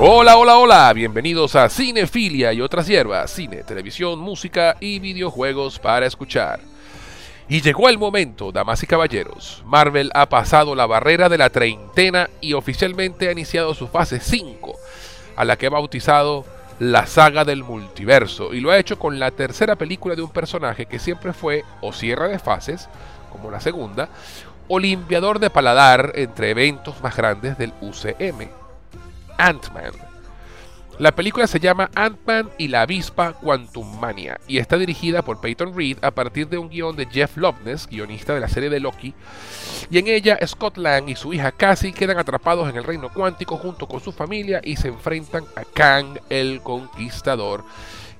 Hola, hola, hola, bienvenidos a Cinefilia y otras hierbas, cine, televisión, música y videojuegos para escuchar. Y llegó el momento, damas y caballeros. Marvel ha pasado la barrera de la treintena y oficialmente ha iniciado su fase 5, a la que ha bautizado la saga del multiverso, y lo ha hecho con la tercera película de un personaje que siempre fue o cierre de fases, como la segunda, o limpiador de paladar entre eventos más grandes del UCM. Ant-Man. La película se llama Ant-Man y la avispa Quantum Mania y está dirigida por Peyton Reed a partir de un guion de Jeff Loveness, guionista de la serie de Loki, y en ella Scott Lang y su hija Cassie quedan atrapados en el reino cuántico junto con su familia y se enfrentan a Kang el Conquistador,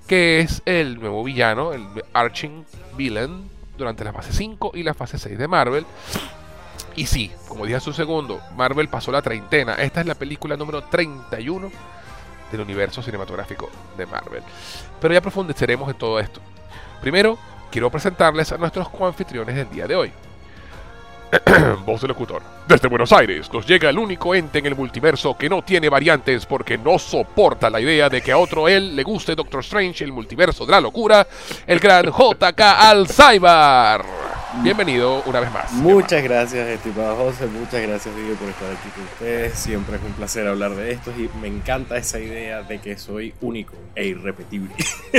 que es el nuevo villano, el arching villain durante la fase 5 y la fase 6 de Marvel. Y sí, como dije hace un segundo, Marvel pasó la treintena. Esta es la película número 31 del universo cinematográfico de Marvel. Pero ya profundizaremos en todo esto. Primero, quiero presentarles a nuestros coanfitriones del día de hoy. Voz del locutor. Desde Buenos Aires nos llega el único ente en el multiverso que no tiene variantes porque no soporta la idea de que a otro él le guste Doctor Strange, el multiverso de la locura, el gran JK Alzheimer. Bienvenido una vez más. Muchas gracias, estimado José. Muchas gracias, Vivi, por estar aquí con ustedes. Siempre es un placer hablar de esto y me encanta esa idea de que soy único e irrepetible.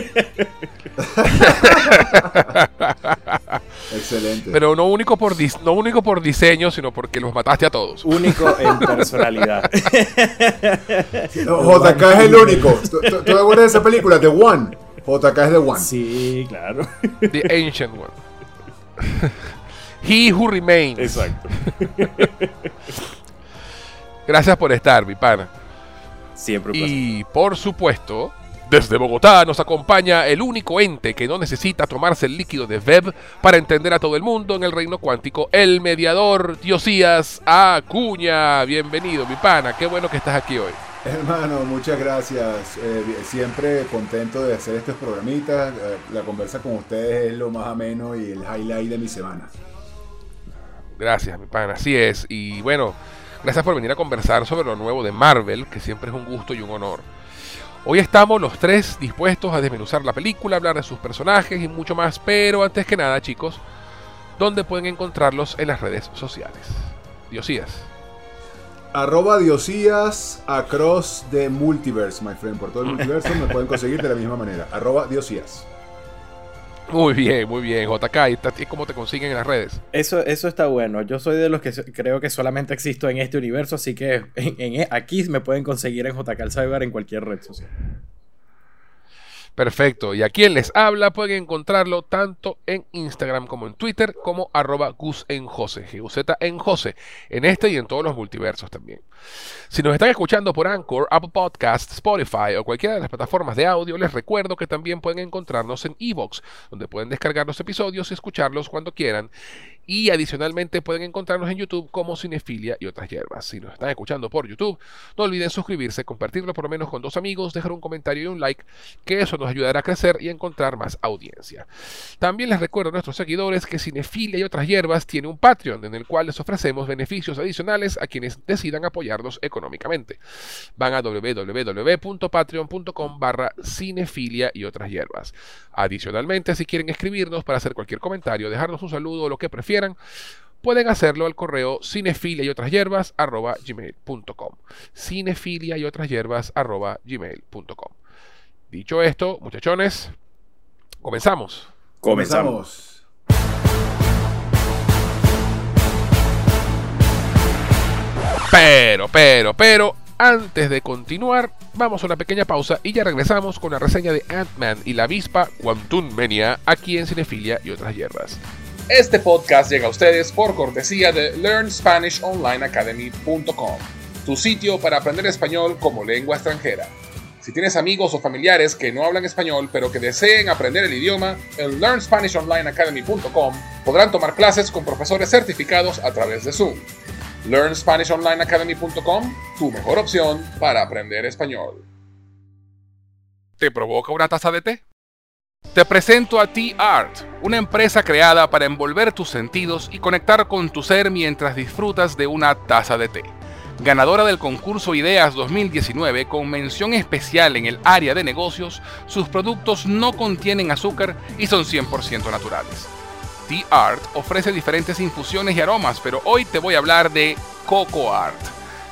Excelente. Pero no único por dis- no único por diseño, sino porque los mataste a todos. único en personalidad. No, JK es el único. ¿Tú, tú- tú te acuerdas de esa película? The One. JK es The One. Sí, claro. The Ancient One. He Who Remains. Exacto. Gracias por estar, mi pana. Siempre un placer. Y por supuesto, desde Bogotá nos acompaña el único ente que no necesita tomarse el líquido de Veb para entender a todo el mundo en el reino cuántico, el mediador Diosías Acuña. Bienvenido, mi pana. Qué bueno que estás aquí hoy. Hermano, muchas gracias. Eh, siempre contento de hacer estos programitas. Eh, la conversa con ustedes es lo más ameno y el highlight de mi semana. Gracias, mi pana. Así es. Y bueno, gracias por venir a conversar sobre lo nuevo de Marvel, que siempre es un gusto y un honor. Hoy estamos los tres dispuestos a desmenuzar la película, hablar de sus personajes y mucho más, pero antes que nada, chicos, ¿dónde pueden encontrarlos en las redes sociales? Diosías. Arroba Diosías across the multiverse, my friend. Por todo el multiverso me pueden conseguir de la misma manera. Arroba Diosías. Muy bien, muy bien, JK. ¿Y cómo te consiguen en las redes? Eso, eso está bueno. Yo soy de los que creo que solamente existo en este universo, así que en- en- aquí me pueden conseguir en JK Cyber en cualquier red social. Perfecto. Y a quien les habla pueden encontrarlo tanto en Instagram como en Twitter como arroba Gus en Jose, G-U-Z en Jose, en este y en todos los multiversos también. Si nos están escuchando por Anchor, Apple Podcasts, Spotify o cualquiera de las plataformas de audio, les recuerdo que también pueden encontrarnos en Evox, donde pueden descargar los episodios y escucharlos cuando quieran. Y adicionalmente pueden encontrarnos en YouTube como Cinefilia y otras hierbas. Si nos están escuchando por YouTube, no olviden suscribirse, compartirlo por lo menos con dos amigos, dejar un comentario y un like, que eso nos ayudará a crecer y encontrar más audiencia. También les recuerdo a nuestros seguidores que Cinefilia y otras hierbas tiene un Patreon en el cual les ofrecemos beneficios adicionales a quienes decidan apoyarnos económicamente. Van a www.patreon.com barra cinefilia y otras hierbas. Adicionalmente, si quieren escribirnos para hacer cualquier comentario, dejarnos un saludo o lo que prefieran, pueden hacerlo al correo cinefilia y otras hierbas arroba gmail.com. Cinefilia y otras hierbas arroba gmail.com. Dicho esto, muchachones, comenzamos. Comenzamos. Pero, pero, pero, antes de continuar, vamos a una pequeña pausa y ya regresamos con la reseña de Ant-Man y la avispa Quantum Mania aquí en Cinefilia y otras hierbas. Este podcast llega a ustedes por cortesía de LearnSpanishOnlineAcademy.com, tu sitio para aprender español como lengua extranjera. Si tienes amigos o familiares que no hablan español pero que deseen aprender el idioma, en LearnSpanishOnlineAcademy.com podrán tomar clases con profesores certificados a través de Zoom. LearnSpanishOnlineAcademy.com, tu mejor opción para aprender español. ¿Te provoca una taza de té? Te presento a T-Art, una empresa creada para envolver tus sentidos y conectar con tu ser mientras disfrutas de una taza de té. ganadora del concurso Ideas 2019 con mención especial en el área de negocios, sus productos no contienen azúcar y son 100% naturales. Tea Art ofrece diferentes infusiones y aromas, pero hoy te voy a hablar de Coco Art.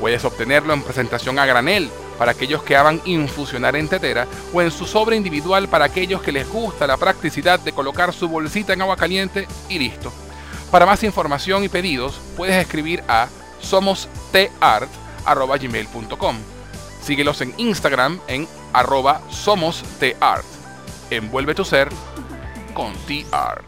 Puedes obtenerlo en presentación a granel para aquellos que aman infusionar en tetera o en su sobre individual para aquellos que les gusta la practicidad de colocar su bolsita en agua caliente y listo. Para más información y pedidos, puedes escribir a somostart.gmail.com. Síguelos en Instagram en arroba somostart. Envuelve tu ser con T-Art.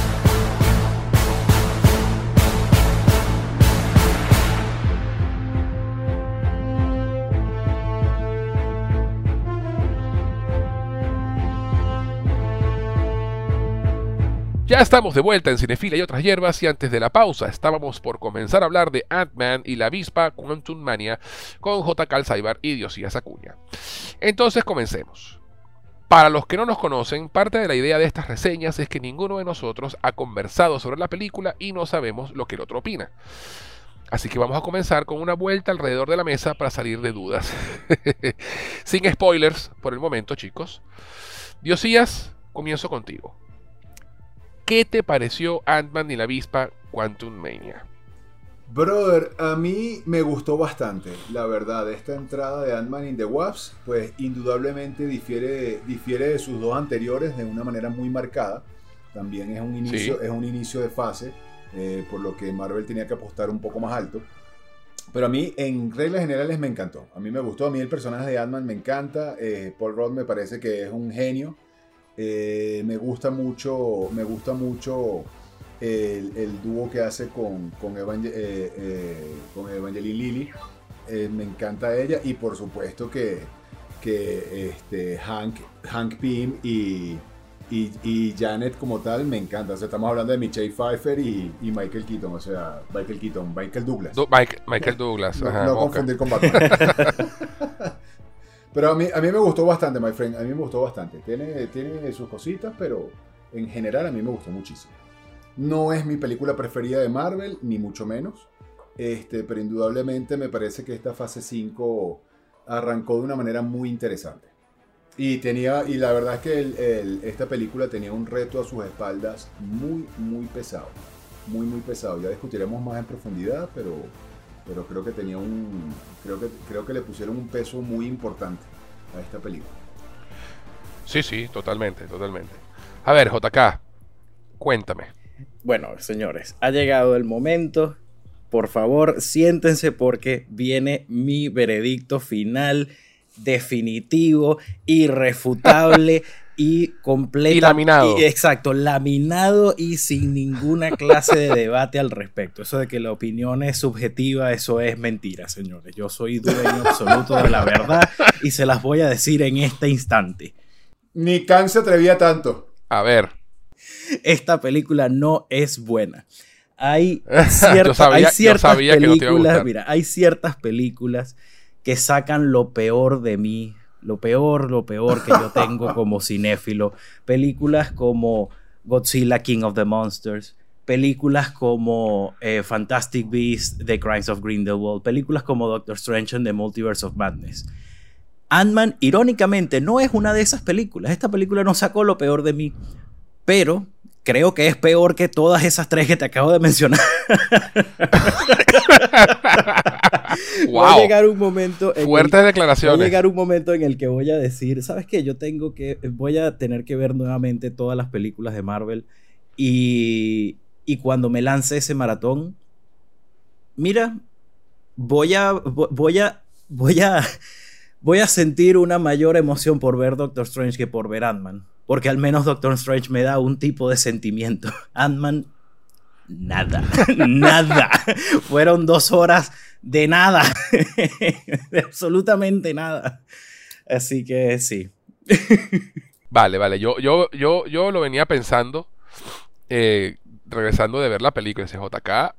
Ya estamos de vuelta en Cinefila y otras hierbas y antes de la pausa estábamos por comenzar a hablar de Ant-Man y la avispa Quantum Mania con J. Calzaibar y Diosías Acuña. Entonces comencemos. Para los que no nos conocen, parte de la idea de estas reseñas es que ninguno de nosotros ha conversado sobre la película y no sabemos lo que el otro opina. Así que vamos a comenzar con una vuelta alrededor de la mesa para salir de dudas. Sin spoilers por el momento, chicos. Diosías, comienzo contigo. ¿Qué te pareció Ant-Man y la avispa Quantum Mania? Brother, a mí me gustó bastante, la verdad. Esta entrada de Ant-Man in the Wasp, pues indudablemente difiere, difiere de sus dos anteriores de una manera muy marcada. También es un inicio, es un inicio de fase, eh, por lo que Marvel tenía que apostar un poco más alto. Pero a mí, en reglas generales, me encantó. A mí me gustó. A mí el personaje de Ant-Man me encanta. Eh, Paul Rudd me parece que es un genio. Eh, me gusta mucho, me gusta mucho el, dúo que hace con, con, eh, eh, Evangeline Lilly. me encanta ella y por supuesto que, que este, Hank, Hank Pym y, y, Janet como tal me encanta. estamos hablando de Michelle Pfeiffer y, Michael Keaton, o sea, Michael Keaton, Michael Douglas. Michael, Douglas, no, confundir con Batman. Pero a mí, a mí me gustó bastante, my friend. A mí me gustó bastante. Tiene, tiene sus cositas, pero en general a mí me gustó muchísimo. No es mi película preferida de Marvel, ni mucho menos. Este, pero indudablemente me parece que esta fase 5 arrancó de una manera muy interesante. Y, tenía, y la verdad es que esta película tenía un reto a sus espaldas muy, muy pesado. Muy, muy pesado. Ya discutiremos más en profundidad, pero pero creo que tenía un creo que creo que le pusieron un peso muy importante a esta película. Sí, sí, totalmente, totalmente. A ver, JK, cuéntame. Bueno, señores, ha llegado el momento. Por favor, siéntense porque viene mi veredicto final definitivo, irrefutable y completo. Y laminado. exacto, laminado y sin ninguna clase de debate al respecto. Eso de que la opinión es subjetiva, eso es mentira, señores. Yo soy dueño absoluto de la verdad y se las voy a decir en este instante. Ni Khan se atrevía tanto. A ver. Esta película no es buena. Hay, cierta- sabía- hay ciertas no películas, mira, hay ciertas películas que sacan lo peor de mí, lo peor, lo peor que yo tengo como cinéfilo. Películas como Godzilla King of the Monsters, películas como eh, Fantastic Beasts, The Crimes of Grindelwald, películas como Doctor Strange and the Multiverse of Madness. Ant-Man, irónicamente, no es una de esas películas. Esta película no sacó lo peor de mí, pero creo que es peor que todas esas tres que te acabo de mencionar. Va a Wow. llegar un momento Fuertes Va a declaraciones. llegar un momento en el que voy a decir, ¿sabes qué? Yo tengo que, voy a tener que ver nuevamente todas las películas de Marvel y, y cuando me lance ese maratón, mira, voy a, vo- voy a, voy a, voy a sentir una mayor emoción por ver Doctor Strange que por ver Ant-Man, porque al menos Doctor Strange me da un tipo de sentimiento. Ant-Man, nada, nada. Fueron dos horas de nada, de absolutamente nada. Así que sí. Vale, vale. Yo, yo, yo, yo lo venía pensando, eh, regresando de ver la película. Ese JK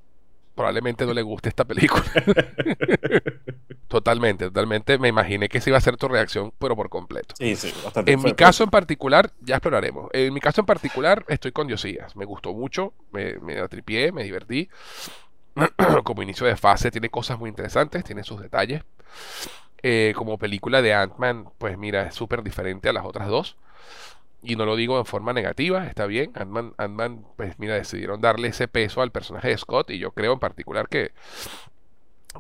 probablemente no le guste esta película. totalmente, totalmente. Me imaginé que esa iba a ser tu reacción, pero por completo. Sí, sí, bastante En mi fuerte. caso en particular, ya exploraremos. En mi caso en particular, estoy con Diosías. Me gustó mucho, me, me atripié, me divertí. como inicio de fase, tiene cosas muy interesantes, tiene sus detalles. Eh, como película de Ant-Man, pues mira, es súper diferente a las otras dos. Y no lo digo en forma negativa, está bien. Ant-Man, Ant-Man, pues mira, decidieron darle ese peso al personaje de Scott. Y yo creo en particular que,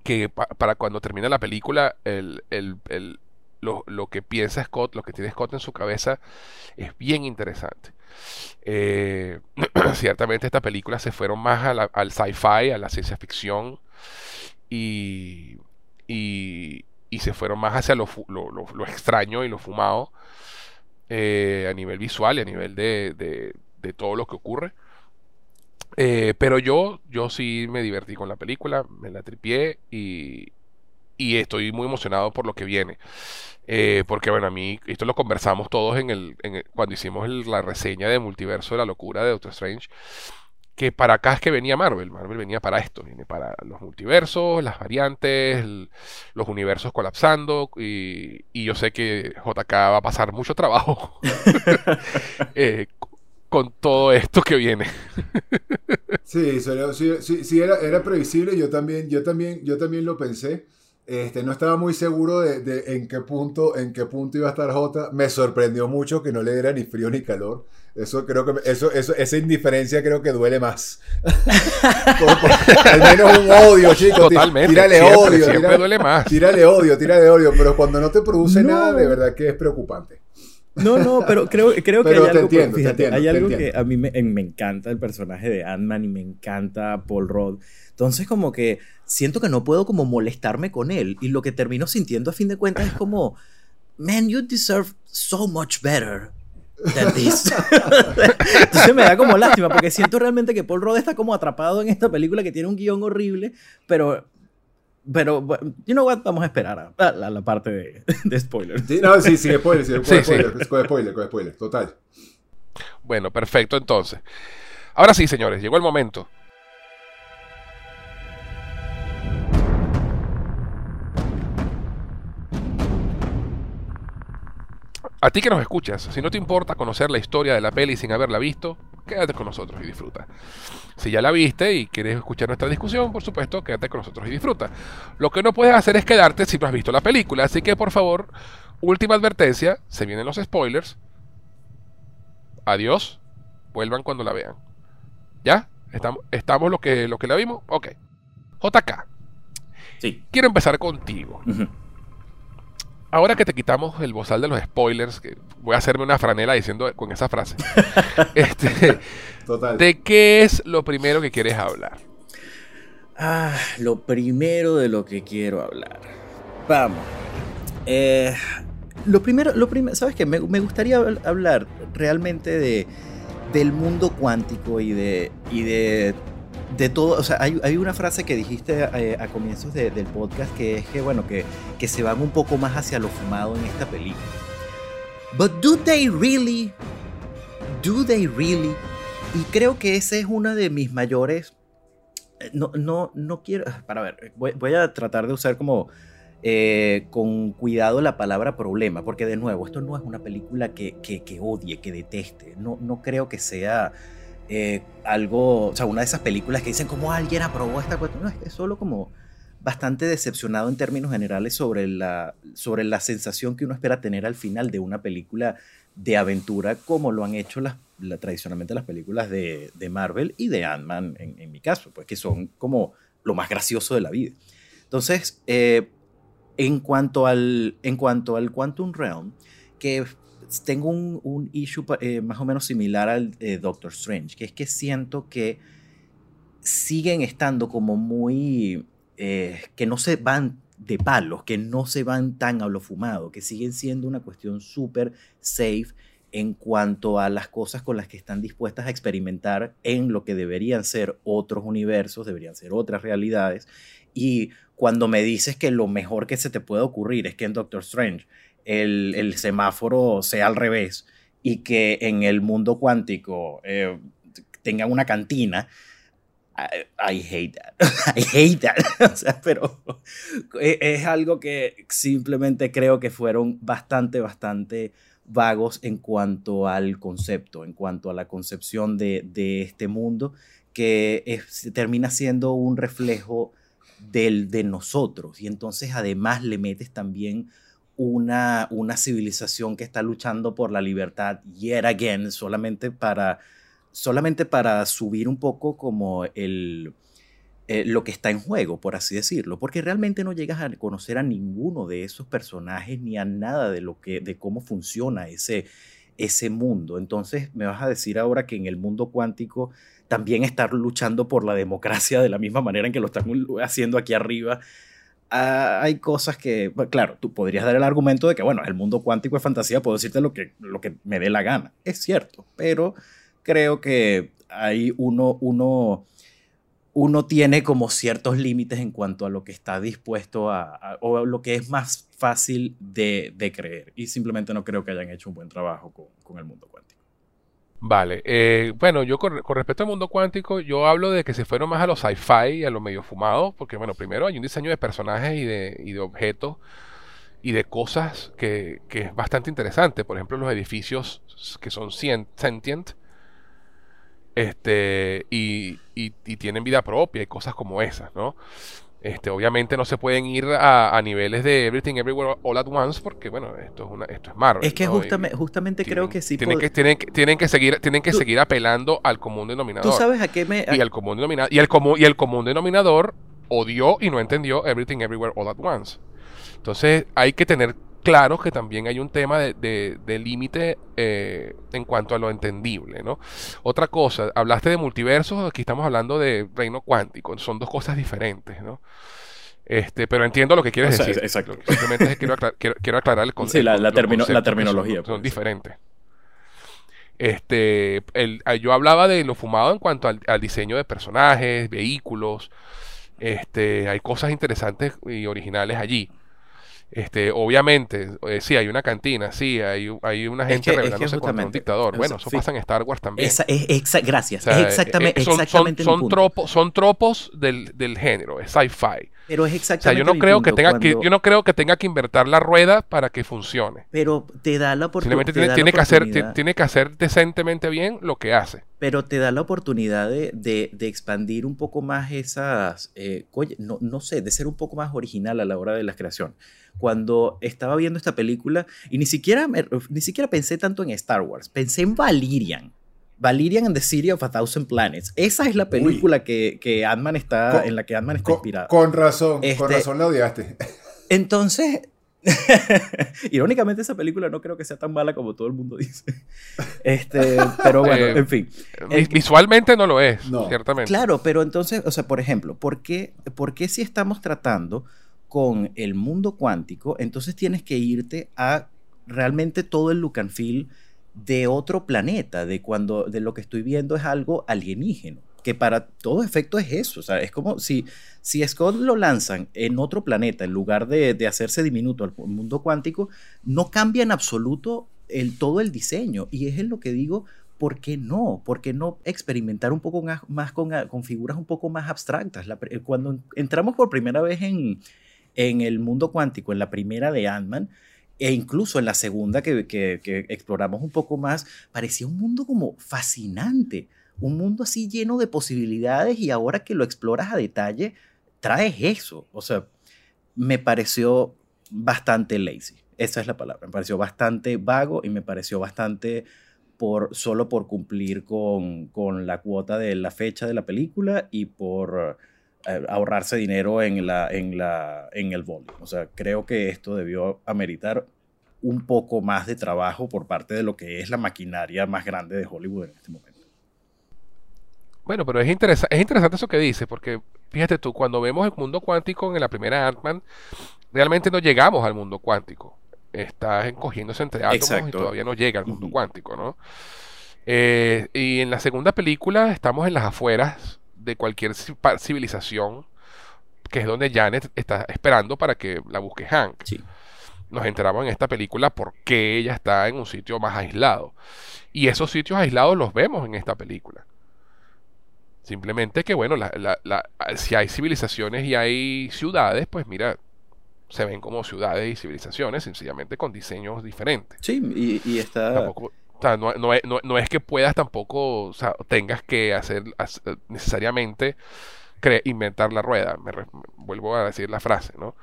que pa- para cuando termina la película, el, el- el- lo, lo que piensa Scott, lo que tiene Scott en su cabeza, es bien interesante. Eh, ciertamente esta película se fueron más a la- al sci-fi, a la ciencia ficción y, y, y se fueron más hacia lo- lo- lo extraño y lo fumado eh, a nivel visual y a nivel de, de- de todo lo que ocurre. Eh, pero yo, yo sí me divertí con la película, me la tripié y, y estoy muy emocionado por lo que viene. Eh, porque bueno, a mí, esto lo conversamos todos en el, en el- cuando hicimos el- la reseña de Multiverso de la Locura de Doctor Strange, que para acá es que venía Marvel, Marvel venía para esto, viene para los multiversos, las variantes, el- los universos colapsando, y, y yo sé que JK va a pasar mucho trabajo eh, con todo esto que viene. Sí, sí, sí, sí, era, era previsible. Yo también, yo también, yo también lo pensé. Este, no estaba muy seguro de, de en qué punto, en qué punto iba a estar J. Me sorprendió mucho que no le diera ni frío ni calor. Eso creo que eso, eso, esa indiferencia creo que duele más. Por- por- al menos un odio, chicos. Totalmente. Tírale siempre, odio, siempre tírale, duele más. tírale odio, tírale odio. Pero cuando no te produce No. nada, de verdad que es preocupante. No, no, pero creo, creo que Pero hay algo, entiendo, te fíjate, entiendo, hay algo que a mí me, me encanta el personaje de Ant-Man y me encanta Paul Rudd. Entonces como que siento que no puedo como molestarme con él y lo que termino sintiendo a fin de cuentas es como, man, you deserve so much better than this. Entonces me da como lástima porque siento realmente que Paul Rudd está como atrapado en esta película que tiene un guion horrible, pero... Pero, you know what, vamos a esperar a, a la, la parte de, de spoilers. Sí, no, sí, sí, spoiler, sí, con Sí, sí. spoiler, con spoiler, con spoiler, total. Bueno, perfecto entonces. Ahora sí, señores, llegó el momento. A ti que nos escuchas, si no te importa conocer la historia de la peli sin haberla visto, quédate con nosotros y disfruta. Si ya la viste y quieres escuchar nuestra discusión, por supuesto, quédate con nosotros y disfruta. Lo que no puedes hacer es quedarte si no has visto la película, así que por favor, última advertencia, se vienen los spoilers. Adiós, vuelvan cuando la vean. ¿Ya? ¿Estamos, estamos lo que, lo que la vimos? Ok. JK, Sí. quiero empezar contigo. Ahora que te quitamos el bozal de los spoilers, que voy a hacerme una franela diciendo con esa frase. este, Total. ¿De qué es lo primero que quieres hablar? Ah, lo primero de lo que quiero hablar. Vamos. Eh, lo primero, lo primero, ¿sabes qué? Me, me gustaría hablar realmente de, del mundo cuántico y de, y de, de todo. O sea, hay, hay una frase que dijiste eh, a, comienzos del podcast que es que, bueno, que, que se van un poco más hacia lo fumado en esta película. But do they really? Do they really? Y creo que ese es uno de mis mayores. Eh, no, no, no quiero. Para ver, voy, a tratar de usar como eh, con cuidado la palabra problema, porque de nuevo, esto no es una película que, que, odie, que deteste, no, no creo que sea eh, algo, o sea, una de esas películas que dicen como alguien aprobó esta cuestión, es, solo como bastante decepcionado en términos generales sobre la, sobre la sensación que uno espera tener al final de una película de aventura como lo han hecho tradicionalmente las películas de, Marvel y de Ant-Man en, en, mi caso, pues que son como lo más gracioso de la vida. Entonces, eh, en cuanto al, en cuanto al Quantum Realm, que tengo un, issue eh, más o menos similar al eh, Doctor Strange, que es que siento que siguen estando como muy... Eh, que no se van de palos, que no se van tan a lo fumado, que siguen siendo una cuestión súper safe en cuanto a las cosas con las que están dispuestas a experimentar en lo que deberían ser otros universos, deberían ser otras realidades. Y cuando me dices que lo mejor que se te puede ocurrir es que en Doctor Strange el, semáforo sea al revés y que en el mundo cuántico eh, tengan una cantina, I, hate that. I hate that. o sea, pero e, es, algo que simplemente creo que fueron bastante, bastante vagos en cuanto al concepto, en cuanto a la concepción de, de este mundo, que termina siendo un reflejo del de nosotros. Y entonces además le metes también una, una civilización que está luchando por la libertad, yet again, solamente para, solamente para subir un poco como el, eh, lo que está en juego, por así decirlo, porque realmente no llegas a conocer a ninguno de esos personajes ni a nada de lo que, de cómo funciona ese, ese mundo. Entonces me vas a decir ahora que en el mundo cuántico también estar luchando por la democracia de la misma manera en que lo están haciendo aquí arriba. Ah, hay cosas que, claro, tú podrías dar el argumento de que, bueno, el mundo cuántico es fantasía, puedo decirte lo que, lo que me dé la gana. Es cierto, pero creo que hay uno, uno, uno tiene como ciertos límites en cuanto a lo que está dispuesto a, o lo que es más fácil de, de, creer. Y simplemente no creo que hayan hecho un buen trabajo con, con el mundo cuántico. Vale, eh, bueno, yo con, respecto al mundo cuántico, yo hablo de que se fueron más a los sci-fi y a lo medio fumado, porque bueno, primero hay un diseño de personajes y de, y de objetos y de cosas que, que, es bastante interesante. Por ejemplo, los edificios que son sentient este, y, y tienen vida propia y cosas como esas, ¿no? Este, obviamente no se pueden ir a, niveles de Everything Everywhere All at Once porque bueno, esto es una, esto es Marvel. Es que justamente, justamente creo que sí. Tienen que, tienen, tienen que seguir, tienen que seguir apelando al común denominador. ¿Tú sabes a qué me y al común denominador y el común y el común denominador odió y no entendió Everything Everywhere All at Once. Entonces hay que tener claro que también hay un tema de, de, límite eh, en cuanto a lo entendible, ¿no? Otra cosa, hablaste de multiversos, aquí estamos hablando de reino cuántico, son dos cosas diferentes, ¿no? Este, pero entiendo lo que quieres decir. Exacto. Simplemente quiero, quiero, aclarar el concepto. Sí, la, la, terminología. Son, pues. diferentes. Este, el, yo hablaba de lo fumado en cuanto al, al diseño de personajes, vehículos. Este, hay cosas interesantes y originales allí. Este, obviamente, eh, sí, hay una cantina, sí, hay, hay una gente rebelándose contra un dictador. Bueno, eso pasa en Star Wars también. es, gracias, es exactamente, son, exactamente son, tropos, son tropos del, del género, es sci-fi. Pero es exactamente. O sea, yo no creo que tenga que, yo no creo que tenga que invertir la rueda para que funcione. Pero te da la oportunidad. Tiene, tiene que hacer, tiene que hacer decentemente bien lo que hace. Pero te da la oportunidad de, de, expandir un poco más esas, eh, no, no sé, de ser un poco más original a la hora de la creación cuando estaba viendo esta película y ni siquiera, ni siquiera pensé tanto en Star Wars, pensé en Valirian. Valirian and the City of a Thousand Planets. Esa es la película que, que Ant-Man está, en la que Ant-Man está inspirado. Con razón, con este, razón la odiaste. Entonces, Irónicamente, esa película no creo que sea tan mala como todo el mundo dice. Este, pero bueno, eh, en fin. Visualmente no lo es, ciertamente. Claro, pero entonces, o sea, por ejemplo, ¿por qué, ¿por qué si estamos tratando con el mundo cuántico, entonces tienes que irte a realmente todo el look and feel de otro planeta, de cuando de lo que estoy viendo es algo alienígeno, que para todo efecto es eso, o sea, es como si, si Scott lo lanzan en otro planeta en lugar de, de hacerse diminuto al mundo cuántico, no cambia en absoluto el, todo el diseño, y es en lo que digo, ¿por qué no? ¿Por qué no experimentar un poco más, con, figuras un poco más abstractas? Cuando entramos por primera vez en, en el mundo cuántico, en la primera de Ant-Man, e incluso en la segunda que, que, exploramos un poco más, parecía un mundo como fascinante, un mundo así lleno de posibilidades y ahora que lo exploras a detalle, traes eso. O sea, me pareció bastante lazy. Esa es la palabra. Me pareció bastante vago y me pareció bastante por, solo por cumplir con, con la cuota de la fecha de la película y por ahorrarse dinero en, la, en, la, en el volumen. O sea, creo que esto debió ameritar un poco más de trabajo por parte de lo que es la maquinaria más grande de Hollywood en este momento. Bueno, pero es, es interesante eso que dice, porque fíjate tú, cuando vemos el mundo cuántico en la primera Ant-Man, realmente no llegamos al mundo cuántico. Está encogiéndose entre átomos y todavía no llega al mundo cuántico, ¿no? Eh, y en la segunda película estamos en las afueras de cualquier civilización, que es donde Janet está esperando para que la busque Hank. Nos enteramos en esta película por qué ella está en un sitio más aislado. Y esos sitios aislados los vemos en esta película. Simplemente que, bueno, si hay civilizaciones y hay ciudades, pues mira, se ven como ciudades y civilizaciones, sencillamente con diseños diferentes. Sí, y, está no, no, no, es que puedas tampoco, o sea, tengas que hacer, necesariamente inventar la rueda. Me, vuelvo a decir la frase, ¿no?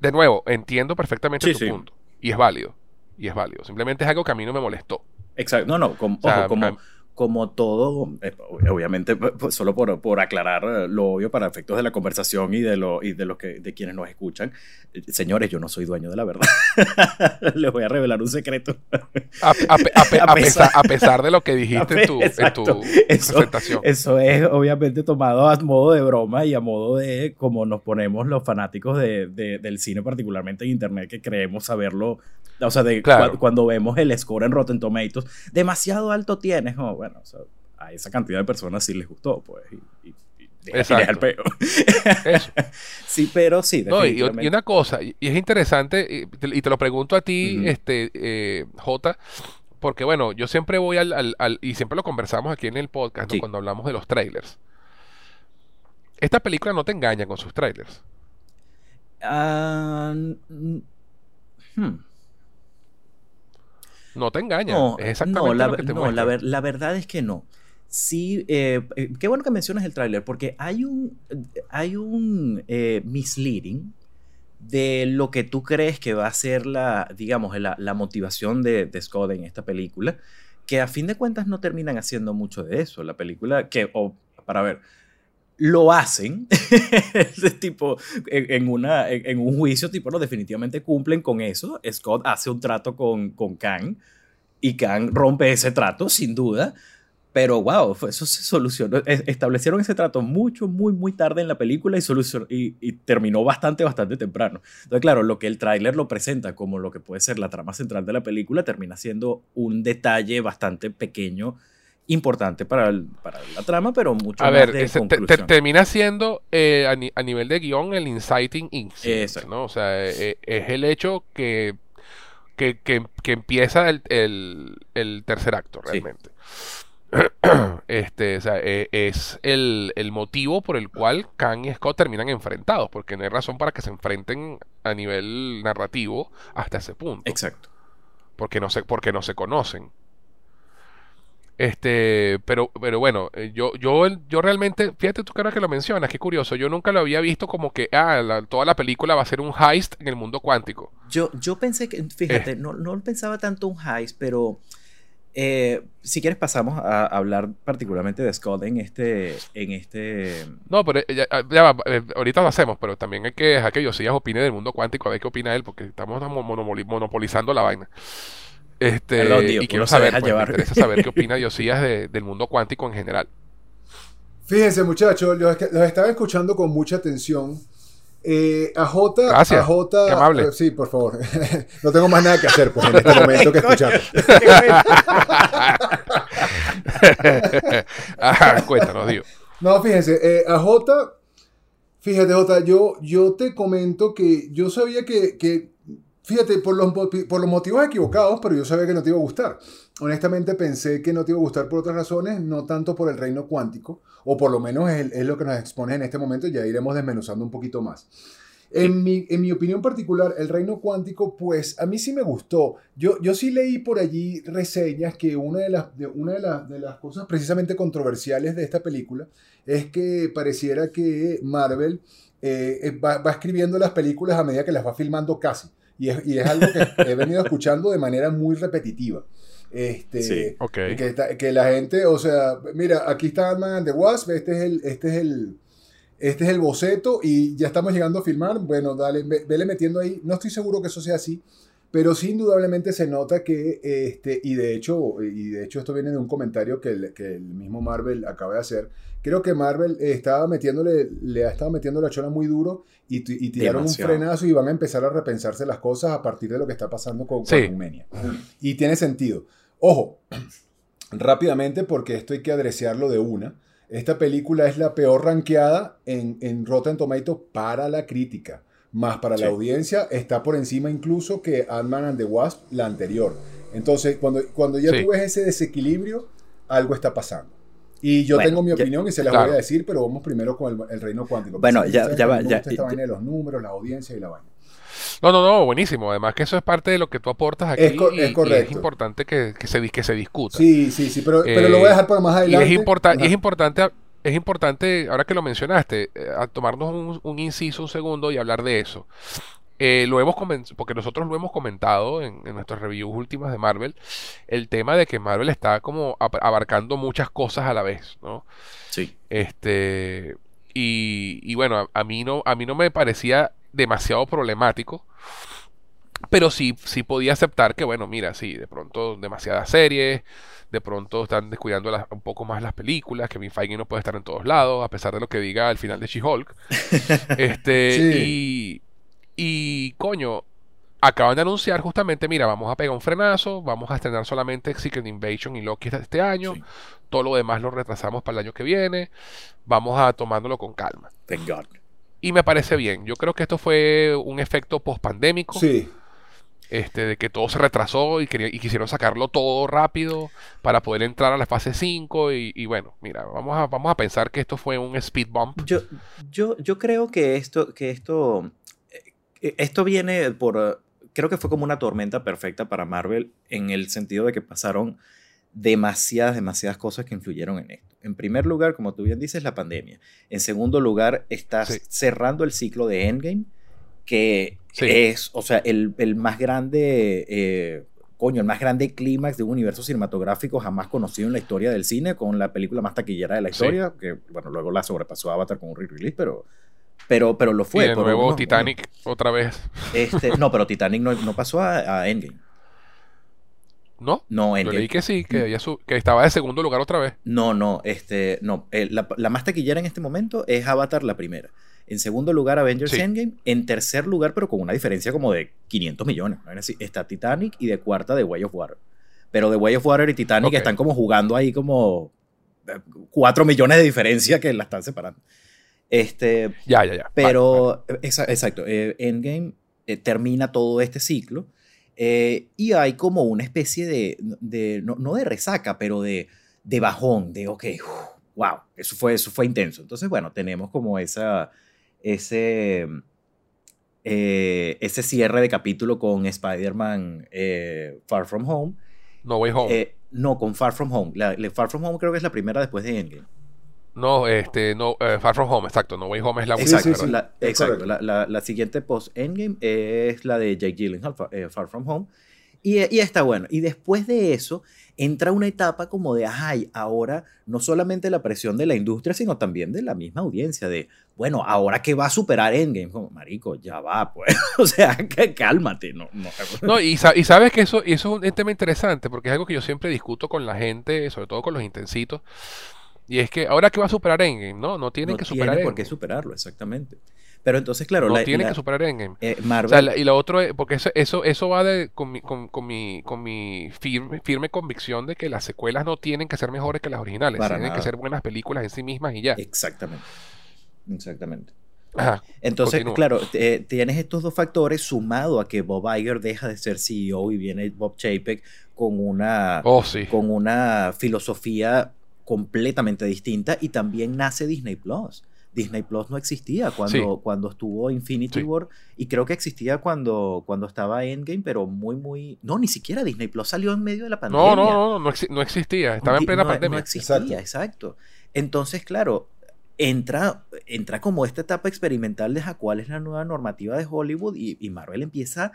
De nuevo, entiendo perfectamente tu punto. Y es válido. Y es válido. Simplemente es algo que a mí no me molestó. Exacto. No, no, como, como, como todo, eh, obviamente, pues, solo por, por, aclarar eh, lo obvio para efectos de la conversación y de, lo, y de, los que, de quienes nos escuchan, eh, señores, yo no soy dueño de la verdad. Les voy a revelar un secreto. A, pesar, de lo que dijiste en tu, presentación. Eso es obviamente tomado a modo de broma y a modo de cómo nos ponemos los fanáticos de, del cine, particularmente en Internet, que creemos saberlo. O sea, de cuando vemos el score en Rotten Tomatoes, demasiado alto tienes. Oh, bueno, a esa cantidad de personas sí les gustó, pues. Y, y, el peo. sí, pero sí. y, una cosa, y es interesante, y te, lo pregunto a ti, este, eh, J, porque bueno, yo siempre voy al, y siempre lo conversamos aquí en el podcast, cuando hablamos de los trailers. Esta película no te engaña con sus trailers. Ah, hmm. No te engaña. No, es exactamente la, lo que te no la, verdad es que no. Sí, eh, eh, qué bueno que mencionas el tráiler, porque hay un, hay un eh, misleading de lo que tú crees que va a ser la, digamos, la, la motivación de, de, Scott en esta película, que a fin de cuentas no terminan haciendo mucho de eso. La película, que, o, para ver, lo hacen, tipo, en, una, en, un juicio, tipo, no, definitivamente cumplen con eso. Scott hace un trato con, con Kang y Kang rompe ese trato, sin duda. Pero wow, eso se solucionó. Establecieron ese trato mucho, muy, muy tarde en la película y, y, y, terminó bastante, bastante temprano. Entonces, claro, lo que el tráiler lo presenta como lo que puede ser la trama central de la película termina siendo un detalle bastante pequeño importante para, para la trama, pero mucho a ver, termina siendo eh, a, nivel de guion el inciting incident, ¿no? O sea, eh, es el hecho que, que, empieza el, el, tercer acto realmente. Este, o sea, e, es el, el, motivo por el cual Kang y Scott terminan enfrentados, porque no hay razón para que se enfrenten a nivel narrativo hasta ese punto. Exacto. Porque no se, porque no se conocen. Este, pero, pero bueno, eh, yo, yo, yo realmente, fíjate tú que lo mencionas, qué curioso, yo nunca lo había visto como que, ah, toda la película va a ser un heist en el mundo cuántico. Yo, yo pensé que, fíjate, eh. no, no pensaba tanto un heist, pero eh, si quieres pasamos a hablar particularmente de Scott en este, en este... No, pero ya, ya ahorita lo hacemos, pero también hay que dejar que Josías opine del mundo cuántico, a ver qué opina él, porque estamos monopolizando la vaina. Este, y quiero saber, pues, me interesa saber qué opina Diosías del mundo cuántico en general. Fíjense, muchachos, los, estaba escuchando con mucha atención Eh, a J, Gracias, a J, qué amable. eh, sí, por favor. no tengo más nada que hacer pues, en este momento que escuchar. Ajá, cuéntanos, Dio. No, fíjense, eh, a J, fíjate J, yo, yo te comento que yo sabía que, que fíjate, por los, por los motivos equivocados, pero yo sabía que no te iba a gustar. Honestamente pensé que no te iba a gustar por otras razones, no tanto por el reino cuántico, o por lo menos es, es lo que nos expone en este momento, ya iremos desmenuzando un poquito más. En mi, en mi opinión particular, el reino cuántico, pues a mí sí me gustó. Yo, yo sí leí por allí reseñas que una de las, de, una de, las, de las cosas precisamente controversiales de esta película es que pareciera que Marvel eh, eh, va, va escribiendo las películas a medida que las va filmando casi. Y es, y es algo que he venido escuchando de manera muy repetitiva. Este, Sí. Ok. y que, está- que la gente, o sea, mira, aquí está Ant-Man and the Wasp, este es el, este es el, este es el boceto y ya estamos llegando a filmar. Bueno, dale, ve- vele metiendo ahí. No estoy seguro que eso sea así, pero sí indudablemente se nota que, este, y de hecho, y de hecho esto viene de un comentario que el, que el mismo Marvel acaba de hacer. Creo que Marvel estaba metiéndole, le ha estado metiendo la chola muy duro y, tiraron Demasiado. un frenazo y van a empezar a repensarse las cosas a partir de lo que está pasando con Sí. Y tiene sentido. Ojo, rápidamente, porque esto hay que adreciarlo de una. Esta película es la peor rankeada en, en Rotten Tomatoes para la crítica. Más para Sí. la audiencia está por encima incluso que Ant-Man and the Wasp, la anterior. Entonces, cuando, cuando ya Sí. tú ves ese desequilibrio, algo está pasando. Y yo Bueno, tengo mi ya- opinión y se las claro. voy a decir, pero vamos primero con el, el reino cuántico. Bueno, ya- ya va, ya- esta ya- vaina de los números, la audiencia y la vaina. No, no, no, buenísimo. Además que eso es parte de lo que tú aportas aquí Es co- y- es y, correcto. es importante que, que se, que se discuta. Sí, sí, sí, pero, pero Eh, lo voy a dejar para más y adelante. es, importa- y es importante, es importante, ahora que lo mencionaste, eh, a tomarnos un, un inciso, un segundo y hablar de eso. Eh, lo hemos porque nosotros lo hemos comentado en, en nuestras reviews últimas de Marvel, el tema de que Marvel está como abarcando muchas cosas a la vez, ¿no? Sí. Este, y, y bueno, a, a mí no, a mí no me parecía demasiado problemático, pero sí, sí podía aceptar que, bueno, mira, sí, de pronto demasiadas series, de pronto están descuidando las- un poco más las películas, que mi Feige no puede estar en todos lados, a pesar de lo que diga al final de She-Hulk. Este, y, y coño, acaban de anunciar justamente, mira, vamos a pegar un frenazo, vamos a estrenar solamente Secret Invasion y Loki este año, Sí. todo lo demás lo retrasamos para el año que viene, vamos a tomándolo con calma. Thank God. Y me parece bien, yo creo que esto fue un efecto post-pandémico, Sí, este, de que todo se retrasó y, quería- y quisieron sacarlo todo rápido para poder entrar a la fase 5 y, y bueno, mira, vamos a, vamos a pensar que esto fue un speed bump. Yo, yo, yo creo que esto, que esto, esto viene por, eh, creo que fue como una tormenta perfecta para Marvel en el sentido de que pasaron demasiadas, demasiadas cosas que influyeron en esto. En primer lugar, como tú bien dices, la pandemia. En segundo lugar, estás Sí. cerrando el ciclo de Endgame, que Sí. es, o sea, el, el más grande, eh, coño, el más grande clímax de un universo cinematográfico jamás conocido en la historia del cine, con la película más taquillera de la Sí. historia, que, bueno, luego la sobrepasó Avatar con un re-release, pero, pero, pero lo fue. y de nuevo unos- Titanic otra vez. este, no, pero Titanic no, no pasó a, a Endgame. ¿No? No, Yo Endgame. leí que sí, que, su- que estaba de segundo lugar otra vez. No, no, este, no. eh, la, la más taquillera en este momento es Avatar la primera. En segundo lugar, Avengers Sí. Endgame. En tercer lugar, pero con una diferencia como de 500 millones. Está Titanic y de cuarta The Way of Water. Pero The Way of Water y Titanic están como jugando ahí como 4 millones de diferencia que la están separando. Este, Ya, ya, ya. pero, exa- exacto, eh, Endgame eh, termina todo este ciclo eh, y hay como una especie de, de- no, no de resaca, pero de, de bajón, de, ok, uf, wow, eso fue, eso fue intenso. Entonces, bueno, tenemos como esa, ese, ese cierre de capítulo con Spider-Man Far From Home. Vale. No Way Home. No, con Far From Home. La, la Far From Home creo que es la primera después de Endgame. No, este, no, eh, Far From Home, exacto. No Way Home es la última, sí, exacto. La, la- la siguiente post-Endgame es la de Jake Gyllenhaal, eh, Far From Home. Y, y está bueno. Y después de eso, entra una etapa como de, ay, ahora no solamente la presión de la industria, sino también de la misma audiencia, de, bueno, ahora que va a superar Endgame, como, marico, ya va, pues. o sea, que cálmate, no, no. No, y, sa- y sabes que eso, y eso es un tema interesante, porque es algo que yo siempre discuto con la gente, sobre todo con los intensitos. Y es que ahora que va a superar Endgame, ¿no? No tienen no que superar tiene por qué Endgame. superarlo, exactamente. Pero entonces, claro, no la- tienen la- que superar Endgame. eh, O Marvel. sea, la- y lo otro es, porque eso, eso, eso va de, con, mi, con, con mi, con mi firme, firme convicción de que las secuelas no tienen que ser mejores que las originales, Para tienen que ser buenas películas en sí mismas y ya. Exactamente. Exactamente. Ajá. Entonces, Continúa. claro, tienes estos dos factores sumado a que Bob Iger deja de ser CEO y viene Bob Chapek con una, Oh, sí. con una filosofía completamente distinta y también nace Disney Plus. Disney Plus no existía cuando, cuando estuvo Infinity Sí. War y creo que existía cuando, cuando estaba Endgame, pero muy, muy... No, ni siquiera Disney Plus salió en medio de la pandemia. No, no, no, no, no, exi- no existía. Estaba en plena no, pandemia. No existía, Exacto. exacto. Entonces, claro, entra, entra como esta etapa experimental de ja, cuál es la nueva normativa de Hollywood y, y Marvel empieza a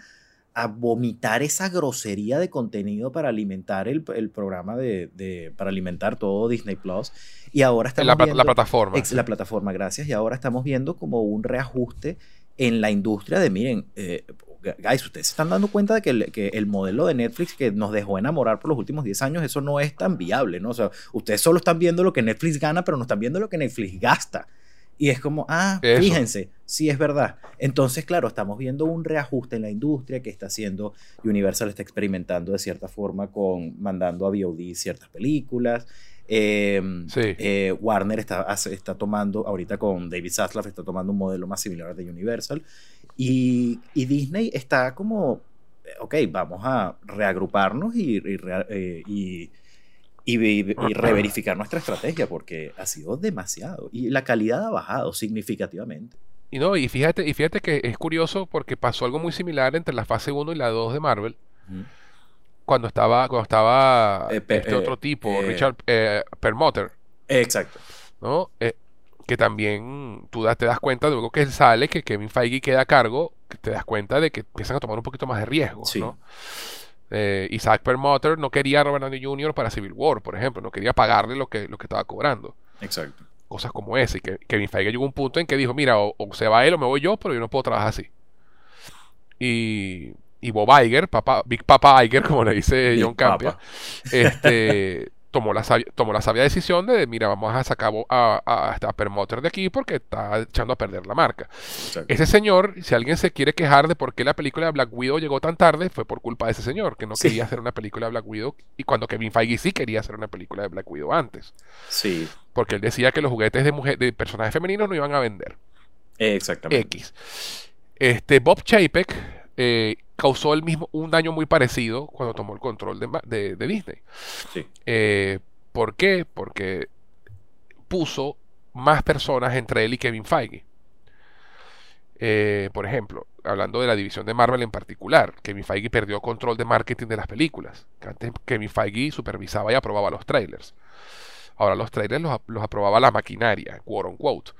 vomitar esa grosería de contenido para alimentar el, el programa de, de- para alimentar todo Disney Plus y ahora estamos la, viendo, la plataforma. Ex- la plataforma, gracias. Y ahora estamos viendo como un reajuste en la industria de, miren, eh, guys, ustedes se están dando cuenta de que el, que el modelo de Netflix que nos dejó enamorar por los últimos 10 años, eso no es tan viable, ¿no? O sea, ustedes solo están viendo lo que Netflix gana, pero no están viendo lo que Netflix gasta. Y es como, ah, Eso. fíjense, sí es verdad. Entonces, claro, estamos viendo un reajuste en la industria que está haciendo, Universal está experimentando de cierta forma con mandando a VOD ciertas películas. Eh, Sí. eh, Warner está, está tomando, ahorita con David Zaslav, está tomando un modelo más similar al de Universal. Y, y Disney está como, eh, ok, vamos a reagruparnos y, y, rea- eh, y, y, y reverificar nuestra estrategia porque ha sido demasiado. Y la calidad ha bajado significativamente. Y no, y fíjate, y fíjate que es curioso porque pasó algo muy similar entre la fase 1 y la 2 de Marvel. Cuando estaba, cuando estaba Eh, pe- este eh, otro tipo, eh, Richard eh, Permotter, Exacto. ¿no? Eh, que también tú da- te das cuenta luego que él sale, que Kevin Feige queda a cargo, que te das cuenta de que empiezan a tomar un poquito más de riesgo, Sí. ¿no? Eh, Isaac Permotter no quería a Robert Downey Jr. para Civil War, por ejemplo, no quería pagarle lo que, lo que estaba cobrando. Exacto. Cosas como esa. Y que Kevin Feige llegó a un punto en que dijo, mira, o, o se va él o me voy yo, pero yo no puedo trabajar así. Y, y Bob Iger, papá, Big Papa Iger, como le dice Big John Campia, este, tomó, la sabia, tomó la sabia decisión de, mira, vamos a sacar a, a, a esta Permotter de aquí porque está echando a perder la marca. exacto. Ese señor, si alguien se quiere quejar de por qué la película de Black Widow llegó tan tarde, fue por culpa de ese señor, que no Sí. quería hacer una película de Black Widow, y cuando Kevin Feige sí quería hacer una película de Black Widow antes, Sí, porque él decía que los juguetes de, mujer, de personajes femeninos no iban a vender. exactamente. X. Este, Bob Chapek eh, causó el mismo, un daño muy parecido cuando tomó el control de, Ma- de- de Disney. Sí. Eh, ¿Por qué? Porque puso más personas entre él y Kevin Feige. Eh, por ejemplo, hablando de la división de Marvel en particular, Kevin Feige perdió control de marketing de las películas. Que Antes Kevin Feige supervisaba y aprobaba los trailers. Ahora los trailers los, los aprobaba la maquinaria, quote unquote.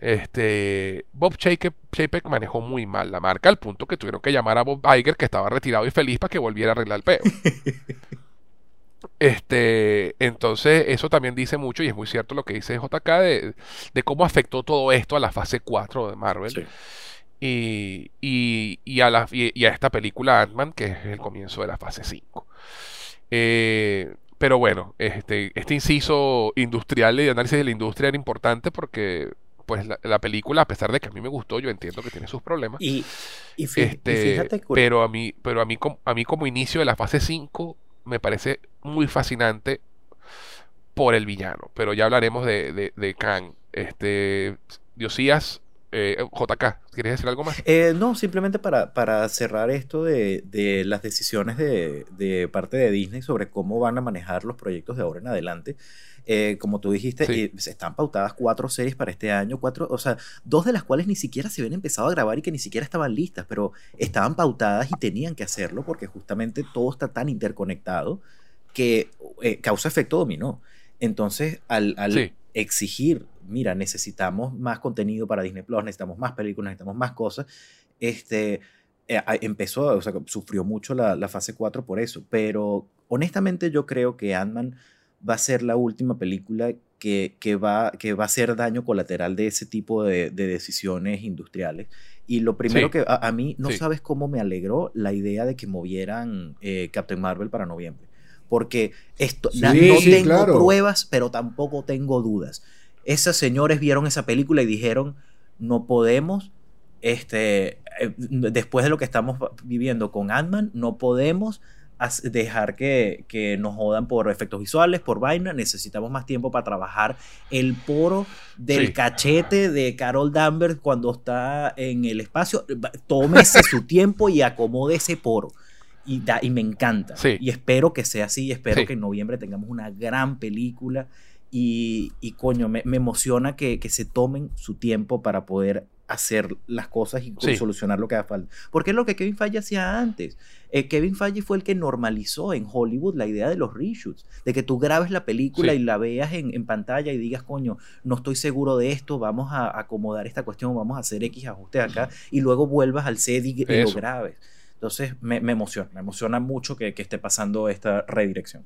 Este, Bob Chapek, manejó muy mal la marca al punto que tuvieron que llamar a Bob Iger, que estaba retirado y feliz, para que volviera a arreglar el peo. Este, entonces, eso también dice mucho, y es muy cierto lo que dice JK, de, de cómo afectó todo esto a la fase 4 de Marvel Sí. y, y, y a la, y, y a esta película Ant-Man, que es el comienzo de la fase 5. Eh, pero bueno, este, este inciso industrial y de análisis de la industria era importante porque pues la, la película, a pesar de que a mí me gustó, yo entiendo que tiene sus problemas. Y, y, fí- y Este, fíjate, pero a mí, pero a mí, a mí como inicio de la fase 5 me parece muy fascinante por el villano. Pero ya hablaremos de, de, de Kang. Este, Diosías, eh, JK, ¿quieres decir algo más? Eh, no, simplemente para, para cerrar esto de, de las decisiones de, de parte de Disney sobre cómo van a manejar los proyectos de ahora en adelante. Eh, como tú dijiste, Sí. eh, se están pautadas cuatro series para este año, cuatro, o sea, dos de las cuales ni siquiera se habían empezado a grabar y que ni siquiera estaban listas, pero estaban pautadas y tenían que hacerlo porque justamente todo está tan interconectado que eh, causa efecto dominó. Entonces, al, al Sí. exigir, mira, necesitamos más contenido para Disney Plus, necesitamos más películas, necesitamos más cosas, este, eh, empezó, o sea, sufrió mucho la, la fase 4 por eso, pero honestamente yo creo que Ant-Man va a ser la última película que, que, va, que va a ser daño colateral de ese tipo de, de decisiones industriales. Y lo primero Sí. que a, a mí, no Sí. sabes cómo me alegró la idea de que movieran eh, Captain Marvel para noviembre. Porque esto, Sí, na- no sí, tengo claro. pruebas, pero tampoco tengo dudas. Esas señores vieron esa película y dijeron, no podemos, este, eh, después de lo que estamos viviendo con Ant-Man, no podemos dejar que, que, nos jodan por efectos visuales, por vaina. Necesitamos más tiempo para trabajar el poro del cachete de Carol Danvers cuando está en el espacio. Tómese su tiempo y acomode ese poro. Y, da, y me encanta. Y espero que sea así. Espero que en noviembre tengamos una gran película. Y, y coño, me, me emociona que, que se tomen su tiempo para poder hacer las cosas y solucionar lo que haga falta. Porque es lo que Kevin Feige hacía antes. Eh, Kevin Feige fue el que normalizó en Hollywood la idea de los reshoots, de que tú grabes la película y la veas en, pantalla y digas, coño, no estoy seguro de esto, vamos a acomodar esta cuestión, vamos a hacer X ajustes acá, y luego vuelvas al set y, lo grabes. Entonces me, emociona, me emociona mucho que, que esté pasando esta redirección.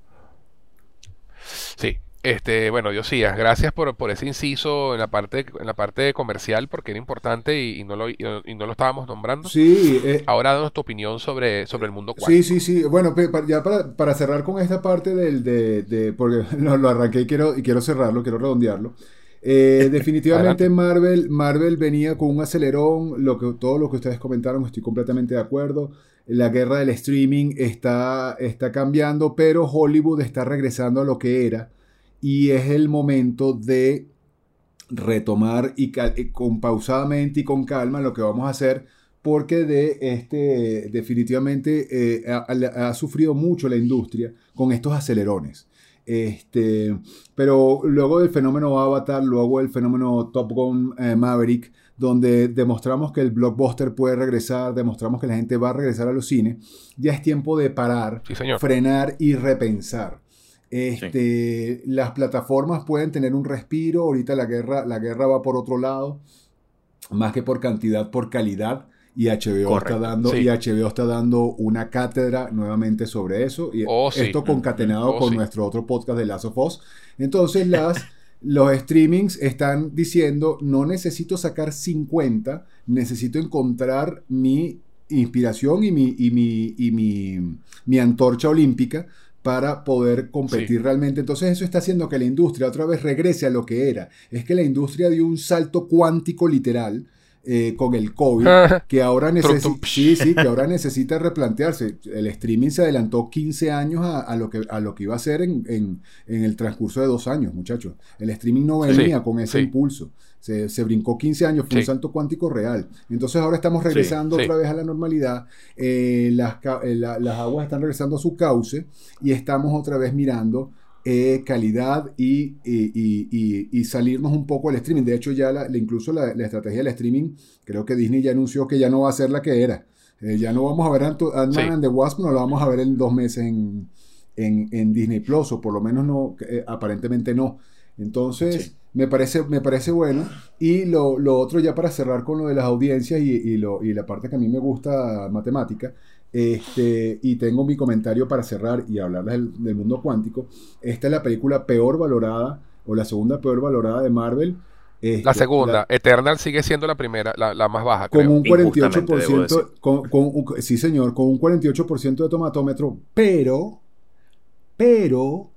Sí, este, bueno, Diosías, gracias por, por ese inciso en la parte en la parte comercial porque era importante y, no lo y, no lo estábamos nombrando. Sí. Eh, Ahora danos tu opinión sobre, sobre el mundo cuántico. Sí, sí, sí. Bueno, ya para, para cerrar con esta parte del de, de porque lo, arranqué y quiero y quiero cerrarlo, quiero redondearlo. Eh, definitivamente Marvel, Marvel venía con un acelerón, lo que, todo lo que ustedes comentaron, estoy completamente de acuerdo. La guerra del streaming está, está cambiando, pero Hollywood está regresando a lo que era y es el momento de retomar y con pausadamente y con calma lo que vamos a hacer porque de este definitivamente eh, ha, sufrido mucho la industria con estos acelerones. Este, pero luego del fenómeno Avatar, luego el fenómeno Top Gun eh, Maverick, donde demostramos que el blockbuster puede regresar, demostramos que la gente va a regresar a los cines, ya es tiempo de parar, frenar y repensar. Este, Las plataformas pueden tener un respiro, ahorita la guerra, la guerra va por otro lado, más que por cantidad, por calidad. Y HBO, está dando, y HBO está dando una cátedra nuevamente sobre eso. Y oh, esto concatenado oh, con nuestro otro podcast de Last of Us. Entonces las, los streamings están diciendo, no necesito sacar 50, necesito encontrar mi inspiración y mi, y mi, y mi, mi antorcha olímpica para poder competir realmente. Entonces eso está haciendo que la industria otra vez regrese a lo que era. Es que la industria dio un salto cuántico literal eh, con el COVID, que ahora, sí, sí, que ahora necesita replantearse. El streaming se adelantó 15 años a, lo, que, a lo que iba a ser en, el transcurso de dos años, muchachos. El streaming no venía con ese impulso. Se, brincó 15 años, fue un salto cuántico real. Entonces ahora estamos regresando otra vez a la normalidad, eh, las, eh, las, aguas están regresando a su cauce y estamos otra vez mirando eh, calidad y, y, salirnos un poco del streaming. De hecho, ya la, incluso la, estrategia del streaming, creo que Disney ya anunció que ya no va a ser la que era. ya no vamos a ver Ant-Man and the Wasp, no lo vamos a ver en dos meses en, en, Disney Plus, o por lo menos no, aparentemente no. Entonces, me, parece, me parece bueno. Y lo, otro, ya para cerrar con lo de las audiencias y, lo, y la parte que a mí me gusta, matemática, este, y tengo mi comentario para cerrar y hablar del, mundo cuántico. Esta es la película peor valorada, o la segunda peor valorada de Marvel. Este, la segunda, Eternal sigue siendo la primera, la, más baja. Con un 48%, con, sí señor, con un 48% de tomatómetro, pero, pero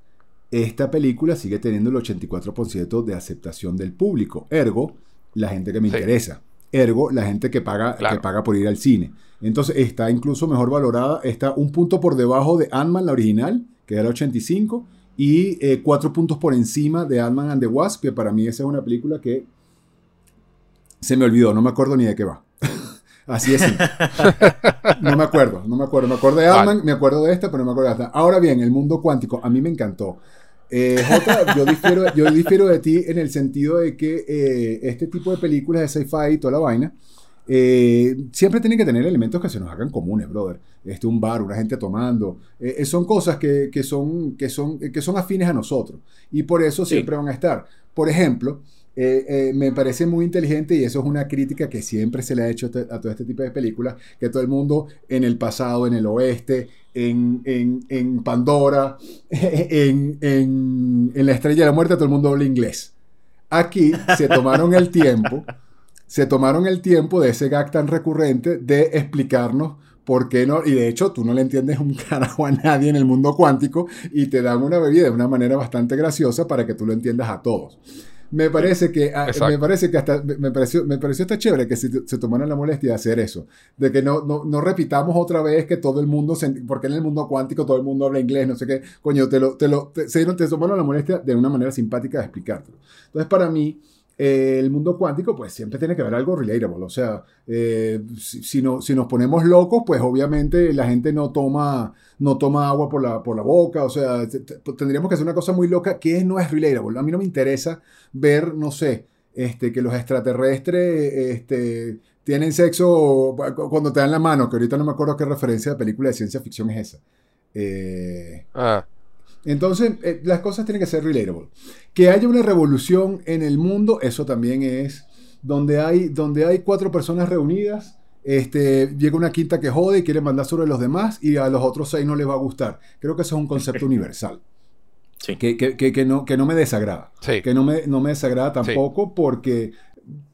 esta película sigue teniendo el 84% de aceptación del público. Ergo, la gente que me interesa. Ergo, la gente que paga, que paga por ir al cine. Entonces, está incluso mejor valorada. Está un punto por debajo de Ant-Man, la original, que era 85. Y eh, cuatro puntos por encima de Ant-Man and the Wasp, que para mí esa es una película que se me olvidó, no me acuerdo ni de qué va. Así es. no me acuerdo, no me acuerdo. Me acuerdo de Ant-Man, me acuerdo de esta, pero no me acuerdo de esta. Ahora bien, el mundo cuántico, a mí me encantó. Eh, Jota, yo difiero, yo difiero de ti en el sentido de que eh, este tipo de películas de sci-fi y toda la vaina, eh, siempre tienen que tener elementos que se nos hagan comunes, brother. Este, un bar, una gente tomando. Eh, son cosas que, son, que, son, que son afines a nosotros. Y por eso siempre van a estar. Por ejemplo, me parece muy inteligente y eso es una crítica que siempre se le ha hecho a todo este tipo de películas, que todo el mundo en el pasado, en el oeste, en, Pandora, en, en, La Estrella de la Muerte, todo el mundo habla inglés. Aquí se tomaron el tiempo, se tomaron el tiempo de ese gag tan recurrente de explicarnos por qué no, y de hecho tú no le entiendes un carajo a nadie en el mundo cuántico y te dan una bebida de una manera bastante graciosa para que tú lo entiendas a todos. Me parece que ah, me parece que hasta me pareció me pareció hasta chévere que se, se tomaran la molestia de hacer eso de que no, no, no repitamos otra vez que todo el mundo se, porque en el mundo cuántico todo el mundo habla inglés no sé qué coño te lo te lo te, se te tomaron la molestia de una manera simpática de explicártelo. Entonces para mí eh, el mundo cuántico pues siempre tiene que haber algo relatable. O sea eh, si, no, si nos ponemos locos pues obviamente la gente no toma no toma agua por la, por la boca. O sea te- tendríamos que hacer una cosa muy loca que no es relatable. A mí no me interesa ver, no sé, este, que los extraterrestres este, tienen sexo cu- cuando te dan la mano, que ahorita no me acuerdo qué referencia de película de ciencia ficción es esa. Eh, Ah, entonces, eh, las cosas tienen que ser relatable. Que haya una revolución en el mundo, eso también es donde hay, donde hay cuatro personas reunidas. Este, llega una quinta que jode y quiere mandar sobre los demás y a los otros seis no les va a gustar. Creo que eso es un concepto universal. Sí. Que, que- no, que no me desagrada sí. que no me, no me desagrada tampoco porque,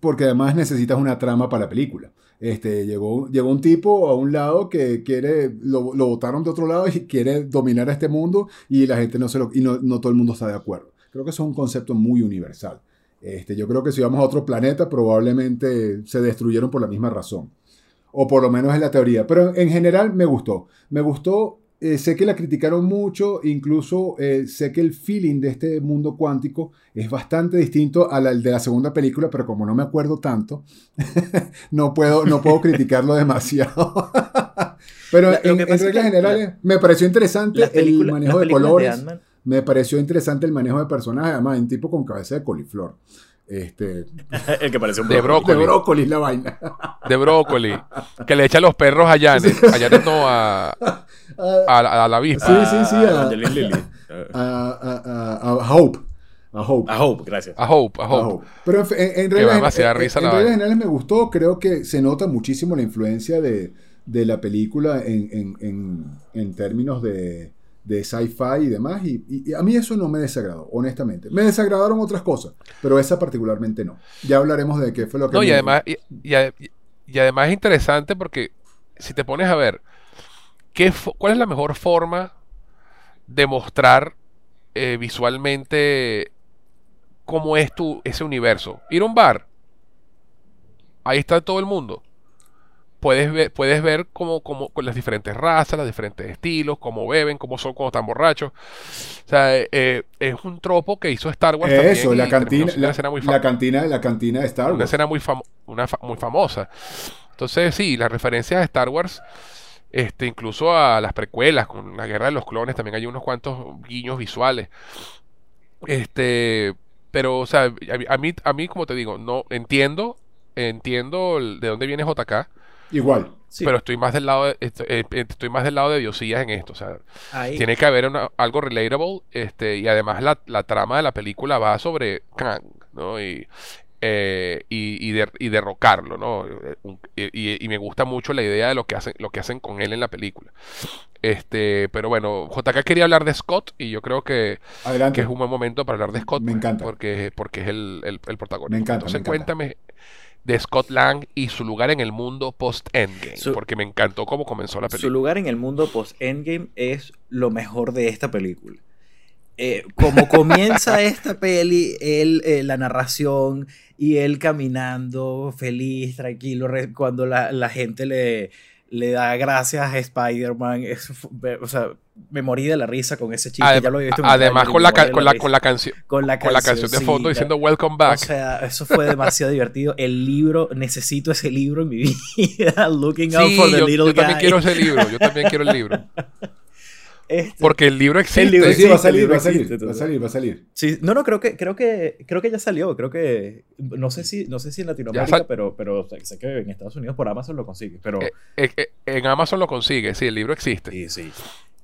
porque además necesitas una trama para la película. Este, llegó, llegó un tipo a un lado que quiere, lo, lo botaron de otro lado y quiere dominar a este mundo y la gente no se lo, y no, no todo el mundo está de acuerdo. Creo que eso es un concepto muy universal. Este, yo creo que si vamos a otro planeta probablemente se destruyeron por la misma razón. O por lo menos es la teoría. Pero en general me gustó. Me gustó eh, sé que la criticaron mucho, incluso eh, sé que el feeling de este mundo cuántico es bastante distinto al al de la segunda película, pero como no me acuerdo tanto, no, puedo, no puedo criticarlo demasiado. pero La- en, en reglas generales me pareció interesante el manejo de colores, de me pareció interesante el manejo de personajes, además un tipo con cabeza de coliflor. Este, el que parece un De brócoli. de Brócoli. la vaina. De brócoli. Que le echa los perros a Janet. A Janet no, a, a, a la avispa. Sí, sí, sí, a- a, a- a- a Hope. A Hope. A Hope, gracias. A Hope, a A Hope. Hope. Pero en, en, en reglas, generales me gustó. Creo que se nota muchísimo la influencia de, de la película en, en- en- en términos de, de sci-fi y demás. Y, y- a mí eso no me desagradó, honestamente. Me desagradaron otras cosas, pero esa particularmente no. Ya hablaremos de qué fue lo que... No, y además, y, y ade- y además es interesante porque si te pones a ver ¿qué cuál es la mejor forma de mostrar eh, visualmente cómo es tu, ese universo. Ir a un bar. Ahí está todo el mundo. Puedes ver, puedes ver cómo, cómo- con las diferentes razas, los diferentes estilos, cómo beben, cómo son cuando están borrachos. O sea, eh, eh, es un tropo que hizo Star Wars también. Eso, y la cantina, una la, escena muy la cantina, la cantina de Star una Wars. escena muy, famo- una fa- muy famosa. Entonces, sí, las referencias a Star Wars, este, incluso a las precuelas, con la Guerra de los Clones, también hay unos cuantos guiños visuales. Este, pero, o sea, a, mí- a mí, como te digo, no entiendo, entiendo de dónde viene JK, Igual. Sí, pero estoy más del lado de, estoy, eh, estoy más del lado de Diosillas en esto, o sea, ahí- tiene que haber una- algo relatable, este, y además la, la trama de la película va sobre Kang, ¿no? Y, eh, y, y, de- y derrocarlo, ¿no? Eh, y, y- y me gusta mucho la idea de lo que hacen, lo que hacen con él en la película. Este, pero bueno, JK quería hablar de Scott y yo creo que, que es un buen momento para hablar de Scott. Me encanta. Porque, porque es el, el, el protagonista. Me encanta, Entonces me encanta. cuéntame de Scott Lang y su lugar en el mundo post-Endgame, Su- porque me encantó cómo comenzó la Su película. lugar en el mundo post-Endgame es lo mejor de esta película. Eh, como comienza esta peli, él, eh, la narración y él caminando feliz, tranquilo, cuando la, la gente le, le da gracias a Spider-Man, o sea, me morí de la risa con ese chiste. Adem- ya lo había visto además con la, de con, la, con la canción con la con la canción de fondo diciendo Welcome Back. O sea, eso fue demasiado divertido. El libro, necesito ese libro en mi vida. Looking out Sí, for the yo, little yo también guy. quiero ese libro, yo también quiero el libro. Este, Porque el libro existe. libro Sí, sí, va a salir, el va a libro salir, existe, va a salir, va a salir. sí, no, no, creo que, creo que, creo que ya salió. Creo que, no sé si, no sé si en Latinoamérica, pero, pero sé, sé que en Estados Unidos por Amazon lo consigue. Pero Eh, eh, eh, en Amazon lo consigue, sí, el libro existe. sí, sí.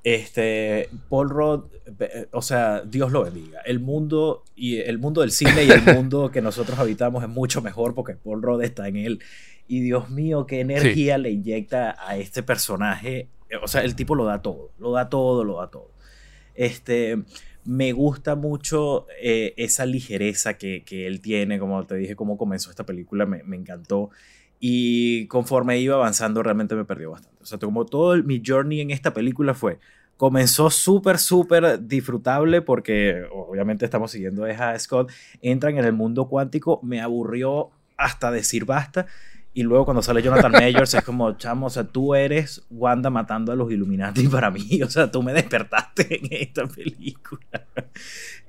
Este, Paul Rudd, eh, o sea, Dios lo bendiga. El mundo y el mundo del cine y el mundo que nosotros habitamos es mucho mejor porque Paul Rudd está en él. Y Dios mío, qué energía le inyecta a este personaje. O sea, el tipo lo da todo, lo da todo, lo da todo. Este, me gusta mucho eh, esa ligereza que, que él tiene, como te dije, cómo comenzó esta película, me, me encantó. Y conforme iba avanzando, realmente me perdió bastante. O sea, como todo el- mi journey en esta película fue, comenzó súper, súper disfrutable porque obviamente estamos siguiendo a Scott. Entran en el mundo cuántico, me aburrió hasta decir basta. Y luego cuando sale Jonathan Majors es como, chamo, o sea, tú eres Wanda matando a los Illuminati para mí. O sea, tú me despertaste en esta película.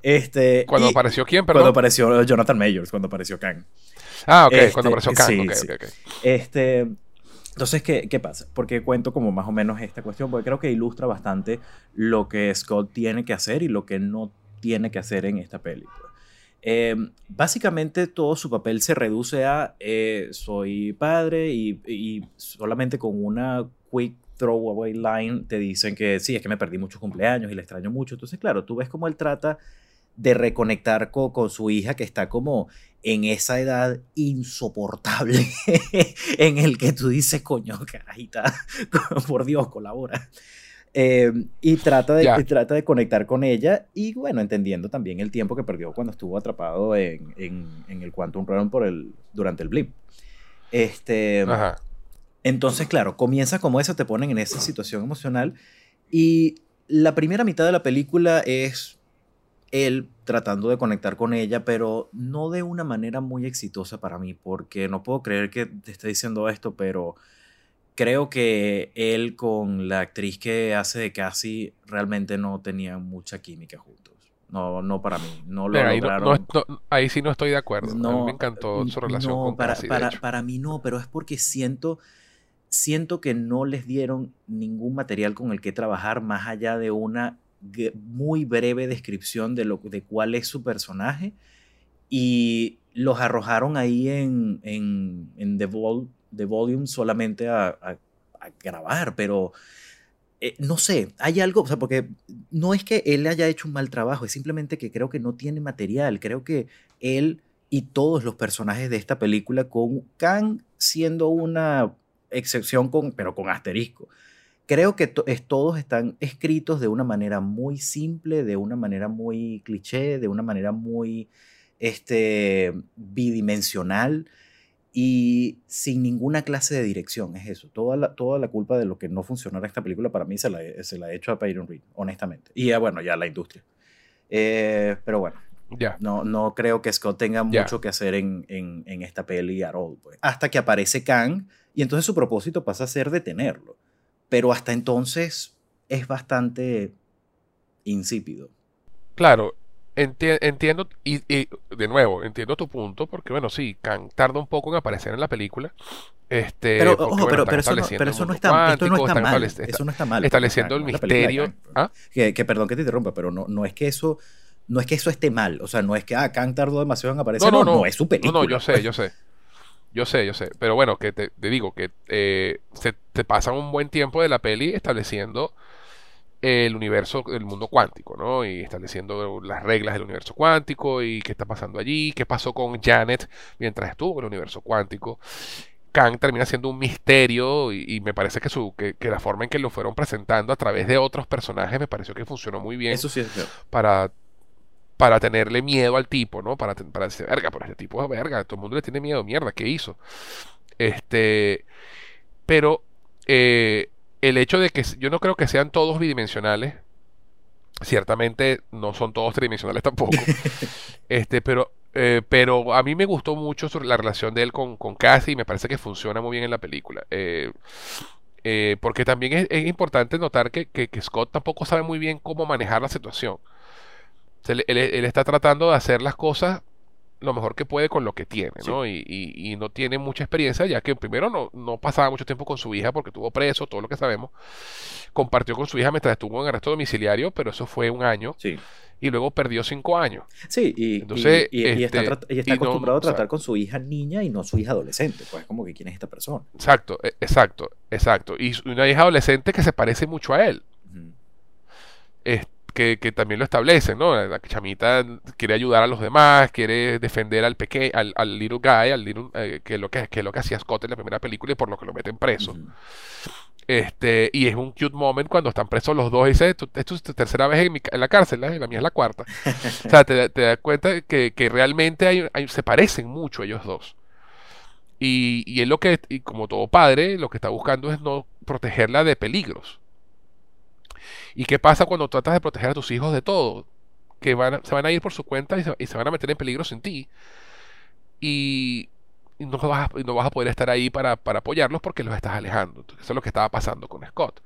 Este, ¿Cuando apareció quién, perdón? Cuando apareció Jonathan Majors, cuando apareció Kang. Ah, ok, cuando este, apareció Kang. Sí, okay, Este, entonces, ¿qué, ¿qué, pasa? Porque cuento como más o menos esta cuestión, porque creo que ilustra bastante lo que Scott tiene que hacer y lo que no tiene que hacer en esta película. Eh, básicamente todo su papel se reduce a eh, soy padre y, solamente con una quick throwaway line te dicen que sí, es que me perdí muchos cumpleaños y le extraño mucho. Entonces, claro, tú ves cómo él trata de reconectar con, con, su hija que está como en esa edad insoportable en el que tú dices, coño, carajita, por Dios, colabora. Eh, y trata de, trata de conectar con ella y bueno, entendiendo también el tiempo que perdió cuando estuvo atrapado en, en, el Quantum Realm por el, durante el blip. Este, Entonces, claro, comienza como eso, te ponen en esa situación emocional y la primera mitad de la película es él tratando de conectar con ella, pero no de una manera muy exitosa para mí, porque no puedo creer que te esté diciendo esto, pero creo que él con la actriz que hace de Cassie realmente no tenían mucha química juntos. No, no para mí. No lo ahí, ahí sí no estoy de acuerdo. No, me encantó su relación con para, Cassie. Para, para mí no, pero es porque siento, siento que no les dieron ningún material con el que trabajar más allá de una muy breve descripción de, lo, de cuál es su personaje y los arrojaron ahí en, en, en The, Volume solamente a, grabar, pero eh, no sé, hay algo, o sea, porque no es que él haya hecho un mal trabajo, es simplemente que creo que no tiene material, creo que él y todos los personajes de esta película, con Kang siendo una excepción, con, pero con asterisco, creo que todos están escritos de una manera muy simple, de una manera muy cliché, de una manera muy este, bidimensional y sin ninguna clase de dirección. Es eso. Toda la, toda la culpa de lo que no funcionara esta película para mí se la, se la he hecho a Peyton Reed, honestamente. Y bueno, ya la industria. Eh, pero bueno, ya no, no creo que Scott tenga mucho que hacer en, en, en, esta peli at all. Pues. Hasta que aparece Kang y entonces su propósito pasa a ser detenerlo pero hasta entonces es bastante insípido. Claro, entiendo, y, de nuevo, entiendo tu punto, porque bueno, sí, Kang tarda un poco en aparecer en la película. Este, pero, ojo, pero, eso no, pero eso no está, esto no está mal. eso no está mal. Estableciendo el misterio. ¿Ah? Que, perdón que te interrumpa, pero no, no es que eso no es que eso esté mal. O sea, no es que ah, Kang tardó demasiado en aparecer. No, no, no, es su película. No, no, yo sé, yo sé. Yo sé, yo sé. Pero bueno, que te, digo que eh, se te pasan un buen tiempo de la peli estableciendo el universo, el mundo cuántico, ¿no? Y estableciendo las reglas del universo cuántico y qué está pasando allí, qué pasó con Janet mientras estuvo en el universo cuántico. Kang termina siendo un misterio y, me parece que, su, que, la forma en que lo fueron presentando a través de otros personajes me pareció que funcionó muy bien. Eso sí es Para para tenerle miedo al tipo, ¿no? Para, para decir, verga, pero este tipo es verga, todo el mundo le tiene miedo, mierda, ¿qué hizo? Este, pero eh, el hecho de que yo no creo que sean todos bidimensionales, ciertamente no son todos tridimensionales tampoco, este, pero, eh, pero a mí me gustó mucho la relación de él con, con Cassie y me parece que funciona muy bien en la película. Eh, porque también es, importante notar que, que, Scott tampoco sabe muy bien cómo manejar la situación. Él, está tratando de hacer las cosas lo mejor que puede con lo que tiene, ¿no? Y, no tiene mucha experiencia, ya que primero no, no, pasaba mucho tiempo con su hija porque estuvo preso, todo lo que sabemos. Compartió con su hija mientras estuvo en arresto domiciliario, pero eso fue un año. Sí. Y luego perdió cinco años. Sí, y, Entonces, y, está, este, acostumbrado a tratar con su hija niña y no su hija adolescente. Pues como que quién es esta persona. Exacto, e, exacto, exacto. Y una hija adolescente que se parece mucho a él. Este que, también lo establecen, ¿no? La chamita quiere ayudar a los demás, quiere defender al pequeño, al, al, little guy, al little, eh, que, es lo que, que lo que hacía Scott en la primera película y por lo que lo meten preso. Este, y es un cute moment cuando están presos los dos y dice, esto, es tu tercera vez en, la cárcel, ¿eh? la mía es la cuarta. o sea, te, das cuenta que, que realmente hay, se parecen mucho ellos dos. Y, y es lo que, y como todo padre, lo que está buscando es no protegerla de peligros. ¿Y qué pasa cuando tratas de proteger a tus hijos de todo? Que van, se van a ir por su cuenta y se, van a meter en peligro sin ti. Y, no, vas a, no vas a poder estar ahí para, para apoyarlos porque los estás alejando. Eso es lo que estaba pasando con Scott.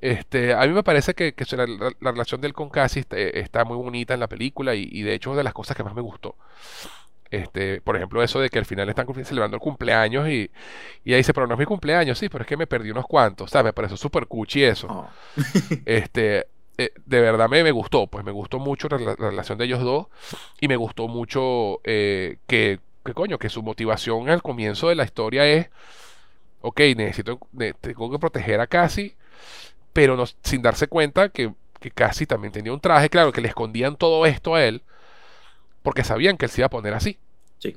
Este, a mí me parece que, que la, la- la relación de él con Cassie está, está muy bonita en la película y, y de hecho es de las cosas que más me gustó. Este, por ejemplo, eso de que al final están celebrando el cumpleaños y, y ella dice, pero no es mi cumpleaños, sí, pero es que me perdí unos cuantos, ¿sabes? Me pareció súper cuchi eso. Oh. Este, eh, de verdad me, me gustó, pues me gustó mucho la, la relación de ellos dos y me gustó mucho eh, que, que coño, que su motivación al comienzo de la historia es, ok, necesito, ne- tengo que proteger a Cassie, pero no- sin darse cuenta que, que Cassie también tenía un traje, claro, que le escondían todo esto a él, porque sabían que él se iba a poner así. Sí.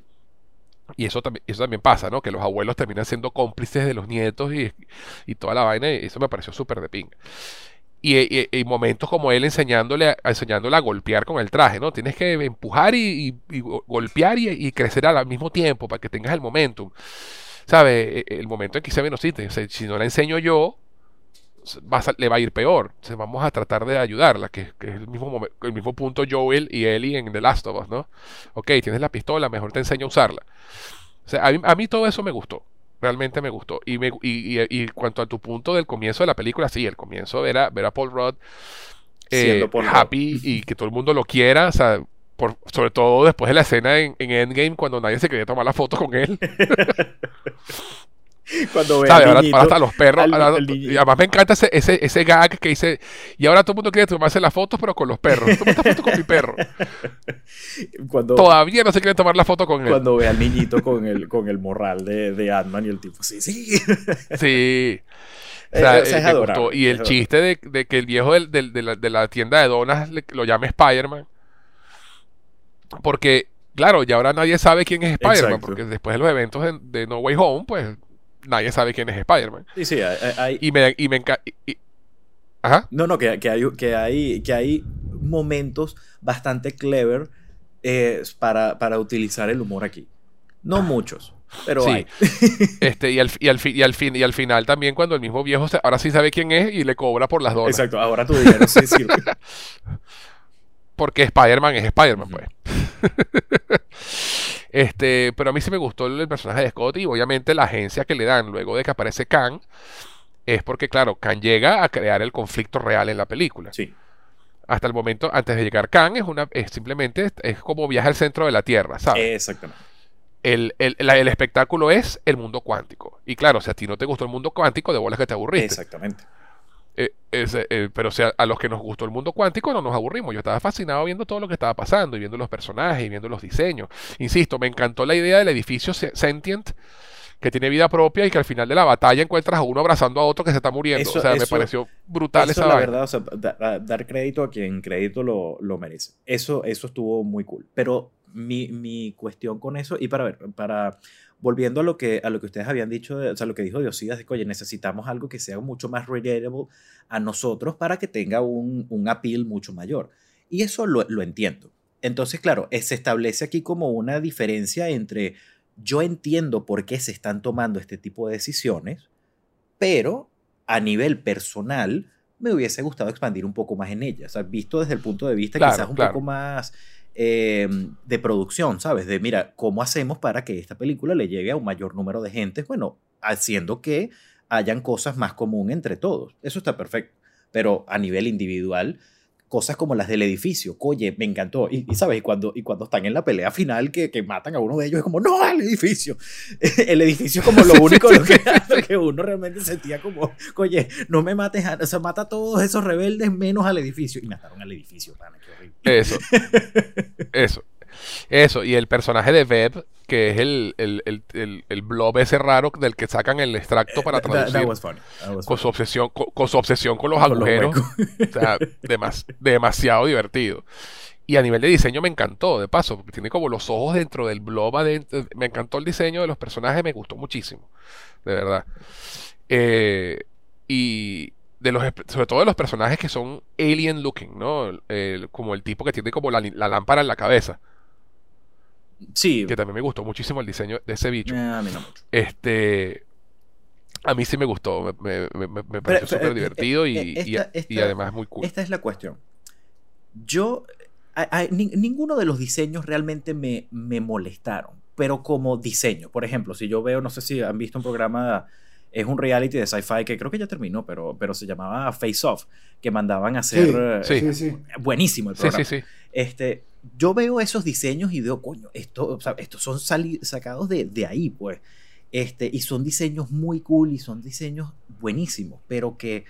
Y eso también, eso también pasa, ¿no? Que los abuelos terminan siendo cómplices de los nietos y, y toda la vaina, y eso me pareció súper de pinga. Y, y- y momentos como él enseñándole a, enseñándole a golpear con el traje, ¿no? Tienes que empujar y, y- y go- golpear y, crecer al mismo tiempo para que tengas el momentum. ¿Sabes? E- El momento en que se ve, no, sí, te- si no la enseño yo, va a le va a ir peor. Entonces vamos a tratar de ayudarla, que, que es el mismo, momen- el mismo punto Joel y Ellie en The Last of Us, ¿no? Ok, tienes la pistola, mejor te enseño a usarla. O sea, a mí, a mí todo eso me gustó. Realmente me gustó. Y, me, y, y, y cuanto a tu punto del comienzo de la película, sí, el comienzo ver a, ver a Paul Rudd eh, Rudd. happy y que todo el mundo lo quiera, o sea, por, sobre todo después de la escena en, en Endgame cuando nadie se quería tomar la foto con él. Cuando ve ¿Sabes? al Ahora, niñito, ahora hasta los perros. al- ahora- al niñito. y además me encanta ese, ese, ese gag que dice. Y ahora todo el mundo quiere tomarse las fotos, pero con los perros. Toma esta foto con mi perro. cuando, Todavía no se quiere tomar la foto con él. cuando ve al niñito con el, con el morral de, de Ant-Man y el tipo, sí, sí. Sí. O Eh, sea, o sea, es me adorable, gustó. Y el adorable. chiste de, de que el viejo del- del- de, la, de la tienda de donas le- lo llame Spider-Man. Porque, claro, ya ahora nadie sabe quién es Spider-Man. Porque después de los eventos de, de No Way Home, pues nadie sabe quién es Spider-Man. Sí, sí, hay, Y me, y me encanta. Ajá. No, no, que, que hay, que, hay, que hay momentos bastante clever eh, para, para utilizar el humor aquí. No muchos, pero Sí. hay. Este, y al, y, al, y, al fin, y al final también cuando el mismo viejo se- ahora sí sabe quién es y le cobra por las donas. Exacto, ahora tu dinero sí sirve. Porque Spider-Man es Spider-Man, pues. este, pero a mí sí me gustó el, el personaje de Scott y obviamente la agencia que le dan luego de que aparece Khan es porque, claro, Khan llega a crear el conflicto real en la película. Sí, Hasta el momento, antes de llegar Khan, es, una, es simplemente es como viaje al centro de la Tierra, ¿sabes? exactamente. el, el, la- el espectáculo es el mundo cuántico. Y claro, si a ti no te gustó el mundo cuántico, de bolas que te aburriste. Exactamente. Eh, ese, eh, pero o sea, a los que nos gustó el mundo cuántico no nos aburrimos. Yo estaba fascinado viendo todo lo que estaba pasando y viendo los personajes y viendo los diseños. Insisto, me encantó la idea del edificio se- sentient que tiene vida propia y que al final de la batalla encuentras a uno abrazando a otro que se está muriendo. Eso- o sea, me pareció brutal Eso, esa la vaina. verdad, o sea, da- da- dar crédito a quien crédito lo, lo merece. Eso, eso estuvo muy cool. Pero mi, mi cuestión con eso, y para ver, para volviendo a lo que, a lo que ustedes habían dicho, de- o sea, lo que dijo Diosidas, de que, oye, necesitamos algo que sea mucho más relatable a nosotros para que tenga un, un appeal mucho mayor. Y eso lo, lo entiendo. Entonces, claro, eh, se establece aquí como una diferencia entre yo entiendo por qué se están tomando este tipo de decisiones, pero a nivel personal me hubiese gustado expandir un poco más en ella. O sea, visto desde el punto de vista Claro, quizás un claro. poco más eh, de producción, ¿sabes? De, mira, ¿cómo hacemos para que esta película le llegue a un mayor número de gente? Bueno, haciendo que hayan cosas más común entre todos. Eso está perfecto. Pero a nivel individual, cosas como las del edificio, oye, me encantó. Y, y, sabes, y cuando, y cuando están en la pelea final que, que matan a uno de ellos, es como, no, el edificio. el edificio es como lo único lo que, lo que uno realmente sentía como, oye, no me mates, a, o sea, mata a todos esos rebeldes menos al edificio. Y mataron al edificio, pana, qué horrible. Eso. Eso. Eso. Y el personaje de Beb, que es el, el, el, el, el blob ese raro del que sacan el extracto para That- traducir. that was funny. That was con su obsesión con, con su obsesión con los Con agujeros o sea demas- demasiado divertido y a nivel de diseño me encantó de paso porque tiene como los ojos dentro del blob adentro. me encantó el diseño de los personajes me gustó muchísimo de verdad Eh, y de los sobre todo de los personajes que son alien looking no como el tipo que tiene como la, la lámpara en la cabeza Sí, que también me gustó muchísimo el diseño de ese bicho eh, a mí no mucho. este. A mí sí me gustó, me, me, me, me pareció súper eh, divertido eh, y, y- esta- y esta- además muy cool. Esta es la cuestión. Yo, a- a- ni- ninguno de los diseños realmente me, me molestaron, pero como diseño, por ejemplo, si yo veo, no sé si han visto un programa, es un reality de sci-fi que creo que ya terminó, pero, pero se llamaba Face Off, que mandaban a hacer... Sí, Sí. Sí, sí. Buenísimo el Sí, programa. sí, sí. Este, yo veo esos diseños y digo, coño, esto, o sea, estos son sacados de, de ahí, pues. Este, y son diseños muy cool y son diseños buenísimos, pero que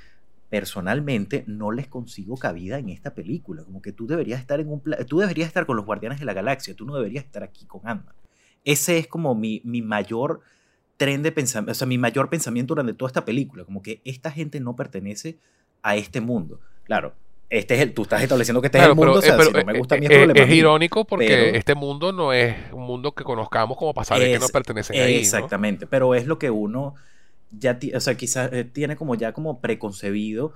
personalmente no les consigo cabida en esta película. Como que tú deberías estar en un tú deberías estar con los Guardianes de la Galaxia, tú no deberías estar aquí con Ant-Man. Ese es como mi, mi mayor tren de pensamiento, o sea, mi mayor pensamiento durante toda esta película, como que esta gente no pertenece a este mundo. Claro, este es el, tú estás estableciendo que este Claro, es el mundo, pero, o sea, eh, pero, si no me gusta a mí es es irónico porque pero- este mundo no es un mundo que conozcamos como para saber que no Es- pertenecen ahí. ¿no? Exactamente, pero es lo que uno ya, o sea, quizás eh, tiene como ya como preconcebido.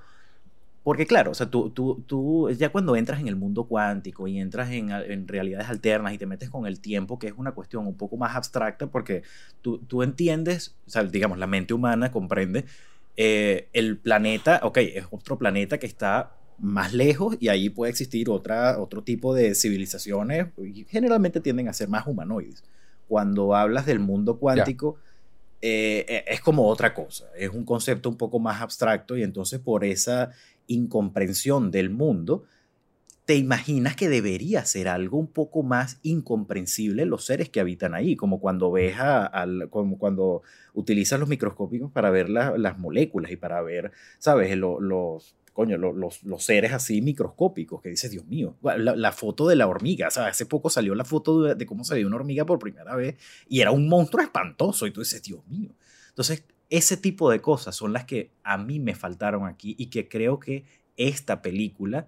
Porque claro, o sea, tú, tú, tú ya cuando entras en el mundo cuántico y entras en, a- en realidades alternas y te metes con el tiempo, que es una cuestión un poco más abstracta, porque tú, tú entiendes, o sea, digamos, la mente humana comprende eh, el planeta, ok, es otro planeta que está más lejos y ahí puede existir otra, otro tipo de civilizaciones y generalmente tienden a ser más humanoides. Cuando hablas del mundo cuántico, eh, eh, es como otra cosa, es un concepto un poco más abstracto y entonces por esa incomprensión del mundo, te imaginas que debería ser algo un poco más incomprensible los seres que habitan ahí, como cuando ves a, al- como cuando utilizas los microscópicos para ver la- las moléculas y para ver, ¿sabes? Lo- los, coño, lo- los, los seres así microscópicos, que dices, Dios mío, la, la foto de la hormiga, o sea, hace poco salió la foto de, de cómo se veía una hormiga por primera vez y era un monstruo espantoso y tú dices, Dios mío. Entonces, ese tipo de cosas son las que a mí me faltaron aquí y que creo que esta película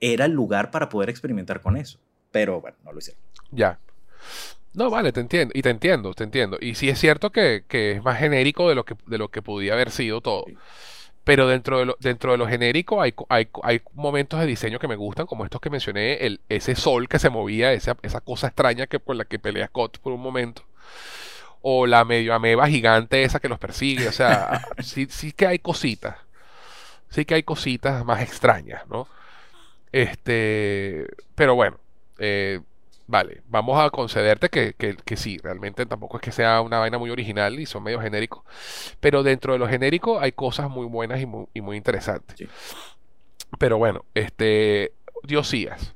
era el lugar para poder experimentar con eso. Pero bueno, no lo hicieron. Ya. No, vale, te entiendo. Y te entiendo, te entiendo. Y sí es cierto que, que es más genérico de lo que, de lo que podía haber sido todo. Pero dentro de lo, dentro de lo genérico hay, hay, hay momentos de diseño que me gustan, como estos que mencioné, el, ese sol que se movía, esa, esa cosa extraña que, por la que pelea Scott por un momento. O la medio ameba gigante esa que los persigue. O sea, sí, sí que hay cositas. Sí que hay cositas más extrañas, ¿no? Este, pero bueno, eh, vale, vamos a concederte que, que, que sí, realmente tampoco es que sea una vaina muy original y son medio genéricos, pero dentro de lo genérico hay cosas muy buenas y muy, y muy interesantes. Sí. Pero bueno, este, Diosías,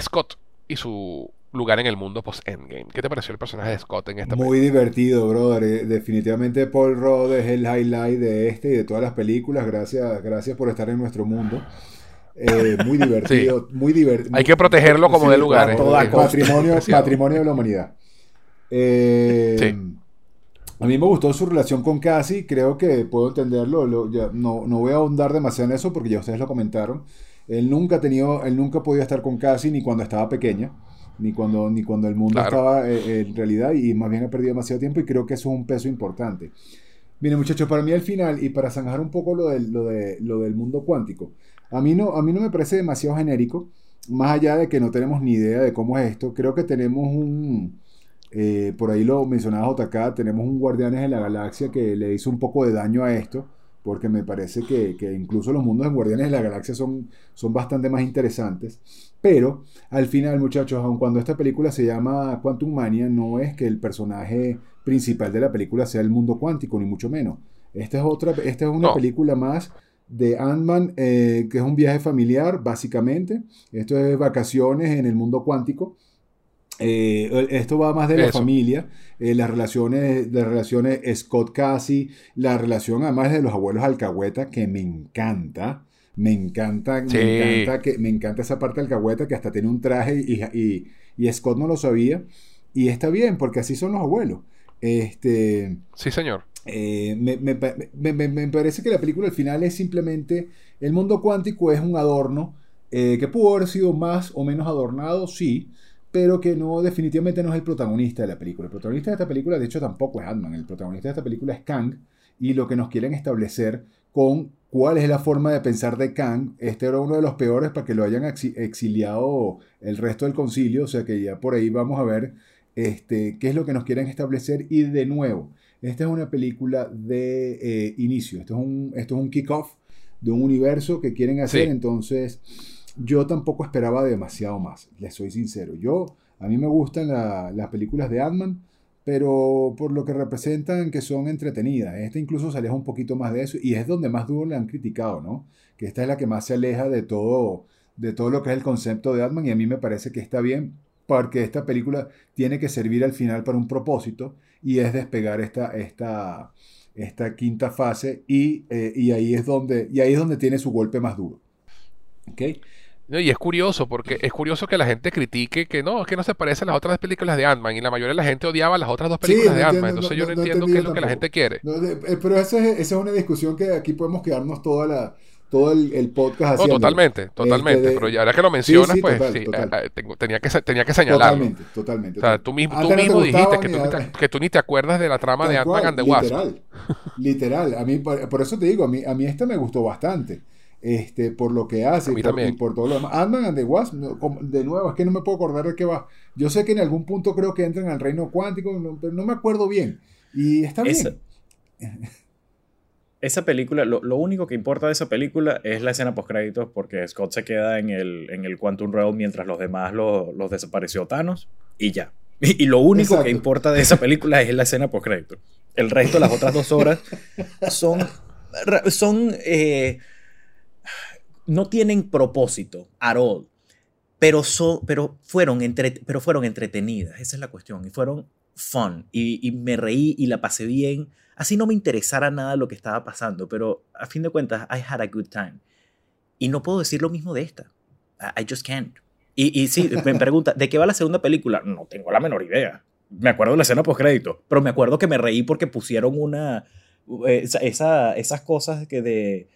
Scott y su lugar en el mundo post-Endgame. ¿Qué te pareció el personaje de Scott en esta Muy divertido, brother. Eh, Definitivamente Paul Rudd es el highlight de este y de todas las películas. Gracias, gracias por estar en nuestro mundo. Eh, muy divertido, muy divertido. Hay que protegerlo como de lugar, ¿eh? toda patrimonio, patrimonio de la humanidad. Eh, Sí. A mí me gustó su relación con Cassie, creo que puedo entenderlo. lo- ya- no, no voy a ahondar demasiado en eso porque ya ustedes lo comentaron. Él nunca ha tenido, él nunca podía estar con Cassie ni cuando estaba pequeña, ni cuando, ni cuando el mundo Claro. estaba eh, en realidad y más bien ha perdido demasiado tiempo y creo que eso es un peso importante. Miren muchachos, para mí al final y para zanjar un poco lo del, lo de, lo del mundo cuántico, a mí, no, a mí no me parece demasiado genérico, más allá de que no tenemos ni idea de cómo es esto, creo que tenemos un, eh, por ahí lo mencionaba JK, tenemos un Guardianes de la Galaxia que le hizo un poco de daño a esto, porque me parece que, que incluso los mundos de Guardianes de la Galaxia son, son bastante más interesantes. Pero al final, muchachos, aun cuando esta película se llama Quantum Mania, no es que el personaje principal de la película sea el mundo cuántico, ni mucho menos. Esta es, otra, esta es una No. película más de Ant-Man, eh, que es un viaje familiar, básicamente. Esto es vacaciones en el mundo cuántico. Eh, esto va más de la Eso. familia, eh, las relaciones, las relaciones Scott Cassie, la relación además de los abuelos Alcahueta, que me encanta. Me encanta, Sí. me encanta, que, me encanta esa parte Alcahueta que hasta tiene un traje y, y, y Scott no lo sabía. Y está bien, porque así son los abuelos. Este, Sí, señor. Eh, me, me me- me- parece que la película al final es simplemente el mundo cuántico es un adorno eh, que pudo haber sido más o menos adornado, sí, pero que no definitivamente no es el protagonista de la película. El protagonista de esta película, de hecho, tampoco es Ant-Man. El protagonista de esta película es Kang y lo que nos quieren establecer con cuál es la forma de pensar de Kang. Este era uno de los peores para que lo hayan exi- exiliado el resto del concilio, o sea que ya por ahí vamos a ver este, qué es lo que nos quieren establecer y de nuevo. Esta es una película de eh, inicio, esto es un, esto es un kickoff de un universo que quieren hacer, Sí. entonces yo tampoco esperaba demasiado más, les soy sincero. Yo, a mí me gustan la- las películas de Ant-Man, pero por lo que representan que son entretenidas. Esta incluso se aleja un poquito más de eso y es donde más duro le han criticado, ¿no? Que esta es la que más se aleja de todo, de todo lo que es el concepto de Ant-Man y a mí me parece que está bien porque esta película tiene que servir al final para un propósito y es despegar esta, esta, esta quinta fase y, eh, y ahí es donde y ahí es donde tiene su golpe más duro. ¿Ok? No, y es curioso, porque es curioso que la gente critique que no, es que no se parecen a las otras películas de Ant-Man, y la mayoría de la gente odiaba las otras dos películas de Ant-Man, entonces no- yo no, entiendo qué es lo que la gente quiere. No, de- eh, pero esa es, esa es una discusión que aquí podemos quedarnos toda la, todo el, el podcast No, haciendo. totalmente, totalmente, Este de- pero ya ahora que lo mencionas, sí, pues total, sí, total. eh, tengo- tenía, que, tenía que señalarlo. Totalmente, totalmente. O sea, tú mismo, tú no mismo dijiste que tú, ni ahora- te, que tú ni te acuerdas de la trama de Ant-Man and the Wasp. Literal, literal. A mí, por, por eso te digo, a mí, a mí esta me gustó bastante. Este, por lo que hace A y mí por, y por todo lo demás. Ant-Man and the Wasp, no, como- de nuevo, es que no me puedo acordar de qué va. Yo sé que en algún punto creo que entran al reino cuántico, no- pero no me acuerdo bien. Y está bien. Esa, esa película, lo, lo único que importa de esa película es la escena post créditos porque Scott se queda en el, en el Quantum Realm mientras los demás lo- los desapareció Thanos y ya. Y, y lo único Exacto. que importa de esa película es la escena post créditos. El resto, las otras dos horas, son, son eh, no tienen propósito at all, pero, son, pero, fueron entre, pero fueron entretenidas, esa es la cuestión, y fueron fun, y, y me reí y la pasé bien, así no me interesara nada lo que estaba pasando, pero a fin de cuentas, I had a good time. Y no puedo decir lo mismo de esta, I, just can't. Y, y sí, me pregunta, ¿de qué va la segunda película? No tengo la menor idea. Me acuerdo de la escena post crédito, pero me acuerdo que me reí porque pusieron una, eh, esa, esa- esas cosas que de...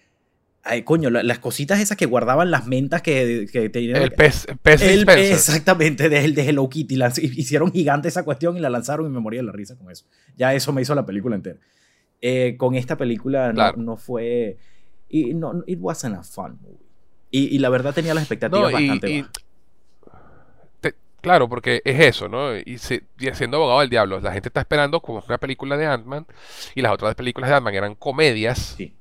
Ay, coño, la- las cositas esas que guardaban las mentas que, que tenían... El pez, pez El- exactamente, de, de Hello Kitty. la- hicieron gigante esa cuestión y la lanzaron y me moría de la risa con eso. Ya eso me hizo la película entera. Eh, con esta película no, Claro. no fue... Y no, it wasn't a fun movie. Y, y la verdad tenía las expectativas No, y- bastante y- bajas. te- claro, porque es eso, ¿no? Y, se- y siendo abogado del diablo, la gente está esperando como una película de Ant-Man y las otras películas de Ant-Man eran comedias, Sí,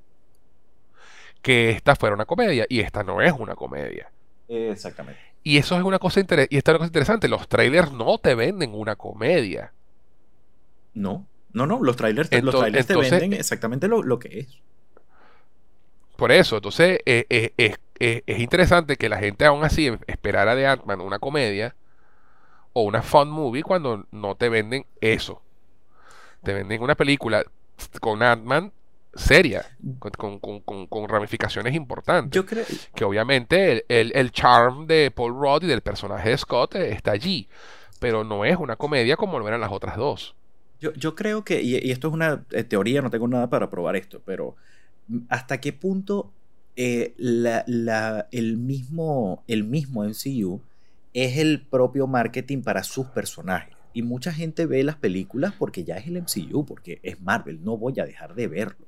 que esta fuera una comedia y esta no es una comedia. exactamente. Y eso es una cosa interesante, y esta es una cosa interesante, los trailers no te venden una comedia. No, no, no, los trailers, te- los trailers te venden exactamente lo, lo que es. Por eso, entonces eh, eh, eh, es interesante que la gente aún así esperara de Ant-Man una comedia o una fun movie cuando no te venden eso. Te venden una película con Ant-Man seria, con, con- con- con- con ramificaciones importantes. Yo creo... que obviamente el, el- el charm de Paul Rudd y del personaje de Scott eh, está allí, pero no es una comedia como lo eran las otras dos. Yo, yo creo que, y, y esto es una eh, teoría, no tengo nada para probar esto, pero ¿hasta qué punto eh, la- la- el, mismo, el mismo MCU es el propio marketing para sus personajes? Y mucha gente ve las películas porque ya es el MCU, porque es Marvel, no voy a dejar de verlo.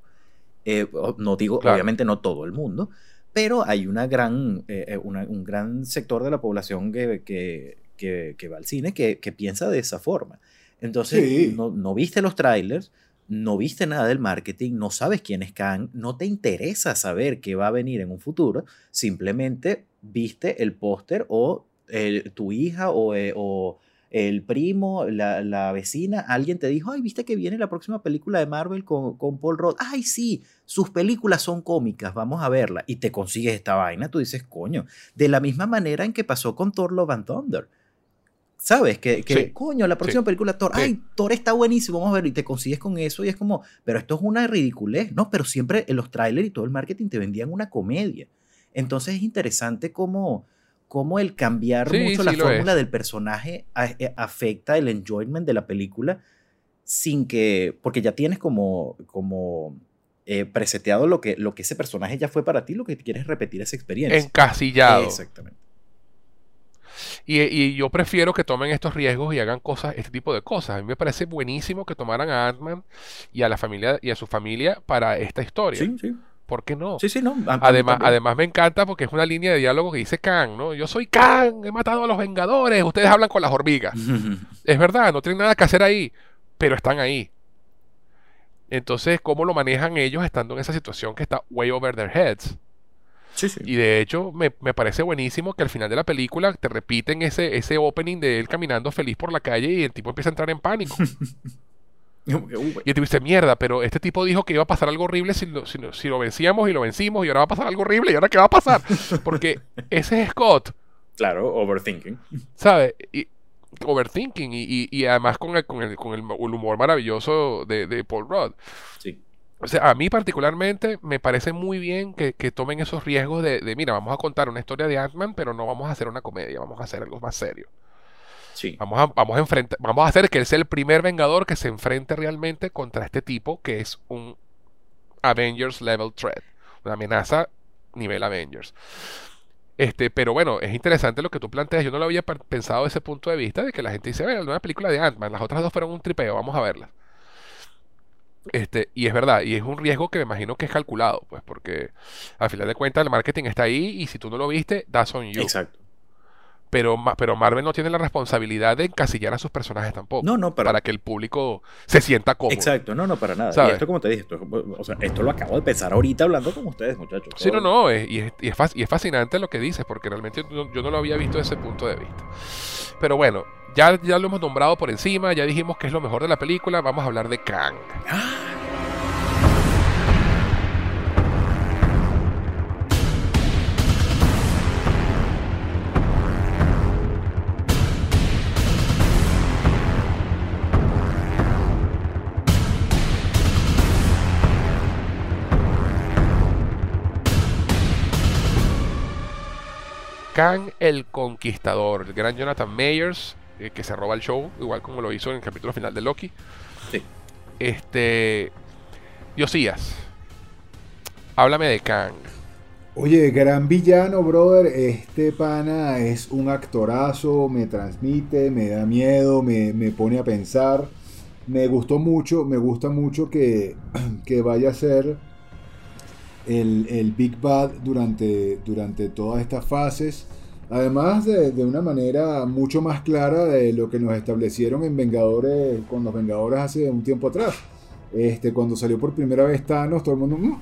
Eh, no digo, Claro. obviamente no todo el mundo, pero hay una gran, eh, eh, una- un gran sector de la población que, que, que- que va al cine que, que piensa de esa forma. Entonces, Sí. no, no viste los trailers, no viste nada del marketing, no sabes quién es Kang, no te interesa saber qué va a venir en un futuro, simplemente viste el póster o el- tu hija o, eh, o el primo, la, la vecina, alguien te dijo, ay, viste que viene la próxima película de Marvel con, con Paul Rudd, ay, sí, sus películas son cómicas, vamos a verla, y te consigues esta vaina, tú dices, coño, de la misma manera en que pasó con Thor Love and Thunder. ¿Sabes? Que, que Sí. coño, la próxima Sí. película Thor, Sí. ay, Thor está buenísimo, vamos a ver, y te consigues con eso, y es como, pero esto es una ridiculez, ¿no? Pero siempre en los trailers y todo el marketing te vendían una comedia. Entonces es interesante cómo, cómo el cambiar Sí, mucho sí la fórmula es. del personaje a- eh, afecta el enjoyment de la película sin que, porque ya tienes como, como eh, preseteado lo que, lo que ese personaje ya fue para ti, lo que quieres es repetir esa experiencia. Encasillado. Exactamente. Y, y yo prefiero que tomen estos riesgos y hagan cosas, este tipo de cosas. A mí me parece buenísimo que tomaran a Ant-Man y a la familia y a su familia para esta historia. Sí, sí. ¿Por qué no? Sí, sí, no. Además, además me encanta porque es una línea de diálogo que dice Kang, ¿no? Yo soy Kang, he matado a los Vengadores, ustedes hablan con las hormigas. Es verdad, no tienen nada que hacer ahí, pero están ahí. Entonces, ¿cómo lo manejan ellos estando en esa situación que está way over their heads? Sí, sí. Y de hecho, me, me parece buenísimo que al final de la película te repiten ese, ese opening de él caminando feliz por la calle y el tipo empieza a entrar en pánico. Y el tipo dice, mierda, pero este tipo dijo que iba a pasar algo horrible si lo, si lo- si lo vencíamos y lo vencimos y ahora va a pasar algo horrible y ahora qué va a pasar. Porque ese es Scott, Claro, overthinking. ¿sabes? Y, overthinking y, y- y además con el, con el, con el humor maravilloso de, de Paul Rudd. Sí. O sea, a mí particularmente me parece muy bien que, que tomen esos riesgos de, de, mira, vamos a contar una historia de Ant-Man, pero no vamos a hacer una comedia, vamos a hacer algo más serio. Sí. Vamos a, vamos a enfrentar, vamos a hacer que él sea el primer Vengador que se enfrente realmente contra este tipo que es un Avengers level threat, una amenaza nivel Avengers. Este, pero bueno, es interesante lo que tú planteas. Yo no lo había pensado desde ese punto de vista de que la gente dice, bueno, la nueva película de Ant-Man, las otras dos fueron un tripeo, vamos a verlas. Este, y es verdad, y es un riesgo que me imagino que es calculado, pues, porque al final de cuentas el marketing está ahí y si tú no lo viste, that's on you. Exacto. Pero, pero Marvel no tiene la responsabilidad de encasillar a sus personajes tampoco. No, no, pero- para que el público se sienta cómodo. Exacto, no, no, para nada. ¿Sabes? Y esto, como te dije, esto, o sea, esto lo acabo de pensar ahorita hablando con ustedes, muchachos. Sí, no, no, es- y, es, y es y es fascinante lo que dices, porque realmente yo, yo no lo había visto desde ese punto de vista. Pero bueno, ya, ya lo hemos nombrado por encima, ya dijimos que es lo mejor de la película, vamos a hablar de Kang. Kang el Conquistador, el gran Jonathan Mayers, eh, que se roba el show, igual como lo hizo en el capítulo final de Loki. Sí. Este. Diosías, háblame de Kang. Oye, gran villano, brother. Este pana es un actorazo, me transmite, me da miedo, me, me pone a pensar. Me gustó mucho, me gusta mucho que, que vaya a ser el, el Big Bad durante, durante todas estas fases. Además de, de una manera mucho más clara de lo que nos establecieron en Vengadores, con los Vengadores hace un tiempo atrás. Este, cuando salió por primera vez Thanos, todo el mundo... "Mm".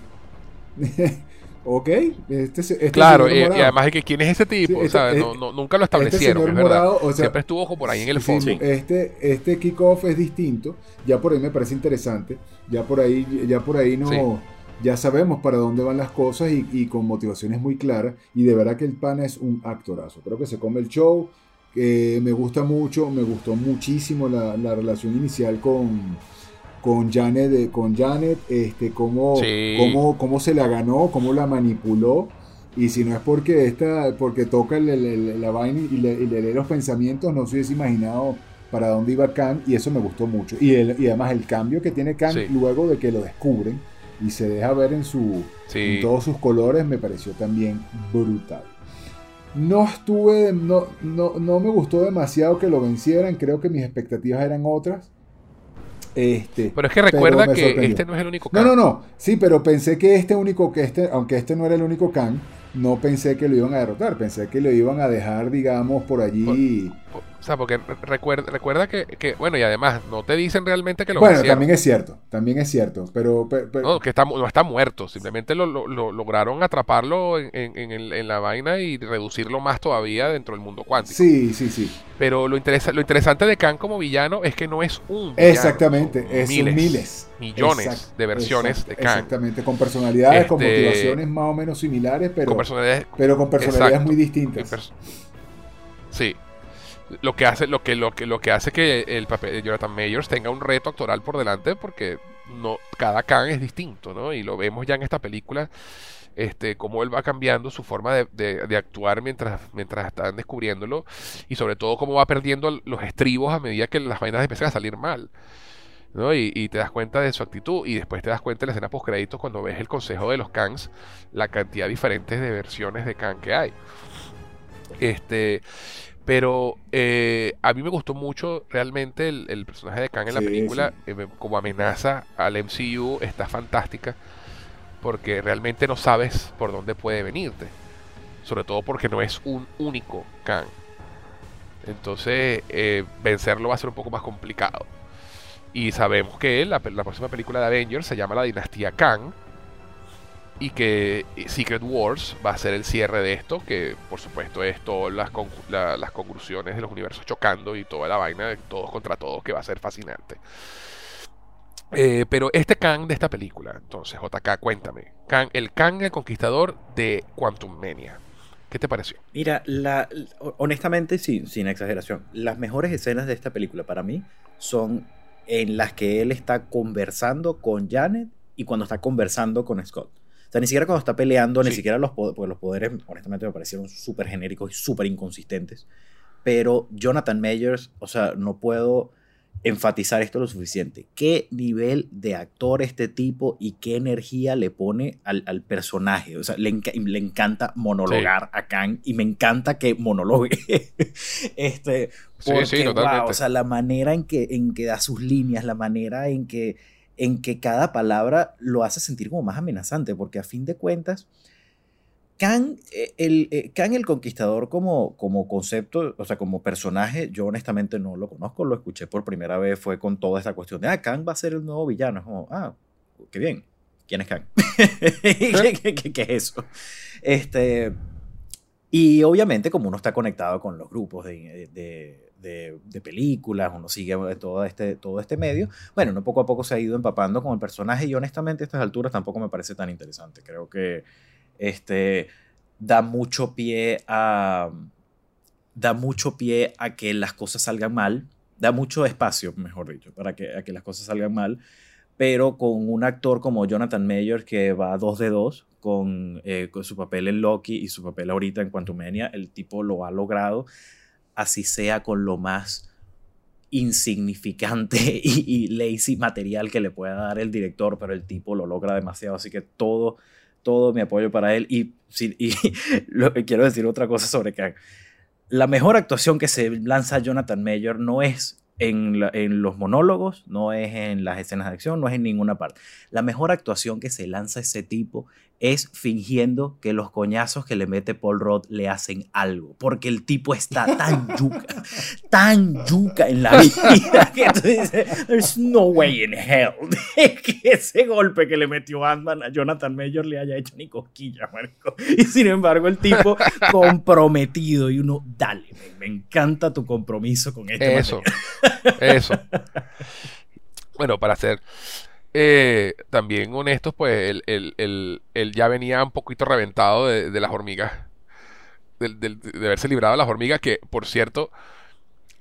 ok, este, este Claro, y, además de que quién es ese tipo, Sí, este- ¿sabes? eh, No, no- nunca lo este establecieron, señor es verdad. morado, o sea, Siempre estuvo como por ahí en el fondo. sí, Este, este kickoff es distinto. Ya por ahí me parece interesante. Ya por ahí, ya por ahí no. Sí. Ya sabemos para dónde van las cosas y, y con motivaciones muy claras. Y de verdad que el pana es un actorazo. Creo que se come el show. que me gusta mucho. Me gustó muchísimo la, la relación inicial con, con Janet. Con Janet este, cómo, Sí. cómo, cómo se la ganó, cómo la manipuló. Y si no es porque esta, porque toca el- la vaina y le, y le lee los pensamientos, no se hubiese imaginado para dónde iba Kang y eso me gustó mucho. Y, el- y además el cambio que tiene Sí. luego de que lo descubren y se deja ver en, su, Sí. en todos sus colores me pareció también brutal. No estuve, no, no, no me gustó demasiado que lo vencieran, creo que mis expectativas eran otras. Este, Pero es que recuerda que sorprendió. este no es el único no, Kang. no, no. Sí, pero pensé que este único, que este, aunque este no era el único Kang, no pensé que lo iban a derrotar. Pensé que lo iban a dejar, digamos, por allí. Sea, porque re- recuerda, recuerda que, que, bueno, y además, no te dicen realmente que lo bueno, también es cierto, también es cierto. Pero, pero- pero- No, que está, no está muerto, simplemente lo, lo- lo- lograron atraparlo en, en- en el- en la vaina y reducirlo más todavía dentro del mundo cuántico. sí, sí, sí. Pero lo, interesa, lo interesante de Kang como villano es que no es un villano, Exactamente, es miles, miles. millones Exact- de versiones exact- de Kang. Exactamente, con personalidades, con Este- motivaciones más o menos similares, pero con personalidades pero con personalidades Exacto. muy distintas. Sí. Lo que hace, lo que, lo que, lo que hace que el papel de Jonathan Mayers tenga un reto actoral por delante, porque no, cada Kang es distinto, ¿no? Y lo vemos ya en esta película, este, cómo él va cambiando su forma de, de- actuar mientras, mientras están descubriéndolo, y sobre todo cómo va perdiendo los estribos a medida que las vainas empiezan a salir mal. ¿no? Y, te das cuenta de su actitud y después te das cuenta en la escena post créditos cuando ves el consejo de los Kangs, la cantidad diferentes de versiones de Kang que hay. Este, pero eh, a mí me gustó mucho realmente el, el personaje de Kang en la película, sí. eh, como amenaza al MCU, está fantástica, porque realmente no sabes por dónde puede venirte, sobre todo porque no es un único Kang. Entonces, eh, vencerlo va a ser un poco más complicado. Y sabemos que la, la próxima película de Avengers se llama La Dinastía Kang. Y que Secret Wars va a ser el cierre de esto, que por supuesto es todas las, la- las conclusiones de los universos chocando y toda la vaina de todos contra todos, que va a ser fascinante. Eh, pero este Kang de esta película, entonces, JK, cuéntame. Kang, el Kang el conquistador de Quantum Mania. ¿Qué te pareció? Mira, honestamente, sin, sin exageración, las mejores escenas de esta película para mí son en las que él está conversando con Janet y cuando está conversando con Scott. O sea, ni siquiera cuando está peleando, ni Sí. siquiera los, po- porque los poderes, honestamente, me parecieron súper genéricos y súper inconsistentes. Pero Jonathan Majors, o sea, no puedo enfatizar esto lo suficiente. ¿Qué nivel de actor este tipo y qué energía le pone al, al personaje? O sea, le, enca- le encanta monologar a Kang y me encanta que monologue. este, Sí, porque, sí, totalmente. wow, o sea, la manera en que, en que da sus líneas, la manera en que, en que cada palabra lo hace sentir como más amenazante, porque a fin de cuentas, Kang, eh, el, eh, Kang el Conquistador como, como concepto, o sea, como personaje, yo honestamente no lo conozco, lo escuché por primera vez, fue con toda esta cuestión de, ah, Kang va a ser el nuevo villano. Es como, ah, qué bien. ¿Quién es Kang? ¿Qué, qué- qué- qué es eso? Este, y obviamente como uno está conectado con los grupos de, de- de- de películas, uno sigue todo este, todo este medio, bueno, uno poco a poco se ha ido empapando con el personaje y honestamente a estas alturas tampoco me parece tan interesante. Creo que este, da mucho pie a da mucho pie a que las cosas salgan mal, da mucho espacio, mejor dicho, para que, a que las cosas salgan mal, pero con un actor como Jonathan Mayer que va dos de dos con, eh, con su papel en Loki y su papel ahorita en Quantumania, el tipo lo ha logrado, así sea con lo más insignificante y, lazy material que le pueda dar el director, pero el tipo lo logra demasiado, así que todo, todo mi apoyo para él. Y, lo, quiero decir otra cosa sobre Kang. La mejor actuación que se lanza Jonathan Mayer no es en, en los monólogos, no es en las escenas de acción, no es en ninguna parte. La mejor actuación que se lanza ese tipo es fingiendo que los coñazos que le mete Paul Rudd le hacen algo, porque el tipo está tan yuca, tan yuca en la vida que tú dices, there's no way in hell que ese golpe que le metió Ant-Man a Jonathan Mayer le haya hecho ni cosquillas, marico. Y sin embargo el tipo comprometido y uno, dale, me, me encanta tu compromiso con este Eso, material". eso. Bueno, para ser eh, también honestos, pues él, él- él- él ya venía un poquito reventado de, de las hormigas, de, haberse librado de las hormigas, que por cierto,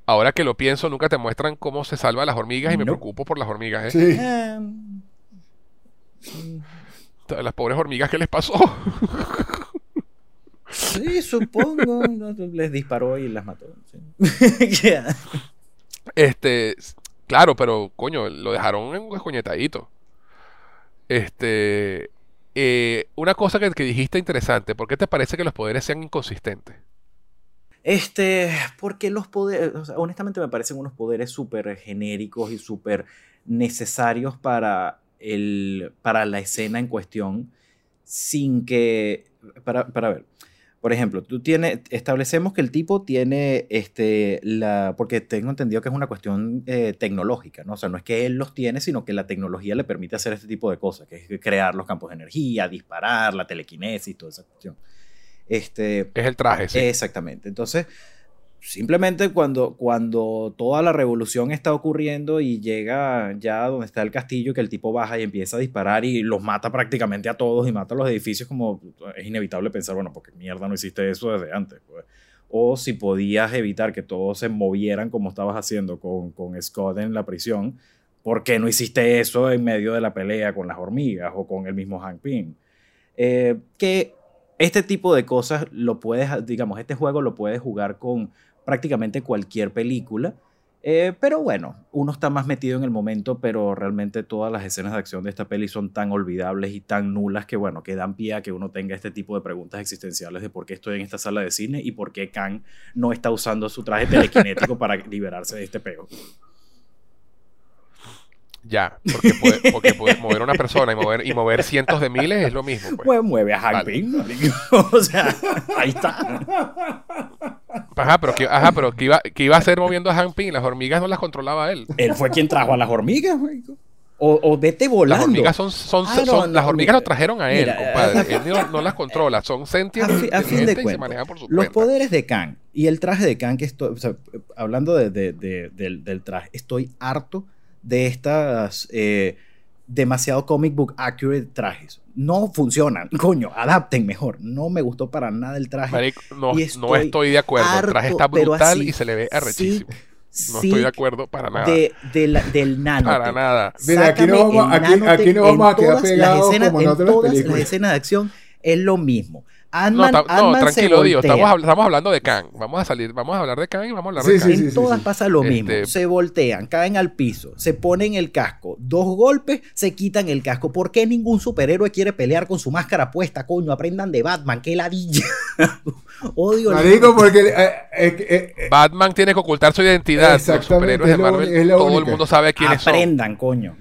ahora que lo pienso, nunca te muestran cómo se salvan las hormigas y me No. preocupo por las hormigas, ¿eh? Sí. Em, Las pobres hormigas, ¿qué les pasó? Sí, supongo. les disparó y las mató. sí. Este, claro, pero coño, lo dejaron en un escoñetadito. Este, eh, una cosa que, que dijiste interesante, ¿por qué te parece que los poderes sean inconsistentes? Este, porque los poderes, honestamente me parecen unos poderes súper genéricos y súper necesarios para, el, para la escena en cuestión, sin que, para, para ver, por ejemplo, tú tienes, establecemos que el tipo tiene, este, la, porque tengo entendido que es una cuestión eh, tecnológica, ¿no? O sea, no es que él los tiene, sino que la tecnología le permite hacer este tipo de cosas, que es crear los campos de energía, disparar, la telequinesis, toda esa cuestión. Este, Es el traje, sí. Exactamente. Entonces, simplemente cuando, cuando toda la revolución está ocurriendo y llega ya donde está el castillo, que el tipo baja y empieza a disparar y los mata prácticamente a todos y mata los edificios, como es inevitable pensar, bueno, porque mierda no hiciste eso desde antes. pues. O si podías evitar que todos se movieran como estabas haciendo con, con Scott en la prisión, ¿por qué no hiciste eso en medio de la pelea con las hormigas o con el mismo Hank Pym? Eh, que este tipo de cosas lo puedes, digamos, este juego lo puedes jugar con prácticamente cualquier película. Eh, pero bueno, uno está más metido en el momento, pero realmente todas las escenas de acción de esta peli son tan olvidables y tan nulas que bueno, que dan pie a que uno tenga este tipo de preguntas existenciales de por qué estoy en esta sala de cine y por qué Kang no está usando su traje telequinético para liberarse de este pego. Ya, porque, puede- porque mover a una persona y mover, y mover cientos de miles es lo mismo. pues. Pues mueve a Hank o sea, ahí está. Ajá, pero que, ajá, pero que iba, que iba a ser moviendo a Hank Pym, las hormigas no las controlaba él. Él fue quien trajo a las hormigas, marico. O, o vete volando. Las hormigas son, son, Ah, no, son- no, las hormigas lo trajeron a él, mira, compadre. Él no, las controla, son sentientes, a, fi- a fin de inteligentes y se cuentas, manejan por su los cuenta. poderes de Kang y el traje de Kang que estoy, o sea, hablando de- de- de- del, del traje, estoy harto de estas eh, demasiado comic book accurate trajes. No funcionan, coño, adapten mejor. No me gustó para nada el traje. No, Y no estoy estoy de acuerdo. el traje está brutal así, y se le ve arrechísimo. no sí estoy de acuerdo para nada. de, de la- del nano. para nada. Mira, aquí nos Sácame vamos- aquí- aquí nos vamos a quedar todas las pegados escenas- como en todas películas. las escenas de acción es lo mismo. No, Ant-Man, no, tranquilo, Dio. voltea. Estamos, estamos hablando de Kang. Vamos a salir, vamos a hablar de Kang y vamos a hablar Sí, de sí, Kang. en todas pasa lo mismo. Este- Se voltean, caen al piso, se ponen el casco. Dos golpes, se quitan el casco. ¿Por qué ningún superhéroe quiere pelear con su máscara puesta? Coño, aprendan de Batman, qué ladilla. Odio el- Marico, porque eh, eh, eh, Batman tiene que ocultar su identidad. Los superhéroes de Marvel, la todo el mundo sabe quiénes son. Aprendan, coño.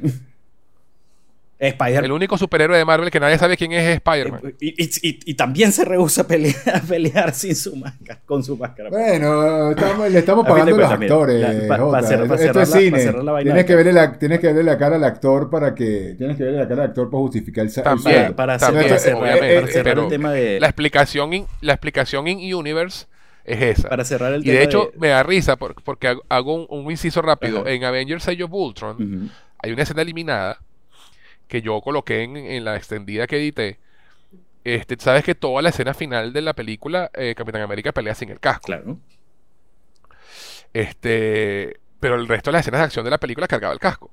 Spider El único superhéroe de Marvel que nadie sabe quién es es Spider-Man. y, y- y- y también se rehúsa a pelear, a pelear sin su máscara, con su máscara. bueno, estamos- le estamos pagando a los actores. la- pa- Jota. pa cerrar- la- vaina Tienes que, verle la, tienes que verle la cara al actor para que. Tienes que verle la cara al actor para justificar el También, para, para hacer- también, para cerrar, obviamente, para cerrar pero el tema de La explicación in, la explicación in Universe es esa. para cerrar el y tema de hecho de- me da risa por- porque hago- un, un inciso rápido. Ajá. En Avengers Age of Ultron hay una escena eliminada que yo coloqué en, en la extendida que edité. Este, Sabes que toda la escena final de la película eh, Capitán América pelea sin el casco. claro Este, pero el resto de las escenas de acción de la película cargaba el casco.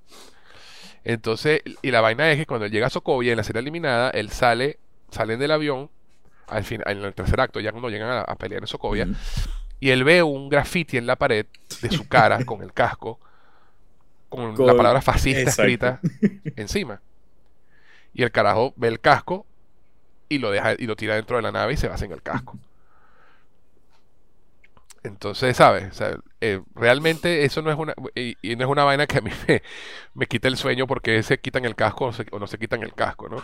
Entonces, y la vaina es que cuando él llega a Sokovia en la escena eliminada, él sale, salen del avión, al fin, en el tercer acto, ya cuando llegan a, a pelear en Sokovia, y él ve un graffiti en la pared de su cara con el casco, con, Con- la palabra fascista Exacto. escrita encima. Y el carajo ve el casco y lo deja y lo tira dentro de la nave y se va sin el casco. Entonces, ¿sabes? Eh, realmente eso no es una y, no es una vaina que a mí me, quita el sueño porque se quitan el casco o no se quitan el casco, ¿no?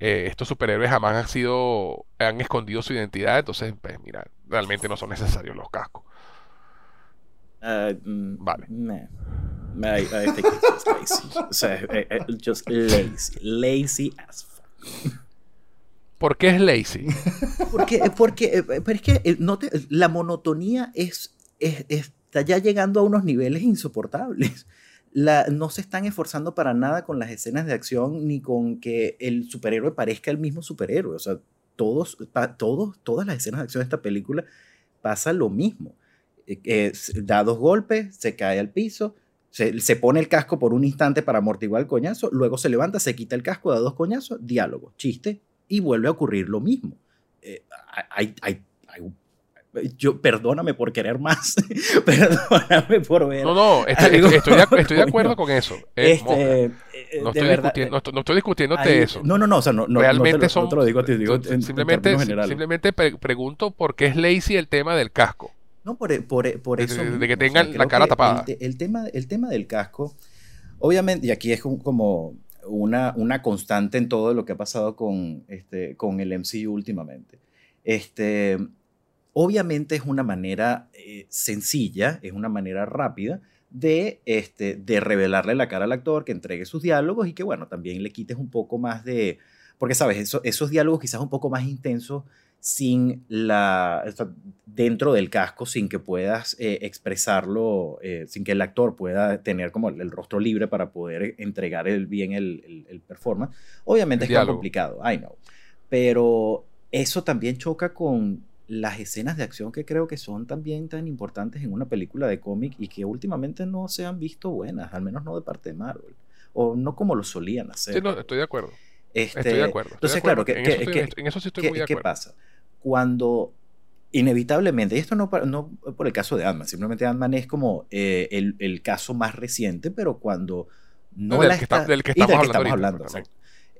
Eh, estos superhéroes jamás han sido han escondido su identidad, entonces, pues mira, realmente no son necesarios los cascos. Ah, mm, Vale. nah. I, I think it's just lazy. O sea, eh, eh, just lazy. Lazy as fuck. ¿Por qué es lazy? Porque, porque, eh, pero es que no te- la monotonía es, es- está ya llegando a unos niveles insoportables. La, no se están esforzando para nada con las escenas de acción ni con que el superhéroe parezca el mismo superhéroe. O sea, todos, pa- todos, todas las escenas de acción de esta película pasa lo mismo. Eh, da dos golpes, se cae al piso, se, se pone el casco por un instante para amortiguar el coñazo, luego se levanta, se quita el casco, da dos coñazos, diálogo, chiste, y vuelve a ocurrir lo mismo. Eh, hay, hay- hay- yo, perdóname por querer más, perdóname por ver. No, no, estoy, Algo, estoy- estoy de, estoy acuerdo con eso. Eh. Este, eh, no, estoy verdad, discutiendo, no, estoy, no estoy discutiéndote hay- eso. No, no, no, o sea, no, no, Realmente no son. no te lo digo a ti, digo en- en simplemente, simplemente pre- pregunto por qué es lazy el tema del casco. No, por, por, por De- eso. de- que o sea, tengan la cara tapada. El, te- el tema, el tema del casco, obviamente, y aquí es como una, una constante en todo lo que ha pasado con, este, con el MCU últimamente. Este, obviamente es una manera eh, sencilla, es una manera rápida de, este, de revelarle la cara al actor, que entregue sus diálogos y que, bueno, también le quites un poco más de... Porque, ¿sabes? Eso- esos diálogos quizás un poco más intensos sin la dentro del casco sin que puedas eh, expresarlo eh, sin que el actor pueda tener como el, el rostro libre para poder entregar el, bien el, el- el performance obviamente es diálogo. complicado I know pero eso también choca con las escenas de acción que creo que son también tan importantes en una película de cómic y que últimamente no se han visto buenas al menos no de parte de Marvel o no como lo solían hacer Sí, no, estoy de acuerdo. Este, Estoy de acuerdo. estoy de entonces, acuerdo. claro, que, en, que- eso estoy, que- en eso sí estoy ¿Qué, muy de qué acuerdo. pasa? Cuando inevitablemente, y esto no, no por el caso de Ant-Man, simplemente Ant-Man es como eh, el, el caso más reciente, pero cuando no, No, del la que está- está- del que estamos del que hablando estamos ahorita, hablando, exacto.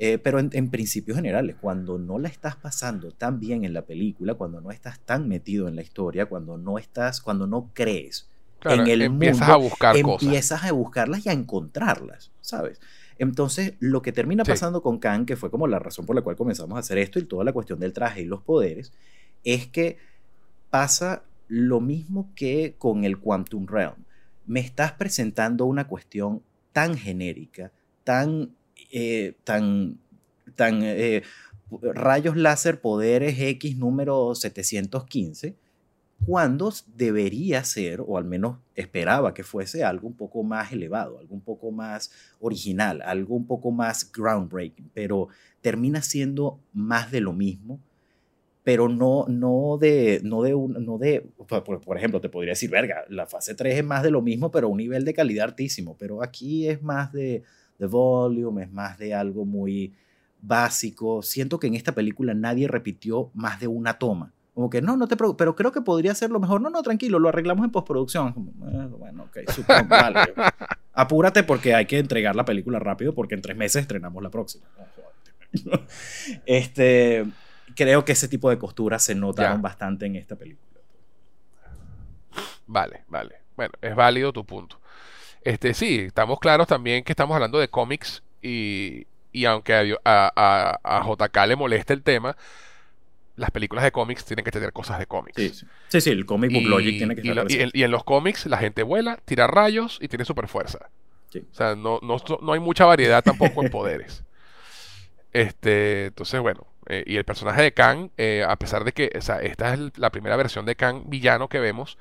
Eh, pero en, en principios generales, cuando no la estás pasando tan bien en la película, cuando no estás tan metido en la historia, cuando no estás, cuando no crees Claro, en el empiezas mundo, a buscar cosas. empiezas a buscarlas y a encontrarlas, ¿sabes? Entonces, lo que termina Sí. pasando con Kang, que fue como la razón por la cual comenzamos a hacer esto y toda la cuestión del traje y los poderes, es que pasa lo mismo que con el Quantum Realm. Me estás presentando una cuestión tan genérica, tan, eh, tan, tan eh, rayos láser, poderes X número 715, cuando debería ser, o al menos esperaba que fuese algo un poco más elevado, algo un poco más original, algo un poco más groundbreaking, pero termina siendo más de lo mismo, pero no, no de, no de, no de por, por, ejemplo, te podría decir, verga, la fase 3 es más de lo mismo, pero a un nivel de calidad altísimo, pero aquí es más de, de volume, es más de algo muy básico. Siento que en esta película nadie repitió más de una toma como que no, no te preocupes, pero creo que podría ser lo mejor. No, no, tranquilo, lo arreglamos en postproducción. Eh, bueno, ok, super, vale. Apúrate porque hay que entregar la película rápido porque en tres meses estrenamos la próxima. este, creo que ese tipo de costuras se notaron bastante en esta película. Vale, vale. Bueno, es válido tu punto. Este, sí, estamos claros también que estamos hablando de cómics y, y aunque a, a, a JK le moleste el tema, las películas de cómics tienen que tener cosas de cómics. Sí, sí, el comic book logic tiene que estar y, y, en, los cómics la gente vuela, tira rayos y tiene super fuerza. O sea, no, no, no, hay mucha variedad tampoco en poderes. Este, entonces, bueno, eh, y el personaje de Kang, eh, a pesar de que, o sea, esta es la primera versión de Kang villano que vemos,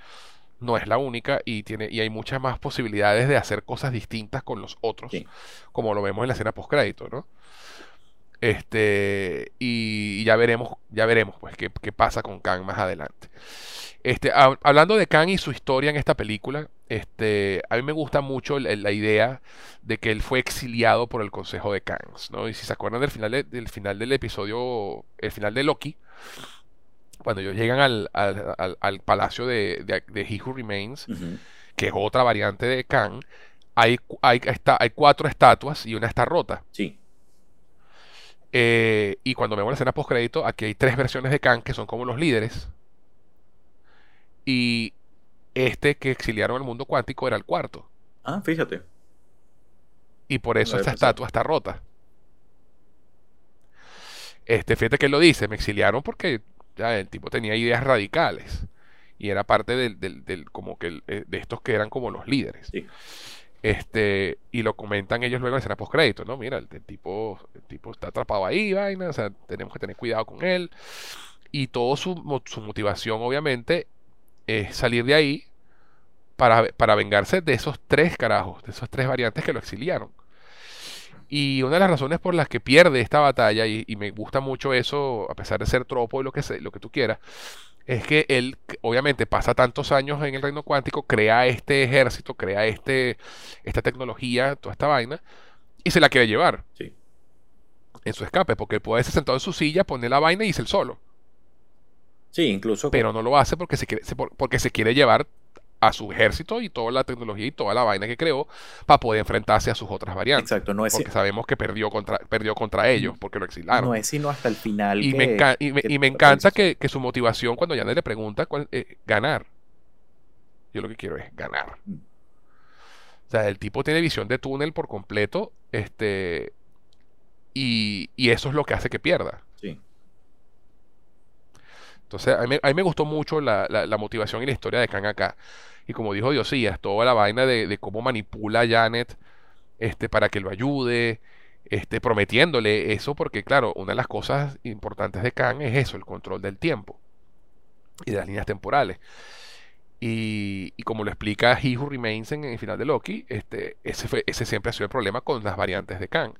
no es la única y tiene y hay muchas más posibilidades de hacer cosas distintas con los otros, como lo vemos en la escena post crédito, ¿no? Este, y, ya veremos, ya veremos pues qué, pasa con Kang más adelante. Este, hablando de Kang y su historia en esta película, este, a mí me gusta mucho la, idea de que él fue exiliado por el Consejo de Kangs, ¿no? Y si se acuerdan del final, del final del episodio, el final de Loki, cuando ellos llegan al, al, palacio de, de, He Who Remains, que es otra variante de Kang, hay, hay, está, hay cuatro estatuas y una está rota. Sí. Eh, y cuando vemos la escena post crédito, aquí hay tres versiones de Kang que son como los líderes. Y este que exiliaron al mundo cuántico era el cuarto. Ah, fíjate. Y por eso esta estatua está rota. Este, fíjate que él lo dice, me exiliaron porque ya el tipo tenía ideas radicales. Y era parte del, del, como que eh, de estos que eran como los líderes. Sí. Este, y lo comentan ellos luego en escena post crédito, ¿no? Mira, el, tipo, el tipo está atrapado ahí, vaina, o sea, tenemos que tener cuidado con él. Y todo su, su motivación, obviamente, es salir de ahí para, para vengarse de esos tres carajos, de esos tres variantes que lo exiliaron. Y una de las razones por las que pierde esta batalla, y, y me gusta mucho eso, a pesar de ser tropo y lo que, sé, lo que tú quieras, es que él obviamente pasa tantos años en el reino cuántico, crea este ejército, crea este, esta tecnología, toda esta vaina, y se la quiere llevar. Sí. En su escape, porque puede ser sentado en su silla, poner la vaina y irse el solo. Sí, incluso. Pero no lo hace porque se quiere, porque se quiere llevar a su ejército y toda la tecnología y toda la vaina que creó para poder enfrentarse a sus otras variantes. Exacto, no es porque sabemos que perdió contra, perdió contra ellos porque lo exilaron. No es sino hasta el final. Y, me, y me, encanta que, su motivación cuando Janet le pregunta cuál, eh, ganar. Yo lo que quiero es ganar. Mm. O sea, el tipo tiene visión de túnel por completo, este, y, y eso es lo que hace que pierda. Entonces, a mí, me gustó mucho la, la, motivación y la historia de Khan acá. Y como dijo Diosías, toda la vaina de, cómo manipula a Janet este, para que lo ayude, este, prometiéndole eso, porque claro, una de las cosas importantes de Khan es eso, el control del tiempo y de las líneas temporales. Y, como lo explica He Who Remains en, el final de Loki, este, ese, fue, ese siempre ha sido el problema con las variantes de Khan.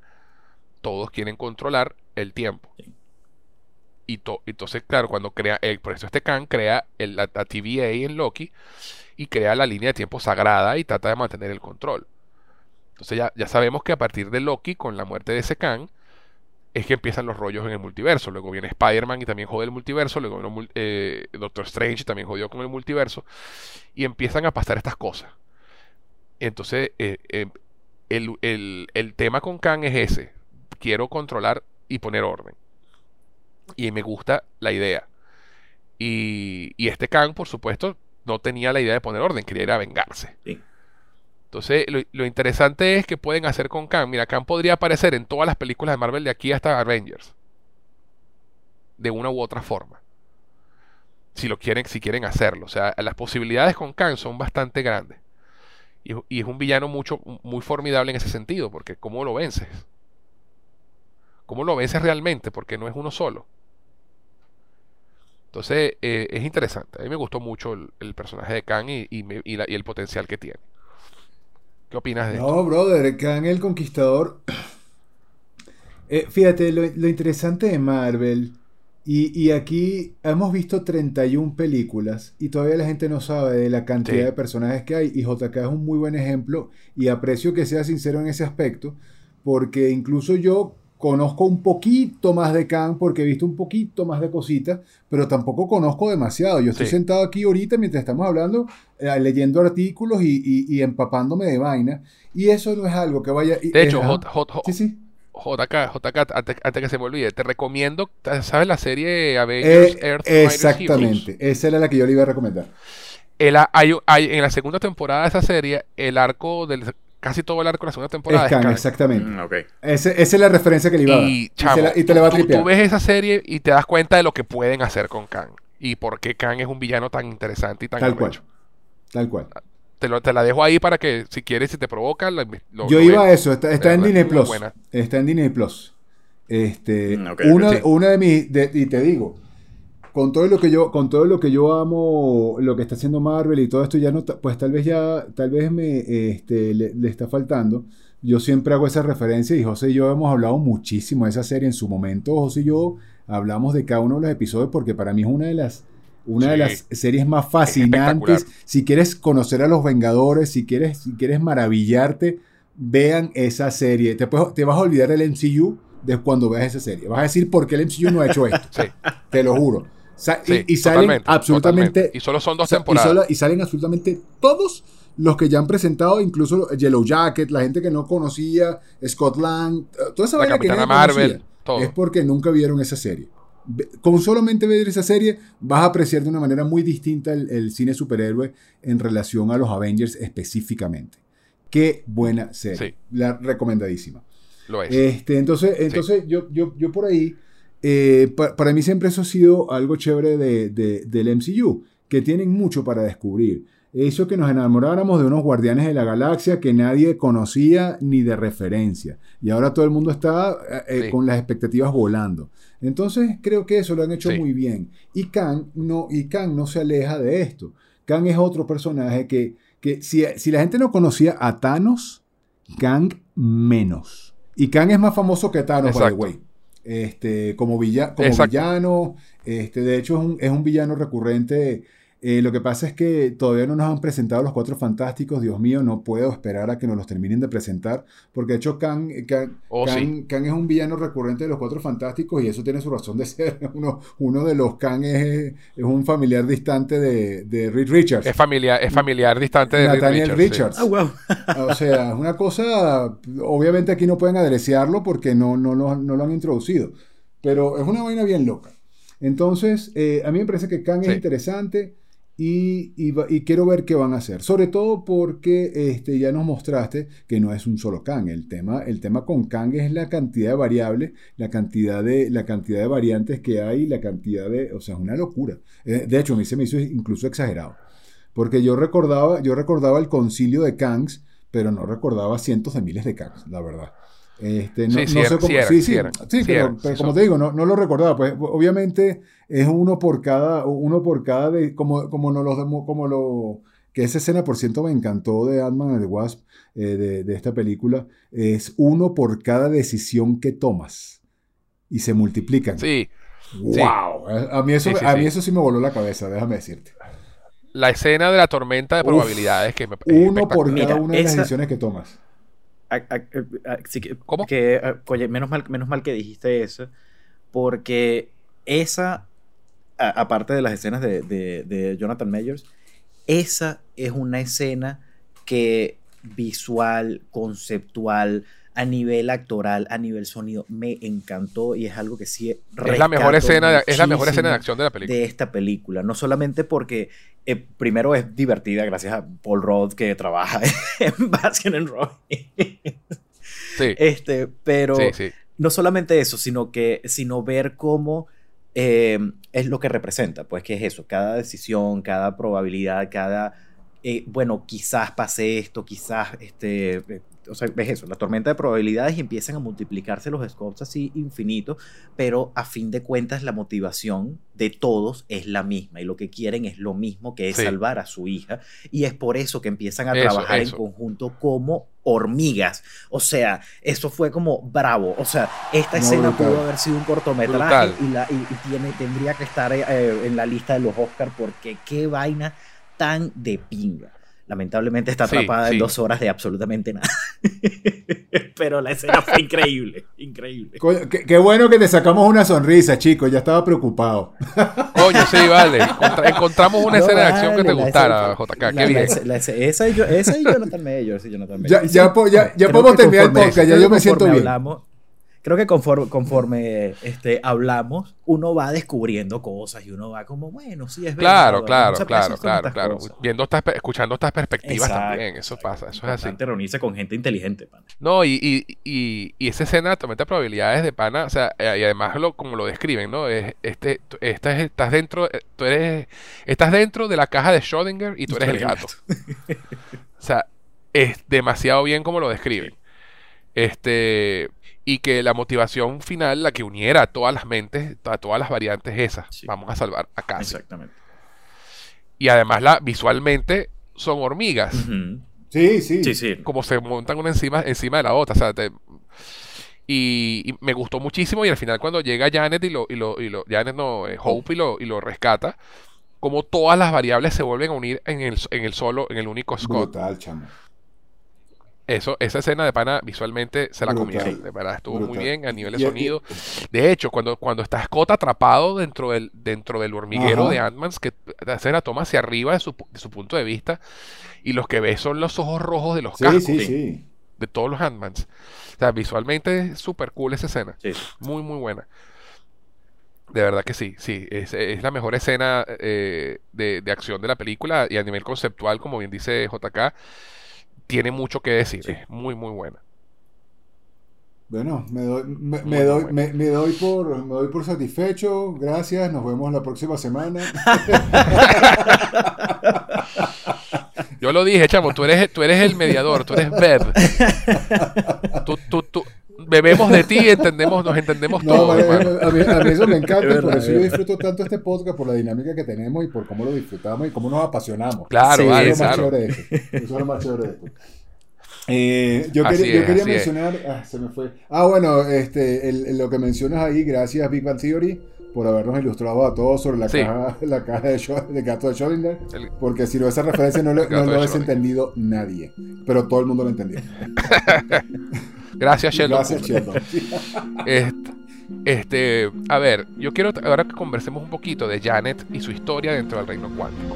Todos quieren controlar el tiempo. Y entonces, claro, cuando crea, el, por eso este Khan crea el, la, TVA en Loki y crea la línea de tiempo sagrada y trata de mantener el control. Entonces ya, ya sabemos que a partir de Loki, con la muerte de ese Khan, es que empiezan los rollos en el multiverso. Luego viene Spider-Man y también jode el multiverso. Luego eh, Doctor Strange también jodió con el multiverso. Y empiezan a pasar estas cosas. Entonces, eh, eh, el, el, el tema con Khan es ese. Quiero controlar y poner orden. Y me gusta la idea. Y, y este Kang, por supuesto, no tenía la idea de poner orden, quería ir a vengarse. Entonces, lo, interesante es que pueden hacer con Kang. Mira, Kang podría aparecer en todas las películas de Marvel de aquí hasta Avengers. De una u otra forma. Si lo quieren, si quieren hacerlo. O sea, las posibilidades con Kang son bastante grandes. Y, y es un villano mucho, muy formidable en ese sentido, porque ¿cómo lo vences? ¿Cómo lo vences realmente? Porque no es uno solo. Entonces eh, es interesante. A mí me gustó mucho el, personaje de Kang y, y, el potencial que tiene. ¿Qué opinas de no, No, brother, Kang el Conquistador. Eh, fíjate, lo, interesante de Marvel, y, aquí hemos visto 31 películas y todavía la gente no sabe de la cantidad de personajes que hay, y JK es un muy buen ejemplo, y aprecio que sea sincero en ese aspecto, porque incluso yo conozco un poquito más de Khan porque he visto un poquito más de cositas, pero tampoco conozco demasiado. Yo estoy sentado aquí ahorita mientras estamos hablando, eh, leyendo artículos y, empapándome de vaina, y eso no es algo que vaya... De hecho, JK, JK, antes, que se me olvide, te recomiendo, ¿sabes la serie Avengers eh, Earth Exactamente, esa era la que yo le iba a recomendar. El, hay, en la segunda temporada de esa serie, el arco del casi todo el arco de la segunda temporada. Es exactamente. Mm, esa es la referencia que le iba a dar. Y, te le va a tú, tú, ves esa serie y te das cuenta de lo que pueden hacer con Kang. Y por qué Kang es un villano tan interesante y tan Tal cual. Tal cual. Te, lo, te, la dejo ahí para que si quieres, si te provoca. Lo, Yo iba a eso. Está, en Disney Plus. Está en Disney Plus. Este, mm, una, una de mis. y te digo con todo lo que yo con todo lo que yo amo lo que está haciendo Marvel y todo esto ya no pues tal vez ya tal vez me este, le, está faltando. Yo siempre hago esa referencia y José y yo hemos hablado muchísimo de esa serie en su momento. José y yo hablamos de cada uno de los episodios porque para mí es una de las una de las series más fascinantes. Si quieres conocer a los Vengadores si quieres si quieres maravillarte vean esa serie. Te, te vas a olvidar del MCU de cuando veas esa serie. Vas a decir por qué el MCU no ha hecho esto te lo juro y, salen absolutamente. Y solo son dos temporadas. Y, salen absolutamente todos los que ya han presentado, incluso Yellow Jacket, la gente que no conocía, Scott Lang, toda esa la que Marvel, es porque nunca vieron esa serie. Con solamente ver esa serie vas a apreciar de una manera muy distinta el, cine superhéroe en relación a los Avengers específicamente. Qué buena serie. La recomendadísima. Lo es. Este, entonces, entonces yo, yo, yo por ahí eh, para mí siempre eso ha sido algo chévere de, del MCU, que tienen mucho para descubrir. Eso que nos enamoráramos de unos guardianes de la galaxia que nadie conocía ni de referencia. Y ahora todo el mundo está eh, eh, con las expectativas volando. Entonces creo que eso lo han hecho muy bien. Y Kang no, y Kang no se aleja de esto. Kang es otro personaje que, que si, si la gente no conocía a Thanos, Kang menos. Y Kang es más famoso que Thanos, by the way este, como, villa, como villano. Este, de hecho, es un, es un villano recurrente eh, lo que pasa es que todavía no nos han presentado los cuatro fantásticos. Dios mío, no puedo esperar a que nos los terminen de presentar. Porque de hecho, Kang, oh, Kang, es un villano recurrente de los cuatro fantásticos y eso tiene su razón de ser. Uno, uno de los Kang es, es un familiar distante de, de Reed Richards. Es familiar, es familiar distante de Nathaniel Richards. Richards. Ah, o sea, es una cosa. Obviamente aquí no pueden adereciarlo porque no, no, no, no lo han introducido. Pero es una vaina bien loca. Entonces, eh, a mí me parece que Kang es interesante. Y, quiero ver qué van a hacer. Sobre todo porque este, ya nos mostraste que no es un solo Kang. El tema, el tema con Kang es la cantidad de variables, la cantidad de, la cantidad de variantes que hay, la cantidad de. O sea, es una locura. Eh, de hecho, a mí se me hizo incluso exagerado. Porque yo recordaba, yo recordaba el concilio de Kangs, pero no recordaba cientos de miles de Kangs, la verdad. Este, no, sé cómo. Sí, sí, sí, pero, como te digo, no, no, lo recordaba. Pues obviamente es uno por cada, uno por cada de, como, como no los como lo que esa escena por ciento me encantó de Ant-Man and the Wasp eh, de, de, esta película es uno por cada decisión que tomas y se multiplican. Sí. Wow. A mí eso, a mí eso sí me voló la cabeza, déjame decirte. La escena de la tormenta de probabilidades que me uno por cada una de las decisiones que tomas. ¿Cómo? Que, oye, menos mal, menos mal que dijiste eso, porque esa, aparte de las escenas de, de, Jonathan Mayers, esa es una escena que visual, conceptual, a nivel actoral, a nivel sonido, me encantó y es algo que sí es la mejor escena de, es la mejor escena de acción de la película. De esta película, no solamente porque eh, primero es divertida gracias a Paul Rudd que trabaja en Baskin and Robbins. Sí. Este, pero no solamente eso, sino que sino ver cómo eh, es lo que representa, pues que es eso, cada decisión, cada probabilidad, cada, eh, bueno, quizás pase esto, quizás, este, o sea, ves eso, la tormenta de probabilidades y empiezan a multiplicarse los scopes así infinitos, pero a fin de cuentas la motivación de todos es la misma y lo que quieren es lo mismo que es Sí. salvar a su hija y es por eso que empiezan a Eso, trabajar eso. en conjunto como hormigas. O sea, eso fue como bravo. O sea, esta No, escena brutal. pudo haber sido un cortometraje Brutal. y, la, y, y tiene, tendría que estar eh, en la lista de los Oscars porque qué vaina tan de pinga. Lamentablemente está atrapada sí. en dos horas de absolutamente nada. Pero la escena fue increíble, increíble. Coño, qué, qué bueno que te sacamos una sonrisa, chicos. Ya estaba preocupado. Coño, sí, vale. Encontra- encontramos una No, escena de acción que te gustara, escena- JK. la- Qué la- bien. la- la- esa y yo, esa y Jonathan Mayor, sí, Jonathan Ya, ya, ya, podemos terminar el podcast. Ya yo me siento bien. hablamos- creo que conforme, conforme este, hablamos, uno va descubriendo cosas y uno va como, bueno, sí es verdad. Claro, claro, claro, claro, claro. cosas. Viendo estas, escuchando estas perspectivas Exacto, también, eso exacto. pasa, eso es así. Reunirse con gente inteligente, pana. No, y, y, y, y esa escena de probabilidades de pana, o sea, eh, y además lo, como lo describen, ¿no? Es, este, tú- esta es- estás dentro, eh, tú eres, estás dentro de la caja de Schrödinger y tú eres el gato. O sea, es demasiado bien como lo describen. Este, y que la motivación final, la que uniera a todas las mentes, a todas las variantes esas, Sí. vamos a salvar a Cassie. Exactamente. Y además la, visualmente son hormigas. Sí, sí. Sí, sí. como se montan una encima, encima de la otra. O sea, te- y, y me gustó muchísimo. Y al final, cuando llega Janet y lo, y lo, y lo Janet no, eh, Hope y lo, y lo rescata, como todas las variables se vuelven a unir en el, en el solo, en el único Scott. Brutal, chamo. Eso, esa escena de pana visualmente se la comieron. De verdad, estuvo muy bien a nivel de Y- y- sonido. De hecho, cuando, cuando está Scott atrapado dentro del, dentro del hormiguero Ajá. de Ant-Man, que hace la toma hacia arriba de su, de su punto de vista, y los que ves son los ojos rojos de los Sí, cascos sí, sí. de todos los Ant-Mans. O sea, visualmente es súper cool esa escena. Sí. Muy, muy buena. De verdad que sí, sí. Es, es la mejor escena eh, de, de acción de la película y a nivel conceptual, como bien dice JK, tiene mucho que decir. Sí. Es muy, muy buena. Bueno, me doy, me, doy, me, me doy por, me doy por satisfecho. Gracias. Nos vemos la próxima semana. Yo lo dije, chamo, tú eres, tú eres el mediador, tú eres Bev. Tú, tú, tú- bebemos de ti y entendemos, nos entendemos No, todos, vale, a, mí, a mí eso me encanta. Es por verdad, eso es yo disfruto tanto este podcast, por la dinámica que tenemos y por cómo lo disfrutamos y cómo nos apasionamos. Claro, Sí, vale, Eso es lo más claro. chévere de esto. Eso es lo más chévere de esto. Eh, yo quería, yo es, quería así es. mencionar, ah, se me fue. Ah, bueno, este, el- el- lo que mencionas ahí, gracias Big Bang Theory por habernos ilustrado a todos sobre la Sí. caja, la caja de, Scho- de gato de Schrödinger, El- porque si no esa referencia no, lo- no lo hubiese entendido nadie, pero todo el mundo lo entendió. Gracias, Sheldon. Gracias, Sheldon. Este, este, a ver, yo quiero ahora que conversemos un poquito de Janet y su historia dentro del reino cuántico.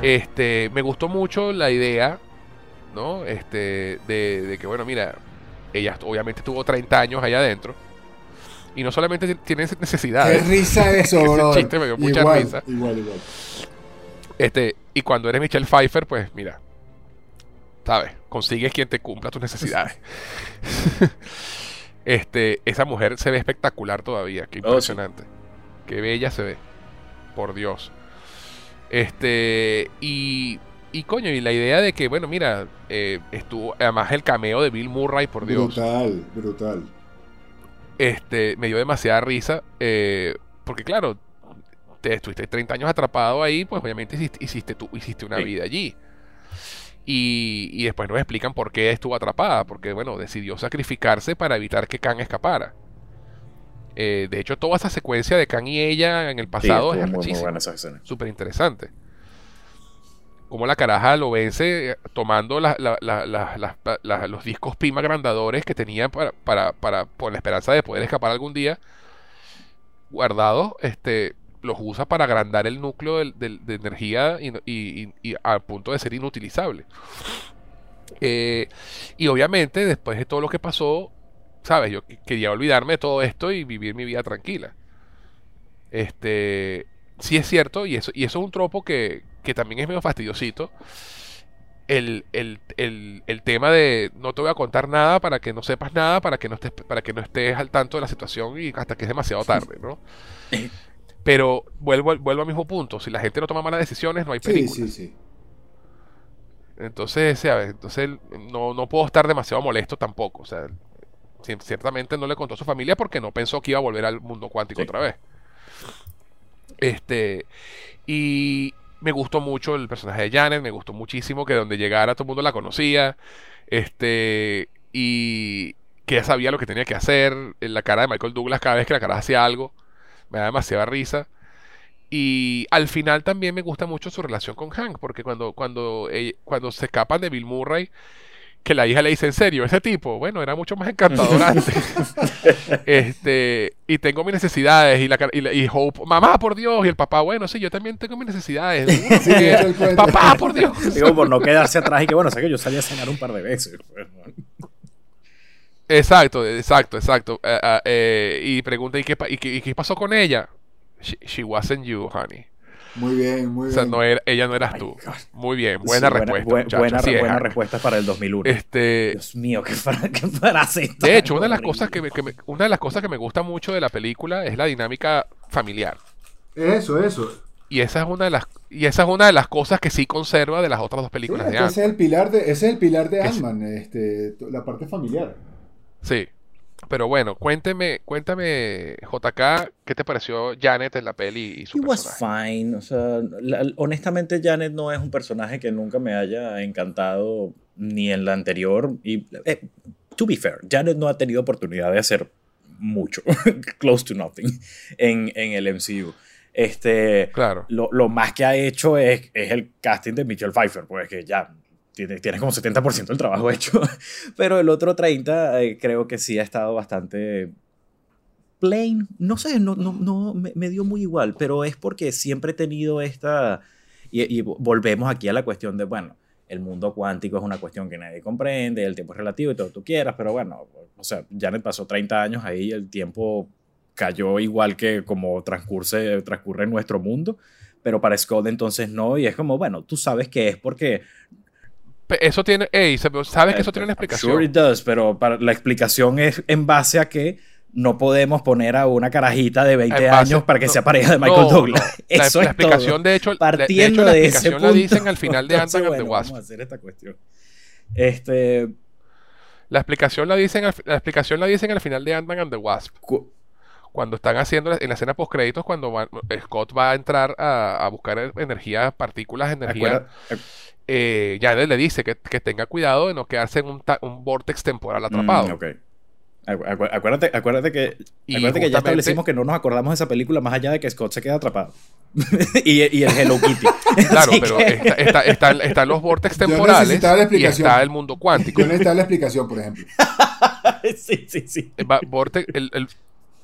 Este, me gustó mucho la idea, ¿no? Este, de, de que, bueno, mira, ella obviamente tuvo 30 años allá adentro. Y no solamente t- tiene Qué necesidades, risa eso, Ese bro. chiste me dio mucha igual, risa. Igual, igual. Este, y cuando eres Michelle Pfeiffer, pues mira, ¿sabes? Consigues quien te cumpla tus necesidades. este, esa mujer se ve espectacular todavía, qué Oh, sí. impresionante. Qué bella se ve. Por Dios. Este, y, y coño, y la idea de que, bueno, mira, eh, estuvo, además el cameo de Bill Murray, por Dios, Brutal, brutal. Este, me dio demasiada risa, eh, porque claro, te estuviste 30 años atrapado ahí, pues obviamente hiciste, hiciste, tú, hiciste una Sí. vida allí. Y, y después nos explican por qué estuvo atrapada, porque bueno, decidió sacrificarse para evitar que Khan escapara. Eh, de hecho, toda esa secuencia de Khan y ella en el pasado es muy, muy arrechísima buena esa escena. súper interesante. Como la caraja lo vence eh, tomando los discos Pima grandadores que tenía para, para, para, con la esperanza de poder escapar algún día, guardados, este, los usa para agrandar el núcleo de energía y, y- y- al punto de ser inutilizable. Eh, y obviamente, después de todo lo que pasó, ¿sabes? Yo qu- quería olvidarme de todo esto y vivir mi vida tranquila. Este, sí es cierto, y eso, y eso es un tropo que, que también es medio fastidiosito. El, el, el, el, tema de no te voy a contar nada para que no sepas nada, para que no estés, para que no estés al tanto de la situación y hasta que es demasiado tarde, ¿no? Pero vuelvo, vuelvo al mismo punto. Si la gente no toma malas decisiones, no hay película. Sí, sí, sí. Entonces, ¿sabes? Entonces no, no puedo estar demasiado molesto tampoco. O sea, ciertamente no le contó a su familia porque no pensó que iba a volver al mundo cuántico otra vez. Este. Y me gustó mucho el personaje de Janet, me gustó muchísimo que donde llegara todo el mundo la conocía. Este. Y que ya sabía lo que tenía que hacer. En la cara de Michael Douglas cada vez que la cara hacía algo. Me da demasiada risa. Y al final también me gusta mucho su relación con Hank, porque cuando, cuando, cuando se escapan de Bill Murray, que la hija le dice, en serio, ese tipo, bueno, era mucho más encantador antes. este, y tengo mis necesidades, y, la, y, Hope, mamá, por Dios, y el papá, bueno, sí, yo también tengo mis necesidades. papá, por Dios. Digo, por no quedarse atrás y que, bueno, sé que yo salí a cenar un par de veces. Exacto, exacto, exacto. Eh, eh, eh, y pregunta, ¿y qué, y, qué, ¿y qué pasó con ella? She, wasn't you, honey. Muy bien, muy bien. O sea, no era, ella no eras tú. Muy bien, buena respuesta. buena, buena respuesta para el 2001. Este, Dios mío, qué, frase. De hecho, una de, las cosas que me, una de las cosas que me gusta mucho de la película es la dinámica familiar. Eso, eso. Y esa es una de las y esa es una de las cosas que sí conserva de las otras dos películas de Ant. Ese es el pilar de ese es el pilar de Ant-Man, este, la parte familiar. Sí. Pero bueno, cuénteme, cuéntame, JK, ¿qué te pareció Janet en la peli y su He was fine. O sea, honestamente, Janet no es un personaje que nunca me haya encantado ni en la anterior. Y, eh, to be fair, Janet no ha tenido oportunidad de hacer mucho, close to nothing, en, en el MCU. Este, claro. Lo, lo, más que ha hecho es, es el casting de Michelle Pfeiffer, pues que ya tienes como 70% del trabajo hecho. Pero el otro 30% eh, creo que sí ha estado bastante plain. No sé, no, no, no me, dio muy igual, pero es porque siempre he tenido esta... Y, volvemos aquí a la cuestión de, bueno, el mundo cuántico es una cuestión que nadie comprende, el tiempo es relativo y todo tú quieras, pero bueno, o sea, Janet pasó 30 años ahí, el tiempo cayó igual que como transcurre, transcurre en nuestro mundo, pero para Scott entonces no, y es como, bueno, tú sabes que es porque eso tiene, ey, sabes que eso tiene una explicación. Sure it does, pero para, la explicación es en base a que no podemos poner a una carajita de 20 años para que sea pareja de Michael Douglas. Eso la, es explicación, de hecho, Partiendo de, hecho, la explicación la dicen al final de the Wasp. Vamos a hacer esta cuestión. Este... La explicación la dicen, la explicación la dicen al final de Ant-Man and the Wasp. cuando están haciendo en la escena post créditos cuando Scott va a entrar a, a buscar energía, partículas, energía eh, le dice que, tenga cuidado de no quedarse en un, un vortex temporal atrapado. Mm, acuérdate, acuérdate que, acuérdate que ya establecimos que no nos acordamos de esa película más allá de que Scott se queda atrapado. y, el Hello Kitty. claro, pero están los vortex temporales y está el mundo cuántico. Yo necesitaba la explicación, por ejemplo. sí, sí, sí. el, el,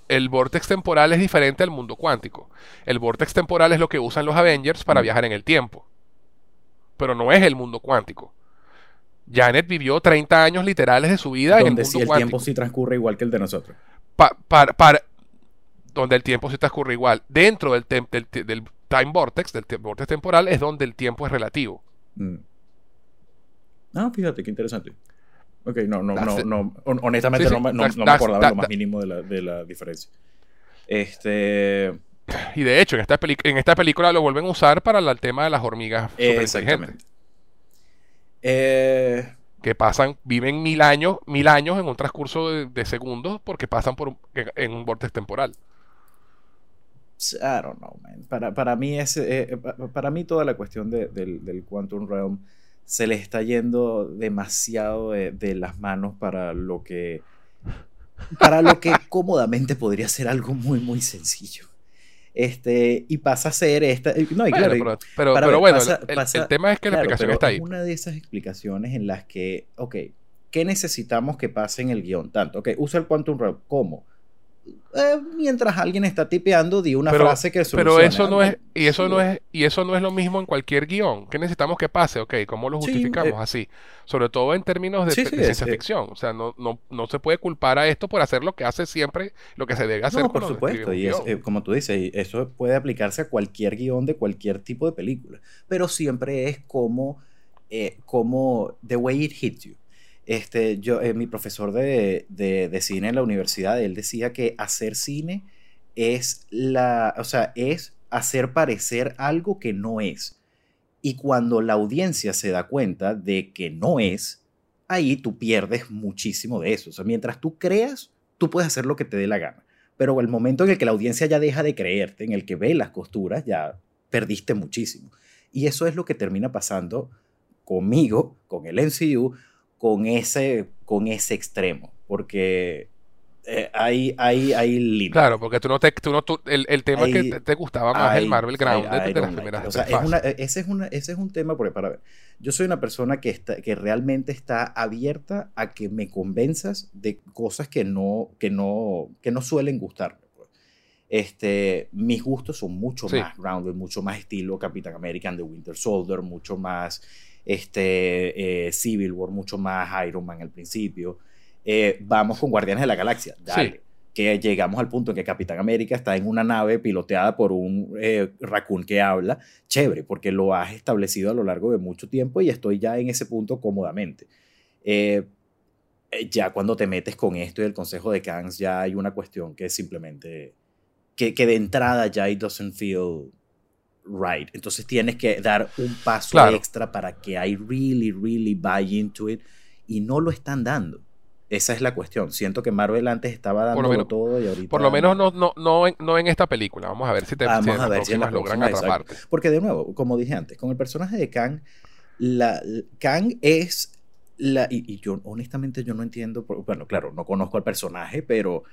el vortex temporal es diferente al mundo cuántico. El vortex temporal es lo que usan los Avengers para mm. viajar en el tiempo pero no es el mundo cuántico. Janet vivió 30 años literales de su vida en el mundo si el tiempo sí transcurre igual que el de nosotros. donde el tiempo sí transcurre igual. Dentro del, del, time vortex, del vortex temporal, es donde el tiempo es relativo. Mm. Ah, fíjate, qué interesante. Ok, no, no, no, no, honestamente no, me acordaba lo más mínimo de la, de la diferencia. Este... Y de hecho, en esta, en esta película lo vuelven a usar para el tema de las hormigas Exactamente. Eh... Que pasan, viven mil años, mil años en un transcurso de, segundos porque pasan por en un vortex temporal. I don't know, man. Para, para mí, es, eh, eh, para mí toda la cuestión del, del, Quantum Realm se le está yendo demasiado de, de las manos para lo que para lo que cómodamente podría ser algo muy muy sencillo. Este, y pasa a ser esta. No, claro, pero, bueno, el, tema es que la explicación está ahí. Una de esas explicaciones en las que, ok, ¿qué necesitamos que pase en el guion? Tanto, ok, usa el Quantum Realm. ¿Cómo? Eh, mientras alguien está tipeando, di una Pero, frase que pero solucione eso no es y eso Sí, no es y eso no es lo mismo en cualquier guion. ¿Qué necesitamos que pase? Ok, ¿cómo lo Sí, justificamos eh, así? Sobre todo en términos de, Sí, de sí, ciencia eh, ficción. O sea, no, no, no se puede culpar a esto por hacer lo que hace siempre, lo que se debe hacer No, por supuesto, y es, eh, como tú dices, eso puede aplicarse a cualquier guion de cualquier tipo de película, pero siempre es como, eh, como the way it hits you. Este, yo, eh, mi profesor de, de- de cine en la universidad, él decía que hacer cine es la, o sea, es hacer parecer algo que no es. Y cuando la audiencia se da cuenta de que no es, ahí tú pierdes muchísimo de eso. O sea, mientras tú creas, tú puedes hacer lo que te dé la gana. Pero el momento en el que la audiencia ya deja de creerte, en el que ve las costuras, ya perdiste muchísimo. Y eso es lo que termina pasando conmigo, con el MCU, con ese, con ese extremo. Porque eh, hay, hay, hay límites. Claro, porque tú no te, tú no, tú- el, el tema que Hay- te, te gustaba más el I- Marvel I- Grounded I de las like primeras. O sea, es una- ese, es una- ese es un tema, porque para ver, yo soy una persona que, está, que realmente está abierta a que me convenzas de cosas que no, que no, que no suelen gustarme. pues. Este, mis gustos son mucho Sí. más grounded, mucho más estilo Capitán America and the Winter Soldier, mucho más este, eh, Civil War, mucho más Iron Man al principio. Eh, vamos con Guardianes de la Galaxia, dale. Sí. Que llegamos al punto en que Capitán América está en una nave piloteada por un eh, raccoon que habla. Chévere, porque lo has establecido a lo largo de mucho tiempo y estoy ya en ese punto cómodamente. Eh, ya cuando te metes con esto y el consejo de Kans, ya hay una cuestión que simplemente. que, que de entrada ya it doesn't feel right. Entonces tienes que dar un paso Claro. extra para que I really, really buy into it y no lo están dando. Esa es la cuestión. Siento que Marvel antes estaba dando menos- todo y ahorita. Por lo menos no, no, no, en, no en esta película. Vamos a ver si, te, Vamos si a las ver si en la próximas logran atraparte. Porque de nuevo, como dije antes, con el personaje de Kang, la, Kang es la... Y, y yo honestamente yo no entiendo, por- bueno, claro, no conozco al personaje, pero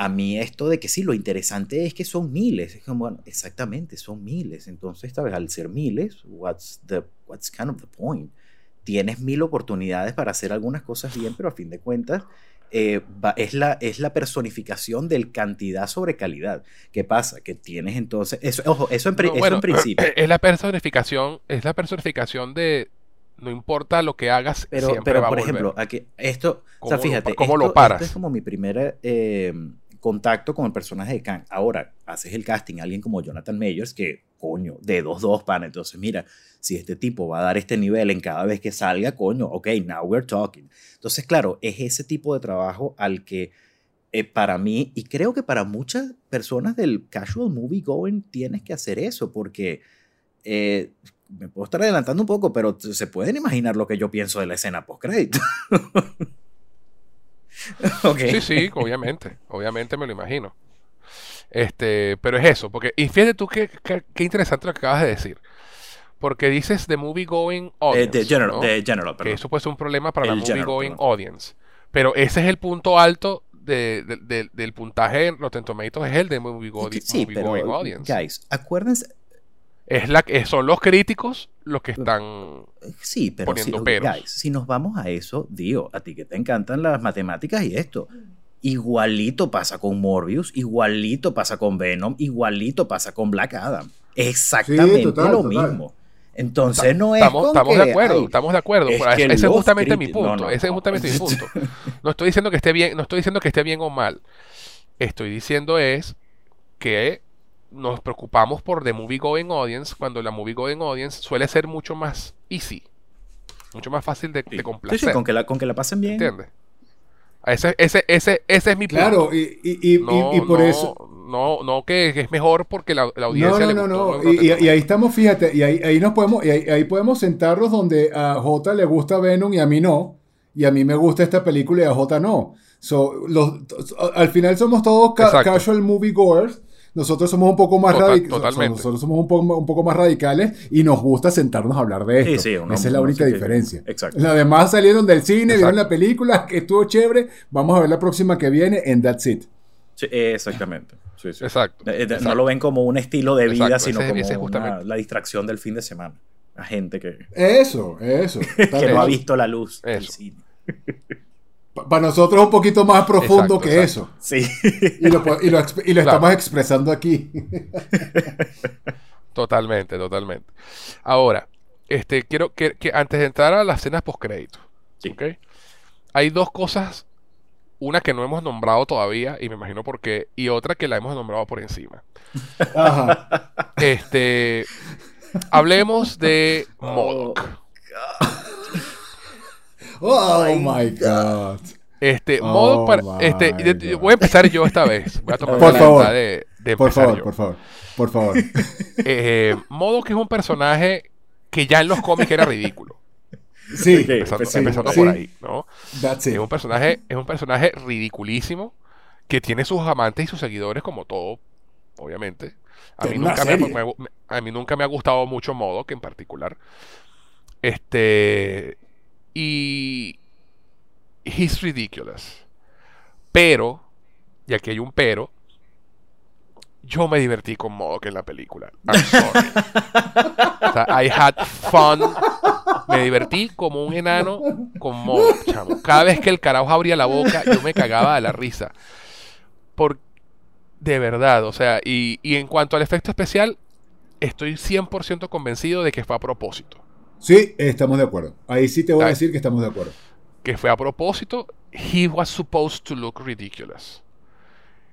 a mí esto de que sí, lo interesante es que son miles. Es como, bueno, exactamente, son miles. Entonces, ¿sabes? Al ser miles, what's, the, what's kind of the point? Tienes mil oportunidades para hacer algunas cosas bien, pero a fin de cuentas... eh, va- es, la, es la personificación del cantidad sobre calidad. ¿Qué pasa? Que tienes entonces... Eso, ojo, eso en, No, eso bueno, en principio. Es la personificación, es la personificación de no importa lo que hagas, Pero, siempre pero va a por volver. ejemplo, aquí, esto, o ¿Cómo sea, lo fíjate, cómo esto, lo paras? esto es como mi primer eh, contacto con el personaje de Kang. Ahora, haces el casting a alguien como Jonathan Majors, que, coño, de 2-2, pana. Entonces, mira, si este tipo va a dar este nivel en cada vez que salga, coño, ok, now we're talking. Entonces, claro, es ese tipo de trabajo al que eh, para mí, y creo que para muchas personas del casual movie going, tienes que hacer eso, porque eh, me puedo estar adelantando un poco, pero se pueden imaginar lo que yo pienso de la escena post-crédito. ok. Sí, sí, obviamente. Obviamente me lo imagino. Este, pero es eso, porque, y fíjate tú qué, qué- qué interesante lo que acabas de decir. Porque dices the movie going Eh, audience. de General, ¿no? de General, que eso puede ser un problema para la El movie general, going perdón. audience. Pero ese es el punto alto de- de- de- del puntaje en Rotten Tomatoes, es el de movie, go- Sí, movie pero, going audience. guys, acuérdense, Es la, que- son los críticos los que están sí, pero si, Poniendo peros. guys, si nos vamos a eso, Dio, a ti que te encantan las matemáticas y esto, igualito pasa con Morbius, igualito pasa con Venom, igualito pasa con Black Adam. Exactamente Sí, total, lo total. mismo. Entonces no es Estamos, con estamos que, de acuerdo, ay, estamos de acuerdo. es ese es justamente mi no, punto. no, ese es no. justamente mi punto. No estoy diciendo que esté bien, no estoy diciendo que esté bien o mal. Estoy diciendo es que nos preocupamos por the movie going audience cuando la movie going audience suele ser mucho más easy, mucho más fácil de, de Sí, sí, complacer. con, que la, con que la pasen bien. ¿Entiendes? Ese, ese, ese, ese es mi punto. Claro, y, y, y, no, y, y por no, eso. No, no que, es mejor porque la, la No, audiencia no, le no, no. Rotten Y, y- y Tomatoes. ahí estamos, fíjate, y ahí, ahí nos podemos, y ahí, ahí podemos sentarnos donde a J le gusta Venom y a mí no. Y a mí me gusta esta película y a J no. So, los, al final somos todos ca- Exacto. casual movie goers. Nosotros somos un poco más Total- radi- totalmente. Nosotros somos un poco, un poco más radicales y nos gusta sentarnos a hablar de esto. Sí, sí, uno- Esa es la única diferencia. Exacto. Los demás salieron del cine, vieron Exacto. la película, que estuvo chévere. Vamos a ver la próxima que viene en That's It. Sí, exactamente. Sí, sí. Exacto. Eh, eh, No exacto. lo ven como un estilo de vida, Exacto, sino ese- como ese una- la distracción del fin de semana. La gente que, Eso, eso. Que no ha visto la luz del cine. Para nosotros es un poquito más profundo Exacto, que exacto. eso. Sí. Y lo, po- y lo exp- y lo Claro. estamos expresando aquí. Totalmente, totalmente. Ahora, este, quiero que, que antes de entrar a las escenas post crédito, Sí. Hay dos cosas, una que no hemos nombrado todavía y me imagino por qué, y otra que la hemos nombrado por encima. Ajá. Este, hablemos de Oh. Oh, my God. Este, Oh Modok para- este, God. voy a empezar yo esta vez. Voy a tomar Por la favor. de, de Por favor, yo. por favor. Por favor. Eh, Modok es un personaje que ya en los cómics era ridículo. Sí, Empezando, sí, empezando sí. por ahí, ¿no? That's Es un personaje, es un personaje ridiculísimo que tiene sus amantes y sus seguidores como todo, obviamente. A mí, nunca me, me- me- a mí nunca me ha gustado mucho Modok en particular. Este y he's ridiculous. Pero, y aquí hay un pero, yo me divertí con Modok en la película. I'm sorry. O sea, I had fun. Me divertí como un enano con Modok, chamo. Cada vez que el carajo abría la boca, yo me cagaba de la risa. Por, de verdad, o sea, y, y en cuanto al efecto especial, estoy 100% convencido de que fue a propósito. Sí, estamos de acuerdo. Ahí sí te voy a decir que estamos de acuerdo. Que fue a propósito. He was supposed to look ridiculous.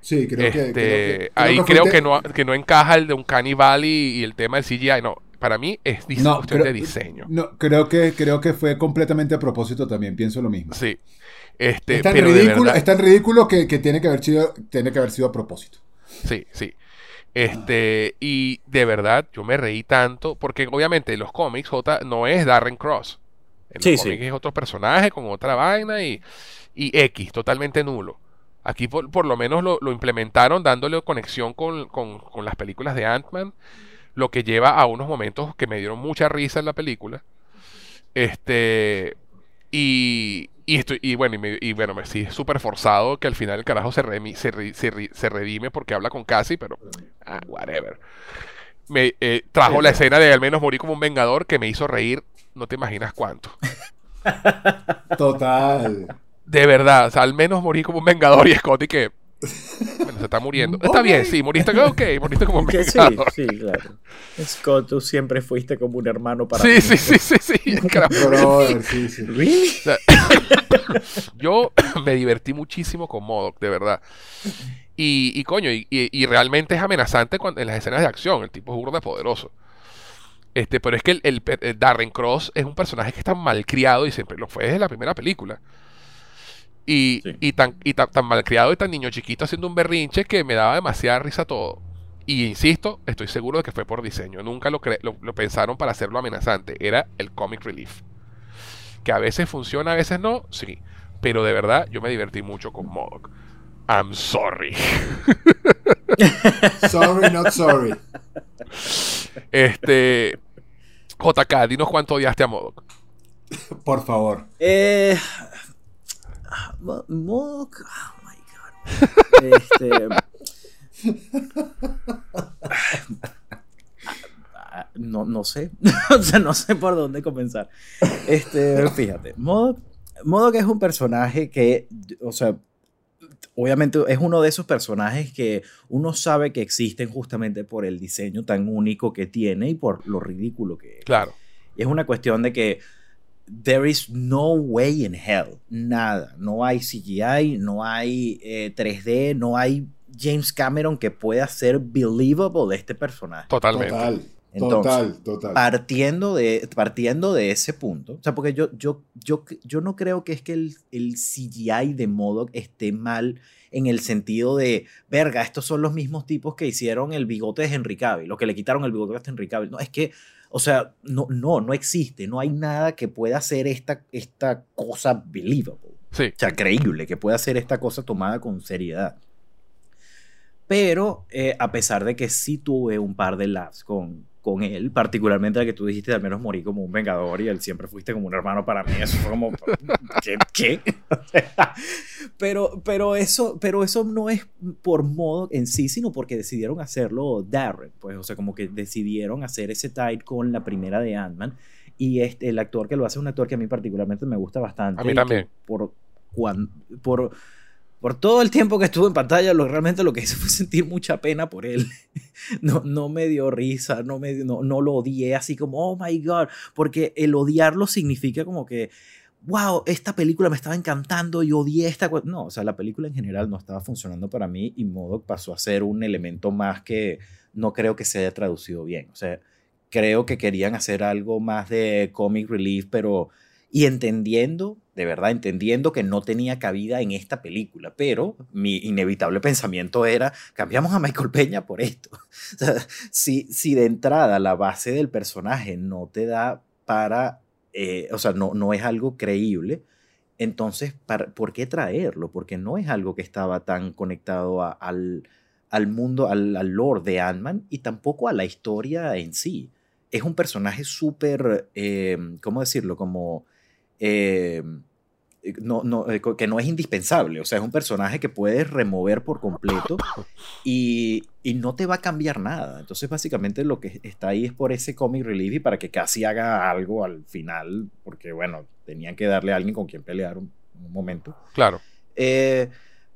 Sí, creo que. Este, creo que- ahí creo que no, que no encaja el de un Cannibal y, y el tema del CGI. No, para mí es No, cuestión creo- de diseño. No, creo que, creo que fue completamente a propósito también, pienso lo mismo. Sí. Este, es tan pero ridículo, es tan ridículo que, que tiene, que haber sido, tiene que haber sido a propósito. Sí, sí. Este, y de verdad, yo me reí tanto, porque obviamente en los cómics J no es Darren Cross. En los Sí, sí. cómics es otro personaje con otra vaina y, y X, totalmente nulo. Aquí por, por lo menos lo, lo implementaron dándole conexión con, con- con las películas de Ant-Man, lo que lleva a unos momentos que me dieron mucha risa en la película. Este, y, y, estoy, y bueno, y, me- y bueno, me sí, súper forzado que al final el carajo se, remi- se, re- se ri- se redime porque habla con Cassie, pero ah, whatever. Me eh, trajo la escena de al menos morir como un vengador que me hizo reír, no te imaginas cuánto. Total. De verdad, o sea, al menos morí como un vengador y Scotty que bueno, se está muriendo. Está bien, sí, moriste, ok, moriste como un Que sí, sí, claro. Scott, tú siempre fuiste como un hermano para Sí, mí. sí, sí, sí, sí. Brother, sí, sí. ¿Really? O sea, yo me divertí muchísimo con Modoc, de verdad. Y, y coño, y, y- realmente es amenazante cuando, en las escenas de acción. El tipo es burda poderoso. Este, pero es que el, el el Darren Cross es un personaje que está malcriado y siempre lo fue desde la primera película. Y, Sí. y tan, y tan, tan malcriado y tan niño chiquito haciendo un berrinche que me daba demasiada risa todo. Y insisto, estoy seguro de que fue por diseño. Nunca lo, cre- lo, lo pensaron para hacerlo amenazante. Era el comic relief. Que a veces funciona, a veces no, sí. Pero de verdad, yo me divertí mucho con Modoc. I'm sorry. Sorry, not sorry. Este. JK, dinos cuánto odiaste a Modoc. Por favor. Eh, Mo- Modok, oh my god. Este, ah, no, no sé. o sea, no sé por dónde comenzar. Este, fíjate, Modok, Modok es un personaje que, o sea, obviamente es uno de esos personajes que uno sabe que existen justamente por el diseño tan único que tiene y por lo ridículo que es. Claro. Y es una cuestión de que there is no way in hell. Nada. No hay CGI, no hay eh, 3D, no hay James Cameron que pueda ser believable de este personaje. Totalmente. Total. Entonces, total, total. Partiendo de, partiendo de ese punto, o sea, porque yo, yo, yo, yo no creo que es que el, el CGI de Modoc esté mal en el sentido de, verga, estos son los mismos tipos que hicieron el bigote de Henry Cavill, lo que le quitaron el bigote a Henry Cavill. No, es que, o sea, no, no, no existe, no hay nada que pueda hacer esta, esta cosa believable. Sí. O sea, creíble, que pueda hacer esta cosa tomada con seriedad. Pero eh, a pesar de que sí tuve un par de laughs con, con él, particularmente la que tú dijiste, al menos morí como un vengador y él siempre fuiste como un hermano para mí, eso fue como, ¿qué? pero, pero, eso, pero eso no es por modo en sí, sino porque decidieron hacerlo Darren, pues, o sea, como que decidieron hacer ese tight con la primera de Ant-Man. Y este, el actor que lo hace es un actor que a mí particularmente me gusta bastante. A mí también. Por, cuando, por, por todo el tiempo que estuvo en pantalla, lo, realmente lo que hice fue sentir mucha pena por él. No, no me dio risa, no, me, no, no lo odié así como, oh my god, porque el odiarlo significa como que, wow, esta película me estaba encantando y odié esta. No, o sea, la película en general no estaba funcionando para mí y Modoc pasó a ser un elemento más que no creo que se haya traducido bien. O sea, creo que querían hacer algo más de comic relief, pero y entendiendo, de verdad, entendiendo que no tenía cabida en esta película, pero mi inevitable pensamiento era, cambiamos a Michael Peña por esto. Si, si de entrada la base del personaje no te da para, eh, o sea, no, no es algo creíble, entonces, ¿por qué traerlo? Porque no es algo que estaba tan conectado al, al mundo, al, al lore de Ant-Man y tampoco a la historia en sí. Es un personaje súper, eh, ¿cómo decirlo? Como eh, no, no, eh, que no es indispensable. O sea, es un personaje que puedes remover por completo y, y, no te va a cambiar nada. Entonces, básicamente lo que está ahí es por ese comic relief y para que casi haga algo al final, porque bueno, tenían que darle a alguien con quien pelear un, momento. Claro. Eh,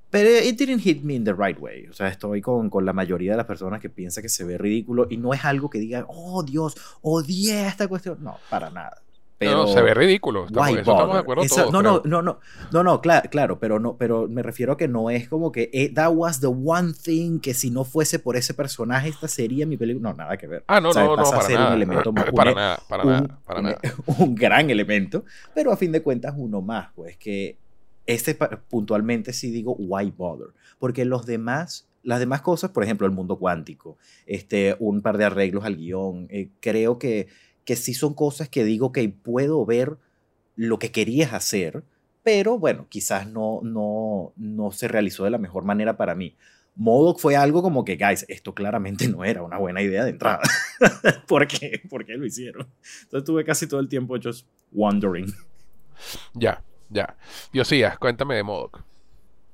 pero it didn't hit me in the right way. O sea, estoy con, con, la mayoría de las personas que piensa que se ve ridículo y no es algo que diga, oh Dios, odié esta cuestión. No, para nada. Pero, no, se ve ridículo. Estamos, de acuerdo todos, no, no, no, no, no, no, claro, claro, pero no, pero me refiero a que no es como que eh, that was the one thing que si no fuese por ese personaje esta sería mi película. No, nada que ver. Ah, no, no, no, pasa para a ser nada. un elemento más, para un, nada, para un, nada, para un, nada. un gran elemento, pero a fin de cuentas uno más, pues que este puntualmente sí digo why bother, porque los demás las demás cosas, por ejemplo, el mundo cuántico, este, un par de arreglos al guion, eh, creo que, que sí son cosas que digo que puedo ver lo que querías hacer, pero bueno, quizás no, no, no se realizó de la mejor manera para mí. Modoc fue algo como que, guys, esto claramente no era una buena idea de entrada. ¿Por qué? ¿Por qué lo hicieron? Entonces tuve casi todo el tiempo just wondering. Ya, ya. Diosías, cuéntame de Modoc.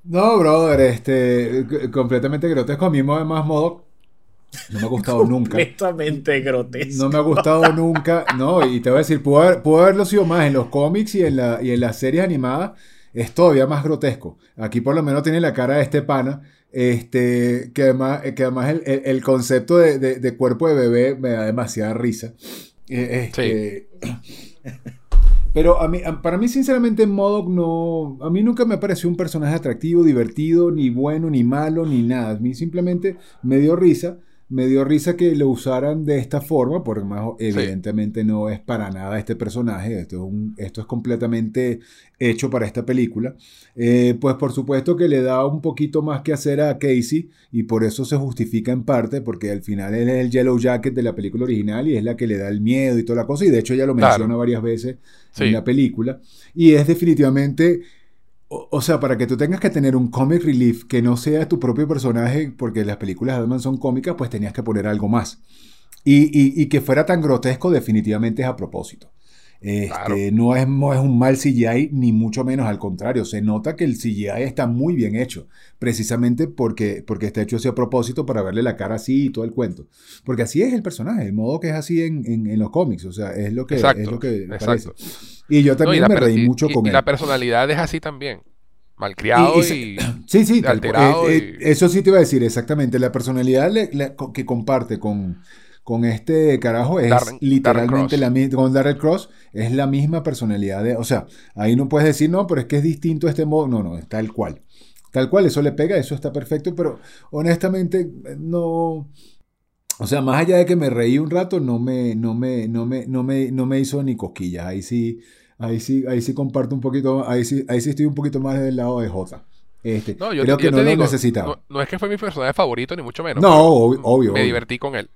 No, brother, este, completamente grotesco. A mí además Modoc no me ha gustado nunca. Completamente grotesco. No me ha gustado nunca. No, y te voy a decir, pudo, haber, pudo haberlo sido más en los cómics y en, la, y en las series animadas. Es todavía más grotesco. Aquí por lo menos tiene la cara de este pana. Este, que además, que además el, el, el concepto de, de, de, cuerpo de bebé me da demasiada risa. Este, sí. Pero a mí, para mí, sinceramente, Modoc no. A mí nunca me pareció un personaje atractivo, divertido, ni bueno, ni malo, ni nada. A mí simplemente me dio risa me dio risa que lo usaran de esta forma, porque más evidentemente sí. no es para nada este personaje, esto es, un, esto es completamente hecho para esta película. Eh, pues por supuesto que le da un poquito más que hacer a Casey y por eso se justifica en parte, porque al final él es el Yellow Jacket de la película original y es la que le da el miedo y toda la cosa, y de hecho ella lo menciona claro. varias veces sí. en la película, y es definitivamente o, sea, para que tú tengas que tener un comic relief que no sea tu propio personaje, porque las películas de Batman son cómicas, pues tenías que poner algo más. Y, y que fuera tan grotesco, definitivamente es a propósito. Este, claro. no, es, no es un mal CGI, ni mucho menos al contrario. Se nota que el CGI está muy bien hecho, precisamente porque, porque está hecho así a propósito para verle la cara así y todo el cuento. Porque así es el personaje, el modo que es así en, en, en los cómics. O sea, es lo que, exacto, es lo que parece. Y yo también no, y me reí y, mucho y, con y él. la personalidad es así también. Malcriado y, sí, sí, alterado. Eh, eh, eso sí te iba a decir, exactamente. La personalidad le, que comparte con, con este carajo es Darren, literalmente Darren la misma, con Darrell Cross, es la misma personalidad de, o sea, ahí no puedes decir, no, pero es que es distinto este modo, no, no, es tal cual. Tal cual, eso le pega, eso está perfecto, pero honestamente no, o sea, más allá de que me reí un rato, no me, no me, no me, no me, no me hizo ni cosquillas, ahí sí, ahí sí, ahí sí comparto un poquito, ahí sí, ahí sí estoy un poquito más del lado de J. Este, no, yo, creo que yo no lo digo, necesitaba. No, no, es que fue mi personaje favorito, ni mucho menos. No, obvio, obvio. Me obvio. divertí con él.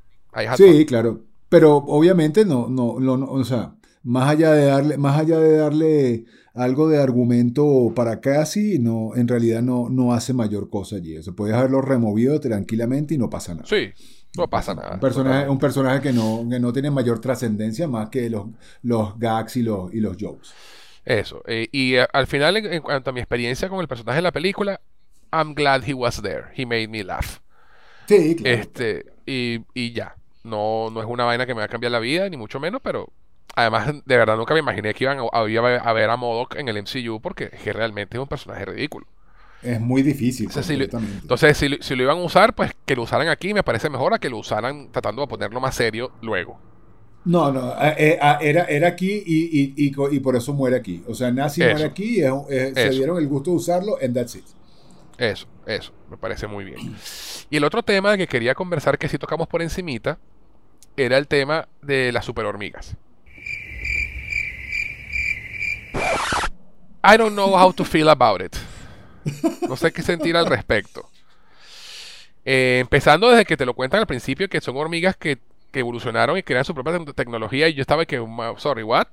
Sí, claro. Pero obviamente no, no, no, no, o sea, más allá de darle, más allá de darle algo de argumento para casi, no, en realidad no, no hace mayor cosa allí. Eso puedes haberlo removido tranquilamente y no pasa nada. Sí, no pasa nada. Un personaje, un personaje que no, que no tiene mayor trascendencia más que los, los gags y los, y los jokes. Eso. Eh, y eh, al final, en, en, cuanto a mi experiencia con el personaje de la película, I'm glad he was there. He made me laugh. Sí, claro. Este, y, y ya. No, no es una vaina que me va a cambiar la vida, ni mucho menos, pero Además, de verdad nunca me imaginé que iban a, a- ver a Modoc en el MCU porque es que realmente es un personaje ridículo. Es muy difícil. Entonces, si, lo- entonces, si, lo- si lo iban a usar, pues que lo usaran aquí me parece mejor a que lo usaran tratando de ponerlo más serio luego. No, no, eh, era, era aquí y, y, y, por eso muere aquí. O sea, Nazi Eso. muere aquí es se dieron el gusto de usarlo and that's it. Eso, eso, me parece muy bien. Y el otro tema que quería conversar, que sí tocamos por encimita, era el tema de las super hormigas. I don't know how to feel about it. No sé qué sentir al respecto. Eh, empezando desde que te lo cuentan al principio, que son hormigas que, que evolucionaron y crean su propia te- tecnología, y yo estaba que, "Ma- sorry, what?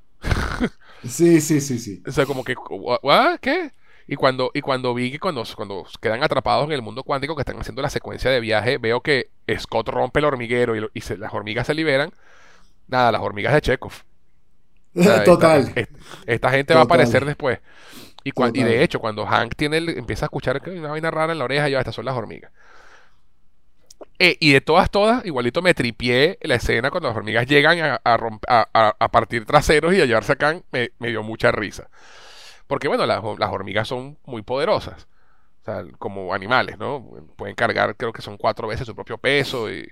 Sí, sí, sí, sí. O sea, como que, "Wha- what? ¿Qué? Y cuando, y cuando vi que cuando, cuando quedan atrapados en el mundo cuántico, que están haciendo la secuencia de viaje, veo que Scott rompe el hormiguero y, lo- y se- las hormigas se liberan. Nada, las hormigas de Chekhov. O sea, Total. Esta, esta- esta gente va a aparecer después. Y, y de hecho, cuando Hank tiene el- empieza a escuchar que hay una vaina rara en la oreja, ya estas son las hormigas. Eh, y de todas, todas, igualito me tripié la escena cuando las hormigas llegan a, a romp- a- a- a partir traseros y a llevarse a Khan, me, me dio mucha risa. Porque, bueno, las, hormigas son muy poderosas. O sea, como animales, ¿no? Pueden cargar, creo que son cuatro veces su propio peso y,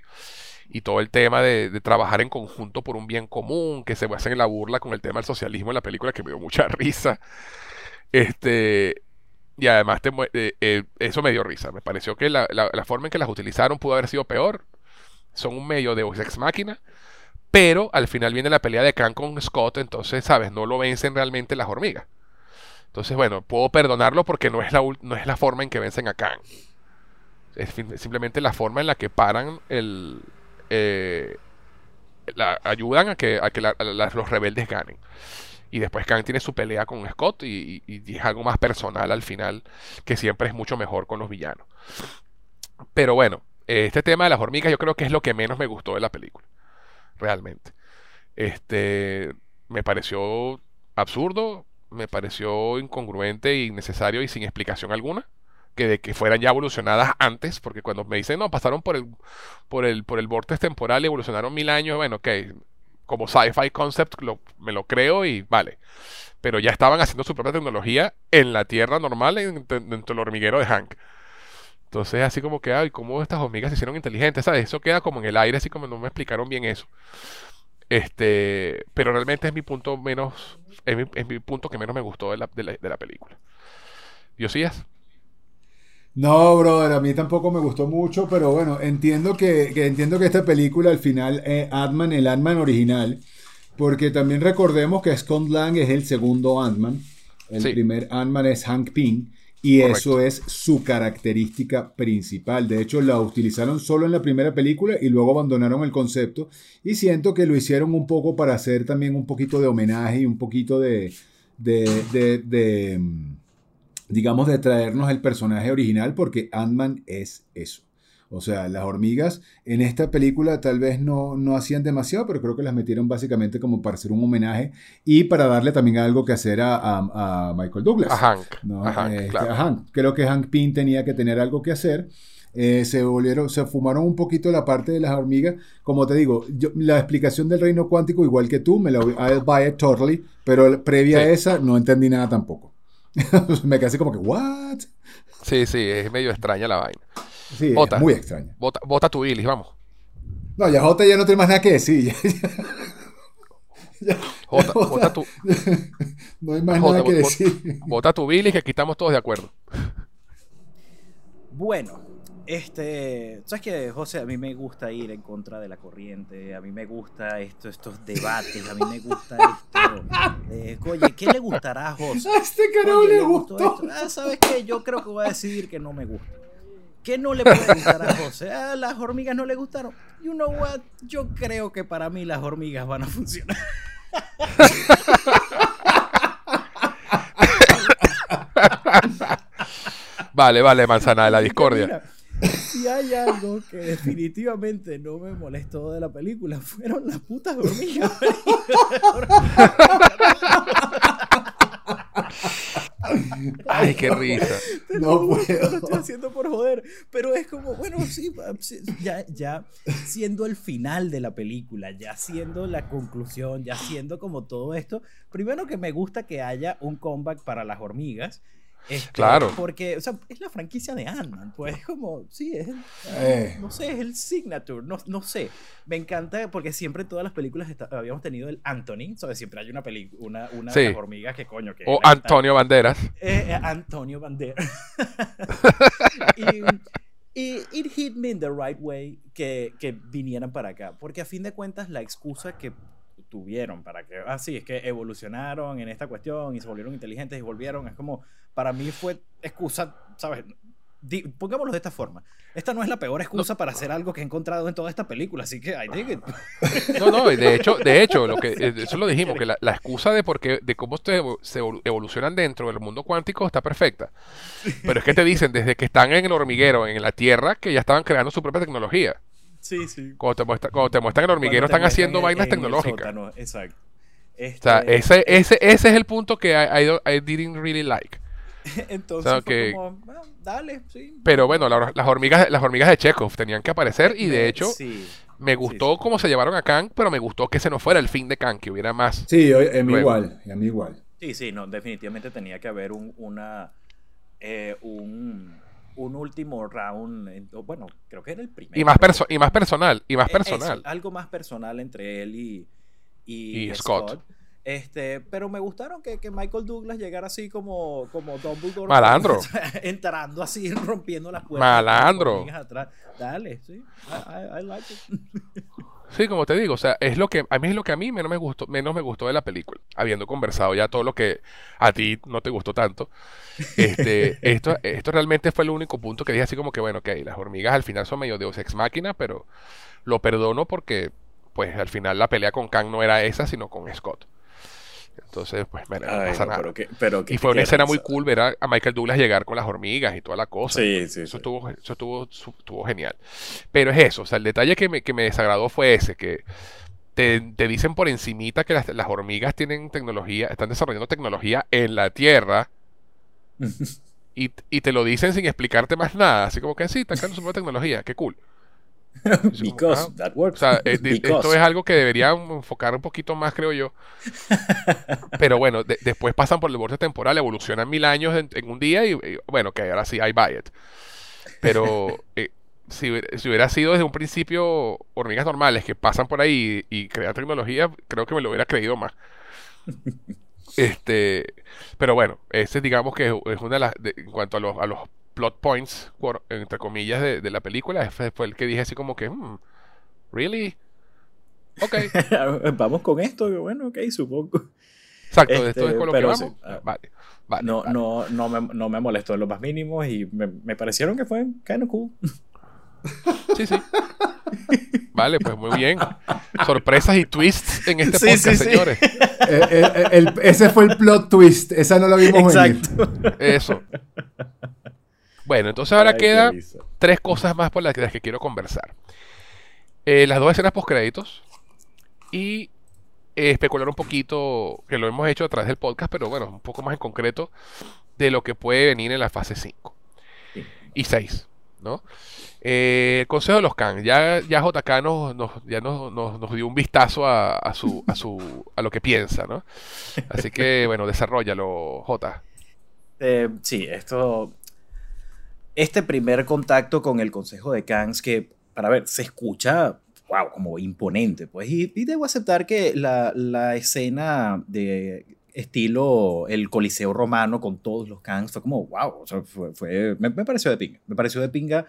todo el tema de, trabajar en conjunto por un bien común, que se hacen la burla con el tema del socialismo en la película, que me dio mucha risa. Este, y además te eh, eh, eso me dio risa. Me pareció que la, la- la forma en que las utilizaron pudo haber sido peor. Son un medio de ex máquina. Pero al final viene la pelea de Khan con Scott, entonces, ¿sabes? No lo vencen realmente las hormigas. Entonces, bueno, puedo perdonarlo porque no es la, no es la forma en que vencen a Khan. Es simplemente la forma en la que paran el... eh, ayudan a que, a que los rebeldes ganen. Y después Khan tiene su pelea con Scott y, y- es algo más personal al final, que siempre es mucho mejor con los villanos. Pero bueno, este tema de las hormigas yo creo que es lo que menos me gustó de la película. Realmente. Este, me pareció absurdo, me pareció incongruente, innecesario y sin explicación alguna. Que de que fueran ya evolucionadas antes, porque cuando me dicen, no, pasaron por el, por el, por el vortex temporal y evolucionaron mil años, bueno, ok, como sci-fi concept lo- me lo creo y vale. Pero ya estaban haciendo su propia tecnología en la Tierra normal, en- dentro del hormiguero de Hank. Entonces, así como que, ay, ¿cómo estas hormigas se hicieron inteligentes? ¿Sabes? Eso queda como en el aire, así como no me explicaron bien eso. Este, pero realmente es mi punto menos, es mi, es mi punto que menos me gustó de la, de la, de la película. Diosías. No, brother, a mí tampoco me gustó mucho, pero bueno, entiendo que, que entiendo que esta película al final es Ant-Man, el Ant-Man original, porque también recordemos que Scott Lang es el segundo Ant-Man, el Sí. primer Ant-Man es Hank Pym, y Correcto. eso es su característica principal. De hecho, la utilizaron solo en la primera película y luego abandonaron el concepto, y siento que lo hicieron un poco para hacer también un poquito de homenaje y un poquito de... de, de- de, mm, digamos, de traernos el personaje original, porque Ant-Man es eso. O sea, las hormigas en esta película tal vez no, no hacían demasiado, pero creo que las metieron básicamente como para hacer un homenaje y para darle también algo que hacer a, a- a Michael Douglas. A Hank. ¿no? A Hank, Este, claro. a Hank. Creo que Hank Pym tenía que tener algo que hacer. Eh, se volvieron, se fumaron un poquito la parte de las hormigas. Como te digo, yo- la explicación del reino cuántico, igual que tú, me la voy- I'll buy it totally, pero previa Sí. a esa no entendí nada tampoco. me quedé así como que, ¿what? Sí, sí, es medio extraña la vaina. Sí, Bota. es muy extraño. Bota, bota tu bilis, vamos. No, ya Jota ya no tiene más nada que decir. ya- Jota, bota tu, no hay más Jota, nada que bot- decir. bota tu bilis, que aquí estamos todos de acuerdo. Bueno, este, sabes que José, a mí me gusta ir en contra de la corriente, a mí me gusta esto, estos debates, a mí me gusta esto. de, oye, ¿qué le gustará a José? A este carajo Oye, le ¿le gustó gustó. esto? Ah, ¿sabes qué? Yo creo que voy a decidir que no me gusta. ¿Qué no le puede gustar a José? Ah, las hormigas no le gustaron. You know what? Yo creo que para mí las hormigas van a funcionar. Vale, vale, manzana de la discordia. Mira, si hay algo que definitivamente no me molestó de la película, fueron las putas hormigas. Ay, qué risa. Te No Lo puedo. estoy haciendo por joder. Pero es como, bueno, sí, sí, ya, ya siendo el final de la película, ya siendo la conclusión, ya siendo como todo esto. Primero que me gusta que haya un comeback para las hormigas. Este, Claro. Porque, o sea, es la franquicia de Ant-Man. Pues es como, sí, es el, Eh. no sé, es el signature, no, no sé. Me encanta porque siempre en todas las películas está- habíamos tenido el Anthony, ¿sabes? Siempre hay una película, una, una Sí. de las hormigas que coño que... O Antonio Banderas. eh, eh, Antonio Banderas. y, y it hit me in the right way que, que vinieran para acá. Porque a fin de cuentas la excusa que tuvieron para que, ah, sí, es que evolucionaron en esta cuestión y se volvieron inteligentes y volvieron, es como, para mí fue excusa, ¿sabes? Di- pongámoslo de esta forma. Esta no es la peor excusa para hacer algo que he encontrado en toda esta película, así que I dig it. No, no, de hecho, de hecho, lo que, eso lo dijimos, que la, la excusa de por qué, de cómo se, evo- se evolu- evolucionan dentro del mundo cuántico está perfecta. Pero es que te dicen desde que están en el hormiguero, en la Tierra, que ya estaban creando su propia tecnología. Sí, sí. Cuando te, muestra, cuando te muestran el hormiguero, están haciendo vainas tecnológicas. exacto. O sea, Este, ese, ese, ese es el punto que I, I I didn't really like. Entonces O sea, fue que- como, "Ah, dale, sí. Pero bueno, la- las hormigas, las hormigas de Chekhov tenían que aparecer y de hecho Sí. me gustó sí. cómo se llevaron a Kang, pero me gustó que ese no fuera el fin de Kang, que hubiera más. Sí, a mí igual, a mí igual. Sí, sí, no, definitivamente tenía que haber un, una, eh, un, un último round, bueno, creo que era el primero. Y más, perso- y más personal, y más eso, personal. algo más personal entre él y, y, Y Scott. Este, pero me gustaron que, que Michael Douglas llegara así como, como Dumbledore. Malandro. Entrando así, rompiendo las puertas. Malandro. atrás. Dale, sí. I, I- I like it. Sí, como te digo, o sea, es lo que a mí es lo que a mí menos me gustó, menos me gustó de la película. Habiendo conversado ya todo lo que a ti no te gustó tanto. Este, esto, esto realmente fue el único punto que dije así como que bueno, ok, las hormigas al final son medio Deus ex máquina, pero lo perdono porque pues al final la pelea con Kang no era esa, sino con Scott. Entonces, pues, bueno, no Ay, pasa no, nada. pero que- pero que- Y fue una escena muy cool ver a, a Michael Douglas llegar con las hormigas y toda la cosa. Sí, sí, Eso sí. estuvo, eso estuvo, estuvo genial. Pero es eso, o sea, el detalle que me, que me desagradó fue ese, que te, te dicen por encimita que las, las hormigas tienen tecnología, están desarrollando tecnología en la Tierra y, y te lo dicen sin explicarte más nada. Así como que sí, están creando su propia tecnología, qué cool. Because Ah, that O works. sea, eh, esto es algo que deberían enfocar un poquito más, creo yo. Pero bueno, de- después pasan por el borde temporal, evolucionan mil años en, en un día y, y, bueno, que ahora sí, I buy it. Pero eh, si, hubiera- si hubiera sido desde un principio hormigas normales que pasan por ahí y, y crean tecnología, creo que me lo hubiera creído más. Este, pero bueno, ese digamos que es una de las, de- en cuanto a los, a los plot points, entre comillas, de, de la película, fue el que dije así como que, hmm, ¿really? Ok, Vamos con esto, que bueno, ok, supongo. exacto, de Este, esto es con lo que vamos. sí, ah, Vale, vale, No, vale. no, no, me, no me molestó en lo más mínimo y me, me parecieron que fue kind of cool. Sí, sí. Vale, pues muy bien. Sorpresas y twists en este Sí, podcast, sí, sí. señores. Eh, eh, el- ese fue el plot twist, esa no la vimos venir. Exacto. Eso. Bueno, entonces ahora Ay, qué queda risa. tres cosas más por las que, las que quiero conversar. Eh, las dos escenas postcréditos y eh, especular un poquito, que lo hemos hecho a través del podcast, pero bueno, un poco más en concreto, de lo que puede venir en la fase 5 y 6, ¿no? Eh, el Consejo de los Khan, ya, ya JK nos, nos- ya nos, nos- nos dio un vistazo a, a su, a, su, a lo que piensa, ¿no? Así que, bueno, desarrollalo, J. Eh, sí, esto. Este primer contacto con el Consejo de Kangs, que, para ver, se escucha, wow, como imponente, pues. Y, y debo aceptar que la, la escena de estilo el Coliseo Romano con todos los Kangs fue como, wow, o sea, fue, fue- me, me pareció de pinga. Me pareció de pinga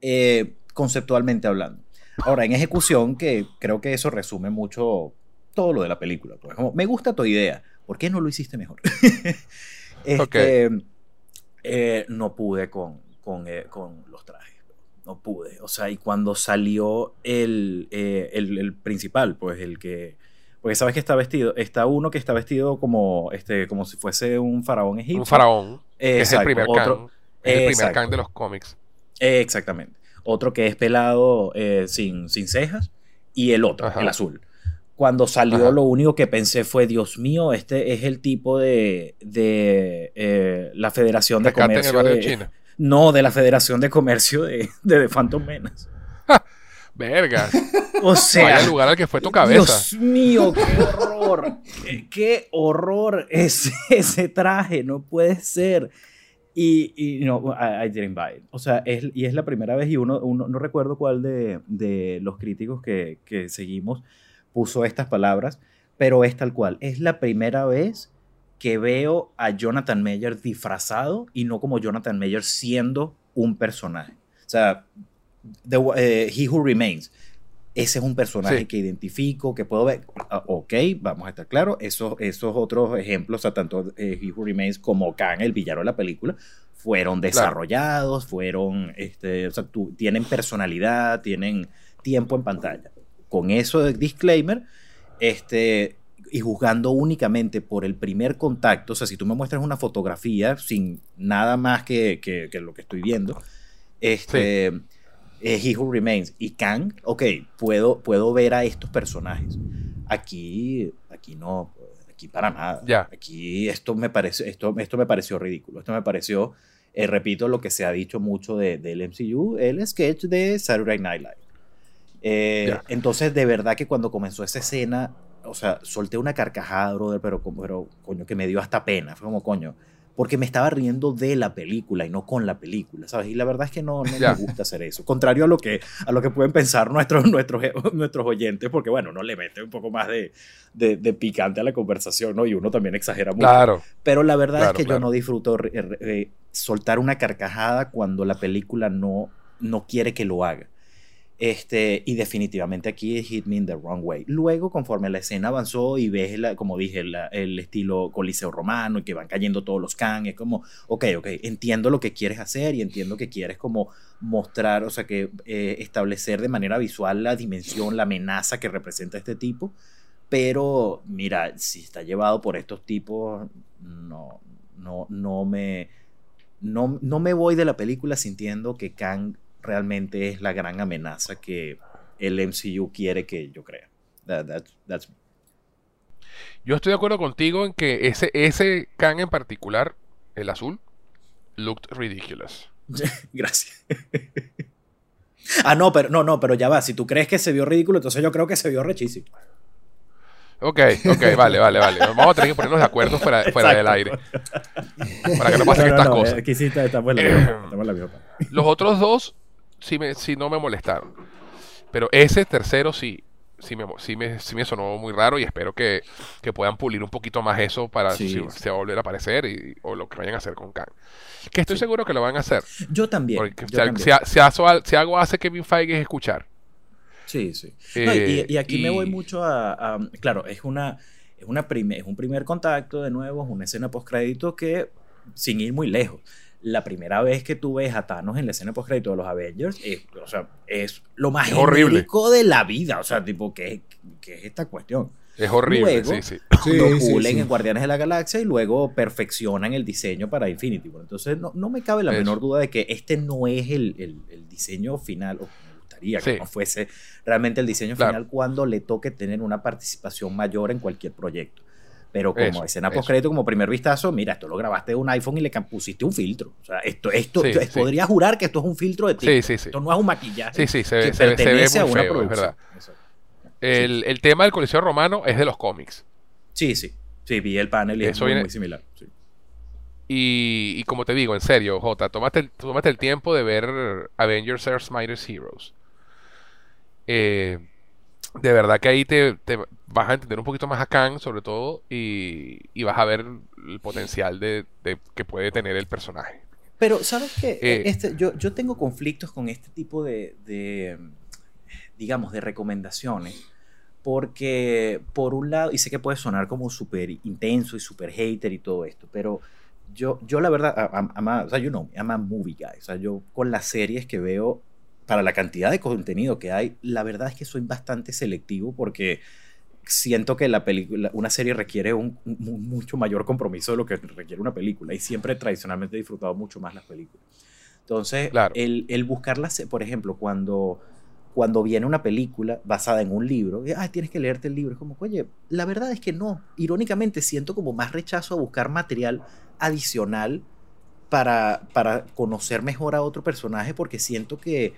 eh, conceptualmente hablando. Ahora, en ejecución, que creo que eso resume mucho todo lo de la película. Pues, como, me gusta tu idea, ¿por qué no lo hiciste mejor? Este, eh, no pude con, con, eh, con los trajes. No pude. O sea, y cuando salió el, eh, el, el principal, pues el que. Porque sabes que está vestido. Está uno que está vestido como, este, como si fuese un faraón egipcio. Un faraón, que es el primer otro-. Es el primer. Khan de los cómics. Exactamente. Otro que es pelado eh, sin, sin cejas y el otro, Ajá. el azul. Cuando salió, Ajá. lo único que pensé fue, Dios mío, este es el tipo de, de eh, la Federación de Rescate en el Comercio. barrio de- China. No, de la Federación de Comercio de, de The Phantom Menace. Verga. O sea, Vaya lugar al que fue tu cabeza. Dios mío, qué horror. qué, qué horror ese, ese traje, no puede ser. Y, y no, I, I didn't buy it. O sea, es, y es la primera vez y uno, uno no recuerdo cuál de, de los críticos que, que seguimos puso estas palabras, pero es tal cual. Es la primera vez que veo a Jonathan Meyer disfrazado y no como Jonathan Meyer siendo un personaje. O sea, The- eh, He Who Remains. Ese es un personaje Sí. que identifico, que puedo ver. Ah, ok, vamos a estar claros. Esos, esos otros ejemplos, o sea, tanto eh, He Who Remains como Khan, el villano de la película, fueron desarrollados, fueron, este, o sea, tu- tienen personalidad, tienen tiempo en pantalla. Con eso de disclaimer, este, y juzgando únicamente por el primer contacto, o sea, si tú me muestras una fotografía sin nada más que, que- que lo que estoy viendo, este, eh, He Who Remains y Kang, ok, puedo, puedo ver a estos personajes. Aquí, aquí no, aquí para nada. Ya. Aquí esto me, parece, esto, esto me pareció ridículo. Esto me pareció, eh, repito, lo que se ha dicho mucho de- del MCU, el sketch de Saturday Night Live. Eh, Ya. entonces, de verdad que cuando comenzó esa escena, o sea, solté una carcajada, brother, pero, pero coño, que me dio hasta pena. Fue como, coño, porque me estaba riendo de la película y no con la película, ¿sabes? Y la verdad es que no, no Ya. me gusta hacer eso. Contrario a lo que, a lo que pueden pensar nuestros, nuestros, nuestros oyentes, porque bueno, uno le mete un poco más de, de, de picante a la conversación, ¿no? Y uno también exagera mucho. Claro. Pero la verdad Claro, es que claro. yo no disfruto eh, eh, soltar una carcajada cuando la película no, no quiere que lo haga. Este, y definitivamente aquí hit me in the wrong way. Luego, conforme la escena avanzó y ves, la, como dije, el estilo coliseo romano y que van cayendo todos los can, es como, ok, ok, entiendo lo que quieres hacer y entiendo que quieres como mostrar, o sea, que eh, establecer de manera visual la dimensión, la amenaza que representa este tipo. Pero, mira, si está llevado por estos tipos, no, no, no me, no, no me voy de la película sintiendo que Kang realmente es la gran amenaza que el MCU quiere que yo crea. That- that's- that's- Yo estoy de acuerdo contigo en que ese, ese Kang en particular, el azul, looked ridiculous. Gracias. ah, no, pero no, no, pero ya va. Si tú crees que se vio ridículo, entonces yo creo que se vio rechísimo. Ok, ok, vale, vale, vale. Vamos a tener que ponernos de acuerdo fuera, fuera del aire. Para que no pasen estas cosas. Aquí sí está- estamos en la estamos en la. Los otros dos sí, me, sí no me molestaron. Pero ese tercero sí, sí me, sí me, sí me sonó muy raro y espero que, que puedan pulir un poquito más eso para Sí, si se va a volver a aparecer y, o lo que vayan a hacer con Kang. Que estoy seguro que lo van a hacer. Yo también. Porque yo si, también. si si aso- si algo hace Kevin Feige es escuchar. Sí, sí. No, y- Eh, y, y aquí me y- voy mucho a, a- Claro, es una. Es, una prime- es un primer contacto, de nuevo, es una escena postcrédito que, sin ir muy lejos, la primera vez que tú ves a Thanos en la escena postcrédito de los Avengers, es, o sea, es lo más Es horrible. de la vida. O sea, tipo, ¿qué, qué es esta cuestión? Es horrible, Luego- sí, sí. Lo sí, pulen sí. en Guardianes de la Galaxia y luego perfeccionan el diseño para Infinity War. Entonces, no, no me cabe la Eso. menor duda de que este no es el, el- el diseño final, o me gustaría que Sí. no fuese realmente el diseño Claro. final cuando le toque tener una participación mayor en cualquier proyecto. Pero como Eso, escena postcrédito, como primer vistazo, mira, esto lo grabaste de un iPhone y le pusiste un filtro. O sea, esto, esto, Sí, podría jurar que esto es un filtro de ti. Sí, sí, sí. Esto no es un maquillaje. Sí, sí, se ve, que se ve- se ve pertenece a muy una feo, es producción. El, el tema del Coliseo Romano es de los cómics. Sí, sí. Sí, vi el panel y es Eso muy, viene- muy similar. Y, y como te digo, en serio, Jota, tómate el, tómate el tiempo de ver Avengers Earth's Mightiest Heroes. Eh, de verdad que ahí te, te vas a entender un poquito más a Kang, sobre todo, y, y vas a ver el potencial de, de que puede tener el personaje. Pero, ¿sabes qué? Eh, este, yo, yo tengo conflictos con este tipo de, de, digamos, de recomendaciones. Porque, por un lado, y sé que puede sonar como súper intenso y súper hater y todo esto, pero yo, yo la verdad, a- a- o sea, you know, I'm a movie guy. O sea, yo con las series que veo, para la cantidad de contenido que hay, la verdad es que soy bastante selectivo porque siento que la película, una serie requiere un, un mucho mayor compromiso de lo que requiere una película y siempre tradicionalmente he disfrutado mucho más las películas. Entonces, Claro. el, el buscarlas, por ejemplo, cuando cuando viene una película basada en un libro, y, ay, tienes que leerte el libro. Es como, oye, la verdad es que no. Irónicamente siento como más rechazo a buscar material adicional para, para conocer mejor a otro personaje porque siento que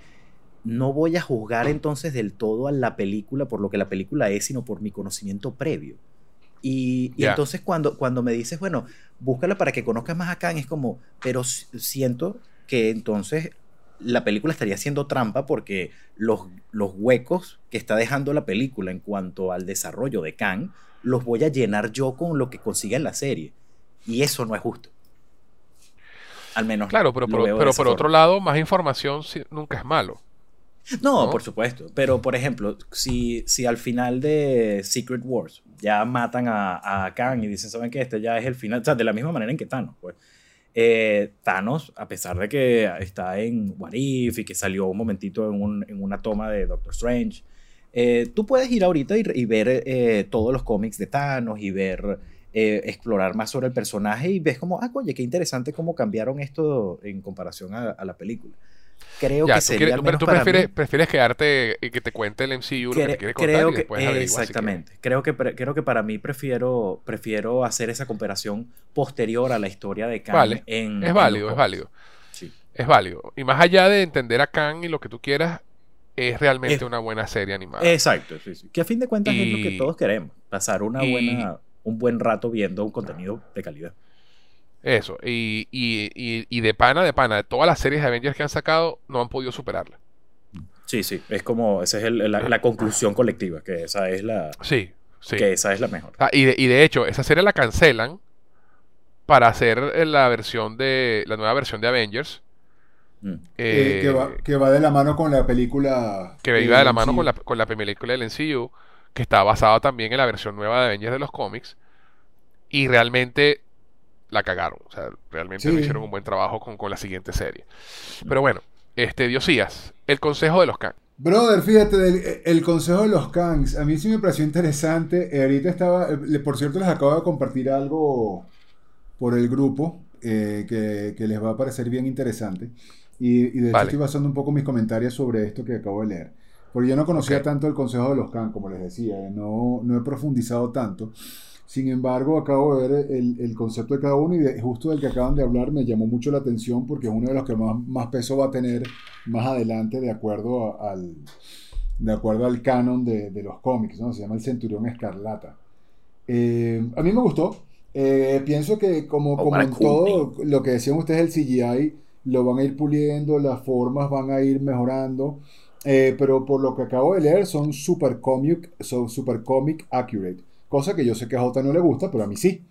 no voy a juzgar entonces del todo a la película por lo que la película es, sino por mi conocimiento previo. Y, entonces cuando, cuando me dices, bueno, búscala para que conozcas más a Khan, es como, pero siento que entonces la película estaría haciendo trampa porque los, los huecos que está dejando la película en cuanto al desarrollo de Khan, los voy a llenar yo con lo que consiga en la serie. Y eso no es justo. Al menos. Claro, pero por, pero por otro lado, más información nunca es malo. No, ¿no? por supuesto. Pero, por ejemplo, si, si al final de Secret Wars ya matan a, a Khan y dicen, ¿saben qué? Este ya es el final. O sea, de la misma manera en que Thanos, pues. Eh, Thanos, a pesar de que está en What If y que salió un momentito en, un- en una toma de Doctor Strange, eh, tú puedes ir ahorita y, y ver eh, todos los cómics de Thanos y ver, explorar más sobre el personaje y ves como, ah, oye, qué interesante cómo cambiaron esto en comparación a, a la película. Creo Ya, que tú, sería quieres- al pero menos tú para prefieres, mí- prefieres quedarte y que te cuente el MCU lo que Cre- te quiere contar creo y que después si quieres. exactamente creo que creo que para mí prefiero prefiero hacer esa comparación posterior a la historia de Khan Vale, en Es válido, es válido. Sí. Es válido. Y más allá de entender a Khan y lo que tú quieras, es realmente Es- una buena serie animada. exacto sí, sí. que a fin de cuentas es lo que todos queremos pasar una y- buena un buen rato viendo un contenido de calidad Eso. Y, y, y, y de pana, de pana, de todas las series de Avengers que han sacado, no han podido superarla. sí sí es como esa es el- la, la conclusión colectiva que esa es la Sí, sí. que esa es la mejor Ah, y, de, y de hecho, esa serie la cancelan para hacer eh, la versión de la nueva versión de Avengers. Mm. Eh, eh, que, va, que va de la mano con la película. que iba de la mano con la, con la película del MCU, que está basada también en la versión nueva de Avengers de los cómics, y realmente la cagaron, o sea, realmente no Sí. hicieron un buen trabajo con, con la siguiente serie. Pero bueno, este Diosías, el consejo de los Khan. Brother, fíjate, el consejo de los Kangs, a mí sí me pareció interesante. Eh, ahorita estaba, eh, por cierto, les acabo de compartir algo por el grupo eh, que, que les va a parecer bien interesante. Y, y de hecho Vale. estoy basando un poco mis comentarios sobre esto que acabo de leer. Porque yo no conocía tanto el consejo de los Kang, como les decía, no, no he profundizado tanto. Sin embargo, acabo de ver el, el concepto de cada uno y de- justo del que acaban de hablar me llamó mucho la atención porque es uno de los que más, más peso va a tener más adelante de acuerdo a- al, de acuerdo al canon de, de los cómics, ¿no? Se llama el Centurión Escarlata. Eh, a mí me gustó. Eh, pienso que como, como en todo lo que decían ustedes, el CGI lo van a ir puliendo, las formas van a ir mejorando. Eh, pero por lo que acabo de leer son super comic, son super comic accurate. Cosa que yo sé que a Jota no le gusta, pero a mí sí.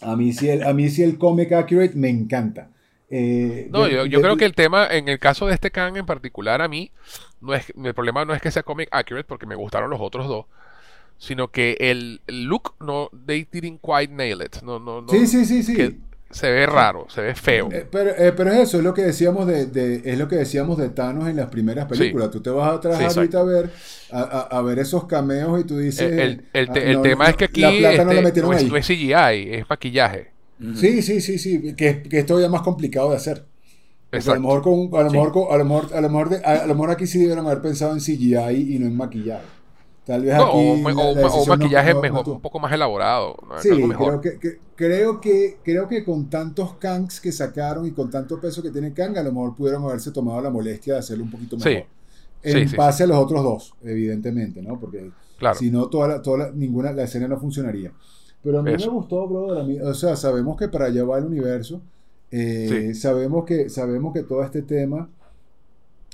A mí sí el, a mí sí el comic accurate me encanta. Eh, No, de- yo, yo de- creo que el tema, en el caso de este Khan en particular, a mí, no es, el problema no es que sea comic accurate, porque me gustaron los otros dos, sino que el, el look, no, they didn't quite nail it. No, no, no, Sí, sí, sí, sí. que se ve raro, se ve feo. Eh, pero, eh, pero es eso, es lo que decíamos de, de- es lo que decíamos de Thanos en las primeras películas. Tú te vas atrás Sí, ahorita a ver, a, a- a ver esos cameos y tú dices. El, el- el te- ah, el no, tema no, es que aquí la plata no este, la metieron no, es, ahí. no es CGI, es maquillaje. Sí, sí, sí, sí, que, que es todavía más complicado de hacer. A lo mejor con, a lo Sí. mejor con- a lo mejor a lo mejor de- a, lo mejor aquí sí debieron haber pensado en CGI y no en maquillaje. Tal vez No, aquí o, la- o la o maquillaje no- mejor, un poco más elaborado. Sí, Algo mejor. creo que, que- creo que creo que con tantos Kangs que sacaron y con tanto peso que tiene Kang, a lo mejor pudieron haberse tomado la molestia de hacerlo un poquito mejor. Sí, En sí, base a los otros dos, evidentemente, ¿no? Porque Claro. si no, toda la, toda ninguna, la escena no funcionaría. Pero a mí Eso. me gustó, brother. o sea, sabemos que para allá va el universo. eh, Sí. sabemos, que, sabemos que todo este tema,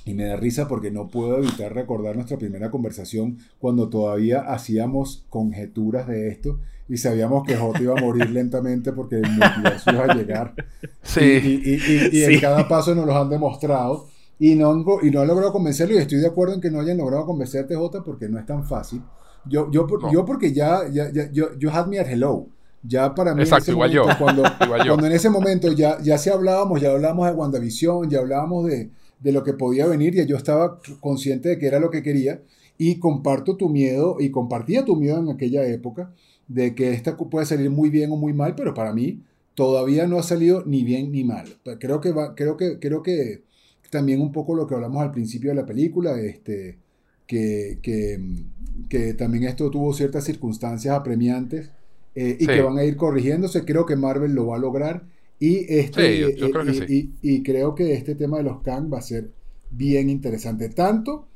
y me da risa porque no puedo evitar recordar nuestra primera conversación cuando todavía hacíamos conjeturas de esto y sabíamos que Jota iba a morir lentamente porque el multiverso iba a llegar. Sí. Y, y- y- y en Sí. cada paso nos los han demostrado. Y no, y no han logrado convencerlo. Y estoy de acuerdo en que no hayan logrado convencerte, Jota, porque no es tan fácil. Yo, yo, No. yo porque ya, ya, ya- yo, yo had me at hello. Ya para mí, Exacto, en ese igual momento, yo. cuando, Igual yo. cuando en ese momento ya, ya se hablábamos, ya hablábamos de WandaVision, ya hablábamos de, de lo que podía venir, ya yo estaba consciente de que era lo que quería. Y comparto tu miedo, y compartía tu miedo en aquella época, de que esta puede salir muy bien o muy mal, pero para mí todavía no ha salido ni bien ni mal. Creo que va, creo que, creo que, también un poco lo que hablamos al principio de la película, este, que, que, que también esto tuvo ciertas circunstancias apremiantes eh, y Sí. que van a ir corrigiéndose. Creo que Marvel lo va a lograr. Y, este, Sí, yo- yo eh, creo que y, sí. y- y creo que este tema de los Kang va a ser bien interesante. Tanto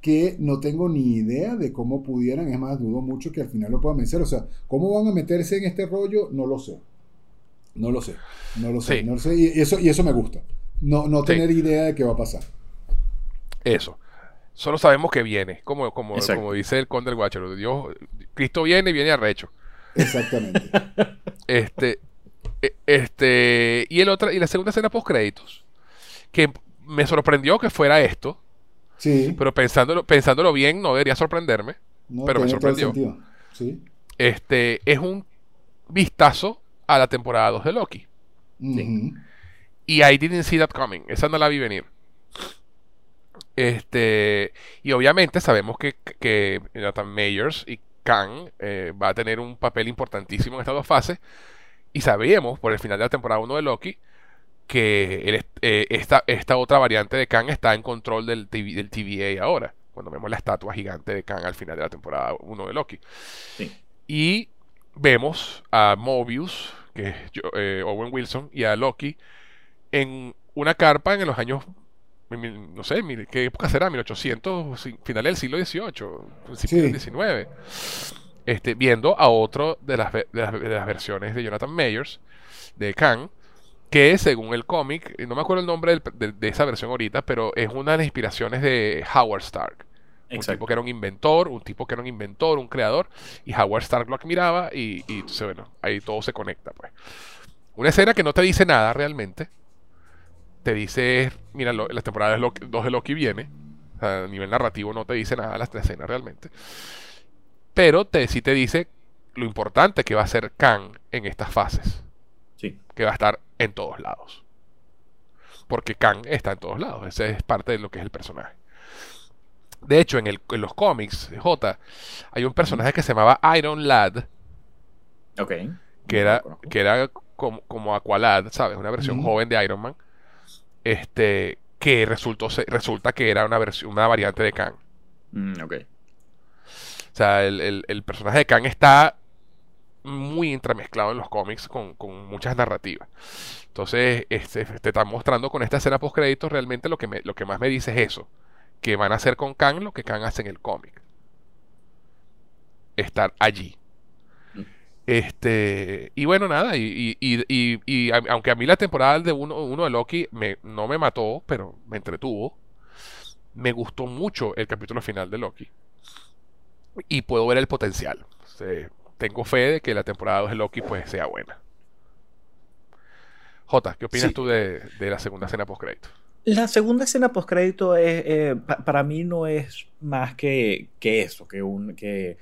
que no tengo ni idea de cómo pudieran, es más, dudo mucho que al final lo puedan vencer. O sea, cómo van a meterse en este rollo, no lo sé. No lo sé. No lo sé. Sí. No lo sé. Y eso, y eso me gusta. No, no Sí. tener idea de qué va a pasar. Eso. Solo sabemos que viene, como, como, como dice el Conde del Guacharo. Dios, Cristo viene y viene arrecho. Exactamente. Este, este, y el otra, y la segunda escena post créditos, que me sorprendió que fuera esto, Sí. pero pensándolo, pensándolo bien, no debería sorprenderme. no, pero me sorprendió. Sí. Este, es un vistazo a la temporada 2 de Loki. Y I didn't see that coming. Esa no la vi venir. Este, y obviamente sabemos que, que Jonathan Mayers y Kang eh, va a tener un papel importantísimo en estas dos fases. Y sabíamos por el final de la temporada 1 de Loki que el- eh, esta, esta otra variante de Kang está en control del, TV del TVA ahora. Cuando vemos la estatua gigante de Kang al final de la temporada 1 de Loki. Sí. Y vemos a Mobius, que es yo- eh, Owen Wilson, y a Loki en una carpa en los años, no sé, mil- ¿qué época será? 1800, si- finales del siglo XVIII, principios del Sí. XIX. Este, viendo a otro de las, de las, de las versiones de Jonathan Mayers, de Kang, que según el cómic, y no me acuerdo el nombre del- de, de esa versión ahorita, pero es una de las inspiraciones de Howard Stark. Un tipo que era un inventor, un tipo que era un inventor, un creador, y Howard Stark lo admiraba y, y entonces, bueno, ahí todo se conecta, pues. Una escena que no te dice nada realmente. Te dice, mira, lo- las temporadas 2 de Loki viene. O sea, a nivel narrativo no te dice nada la escena realmente. Pero te, sí te dice lo importante que va a ser Kang en estas fases. Sí. Que va a estar en todos lados. Porque Kang está en todos lados. Ese es parte de lo que es el personaje. De hecho, en, el- en los cómics de J hay un personaje que se llamaba Iron Lad, Ok. que era, que como, como Aqualad, ¿sabes? Una versión joven de Iron Man. Este, que resultó, resulta que era una versión, una variante de Kang. Mm, ok. O sea, el, el- el personaje de Kang está muy entremezclado en los cómics con, con muchas narrativas. Entonces, este, te están mostrando con esta escena post créditos realmente lo que, me- lo que más me dice es eso. Que van a hacer con Kang lo que Kang hace en el cómic. Estar allí. Mm. Este, y bueno, nada, y, y- y- y- aunque a mí la temporada de uno, uno de Loki me, no me mató, pero me entretuvo, me gustó mucho el capítulo final de Loki y puedo ver el potencial. Tengo fe de que la temporada 2 de Loki pues sea buena. Jota, ¿qué opinas Sí. tú de, de la segunda escena post crédito? La segunda escena postcrédito es, eh, pa- para mí no es más que, que eso, que, un, que,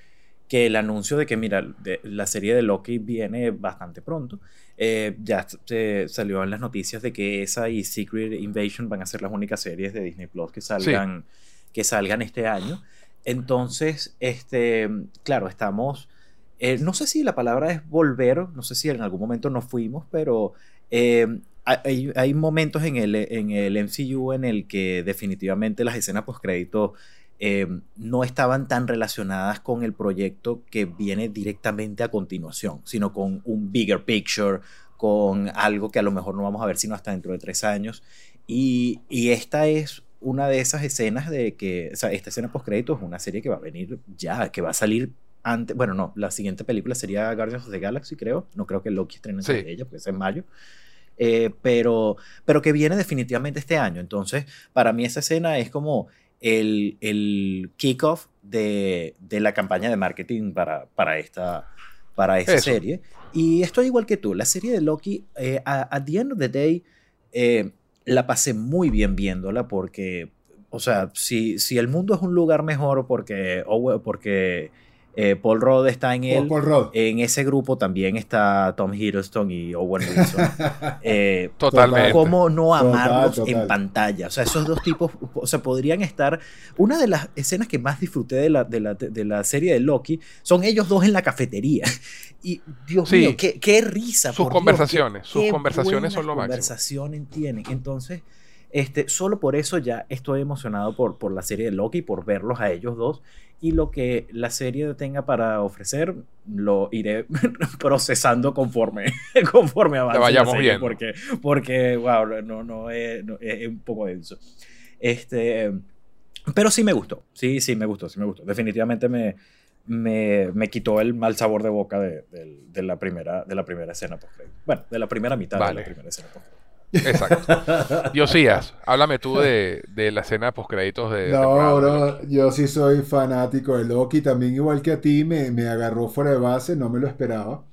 que el anuncio de que, mira, de- la serie de Loki viene bastante pronto. Eh, ya se salió en las noticias de que esa y Secret Invasion van a ser las únicas series de Disney Plus que salgan, que salgan este año. Entonces, este, claro, estamos... eh, no sé si la palabra es volver, no sé si en algún momento nos fuimos, pero eh, hay, momentos en el, en el MCU en el que definitivamente las escenas postcréditos eh, no estaban tan relacionadas con el proyecto que viene directamente a continuación, sino con un bigger picture, con algo que a lo mejor no vamos a ver sino hasta dentro de tres años. Y esta es una de esas escenas de que, o sea, esta escena postcrédito es una serie que va a venir ya, que va a salir antes, bueno, no, la siguiente película sería Guardians of the Galaxy, creo. No creo que Loki estrene Sí. ella, porque es en mayo. Eh, pero, pero que viene definitivamente este año. Entonces, para mí esa escena es como el, el kickoff de, de la campaña de marketing para, para esta, para esa Eso. serie. Y estoy igual que tú. La serie de Loki, eh, a- at the end of the day, eh, la pasé muy bien viéndola porque, o sea, si, si el mundo es un lugar mejor porque, porque eh, Paul Rudd está en él, Paul Rudd. en ese grupo también está Tom Hiddleston y Owen Wilson. Eh, Totalmente. ¿Cómo no amarlos total. en pantalla? O sea, esos dos tipos, o sea, podrían estar... Una de las escenas que más disfruté de la, de la, de la serie de Loki son ellos dos en la cafetería. Y, Dios Sí. mío, qué, qué risa. Sus por Dios, conversaciones, qué- sus qué conversaciones son lo máximo. conversaciones tienen. Entonces, Este, solo por eso ya estoy emocionado por, por la serie de Loki, por verlos a ellos dos. Y lo que la serie tenga para ofrecer, lo iré procesando conforme, conforme avance. Te vayamos la serie, viendo. Porque, porque, wow, no, no, es, no- es- es un poco denso. Este, pero sí me gustó. Sí, sí, me gustó, sí me gustó. Definitivamente me, me, me quitó el mal sabor de boca de, la, primera, de la primera escena post Bueno, de la primera mitad de la primera escena post Exacto. Diosías, háblame tú de, de la escena post créditos de. No, bro, yo sí soy fanático de Loki, también igual que a ti, me, me agarró fuera de base, no me lo esperaba.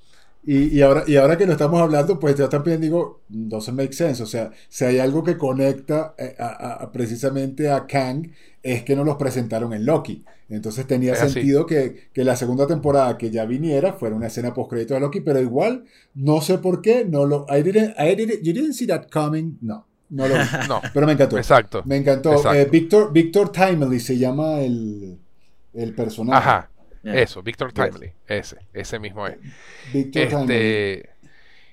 Y, y ahora, y ahora que lo estamos hablando, pues yo también digo, doesn't make sense. O sea, si hay algo que conecta eh, a- a- a precisamente a Kang, es que nos los presentaron en Loki. Entonces tenía Es sentido que, que la segunda temporada que ya viniera fuera una escena post crédito de Loki, pero igual, no sé por qué, no lo, I didn't, I didn't- you didn't see that coming, no, no lo vi. No, Pero me encantó. exacto. Me encantó. Eh, Victor, Victor Timely se llama el, el personaje. Ajá, Yeah. eso, Victor Timely. Ese, ese mismo es. Victor Timely. Este,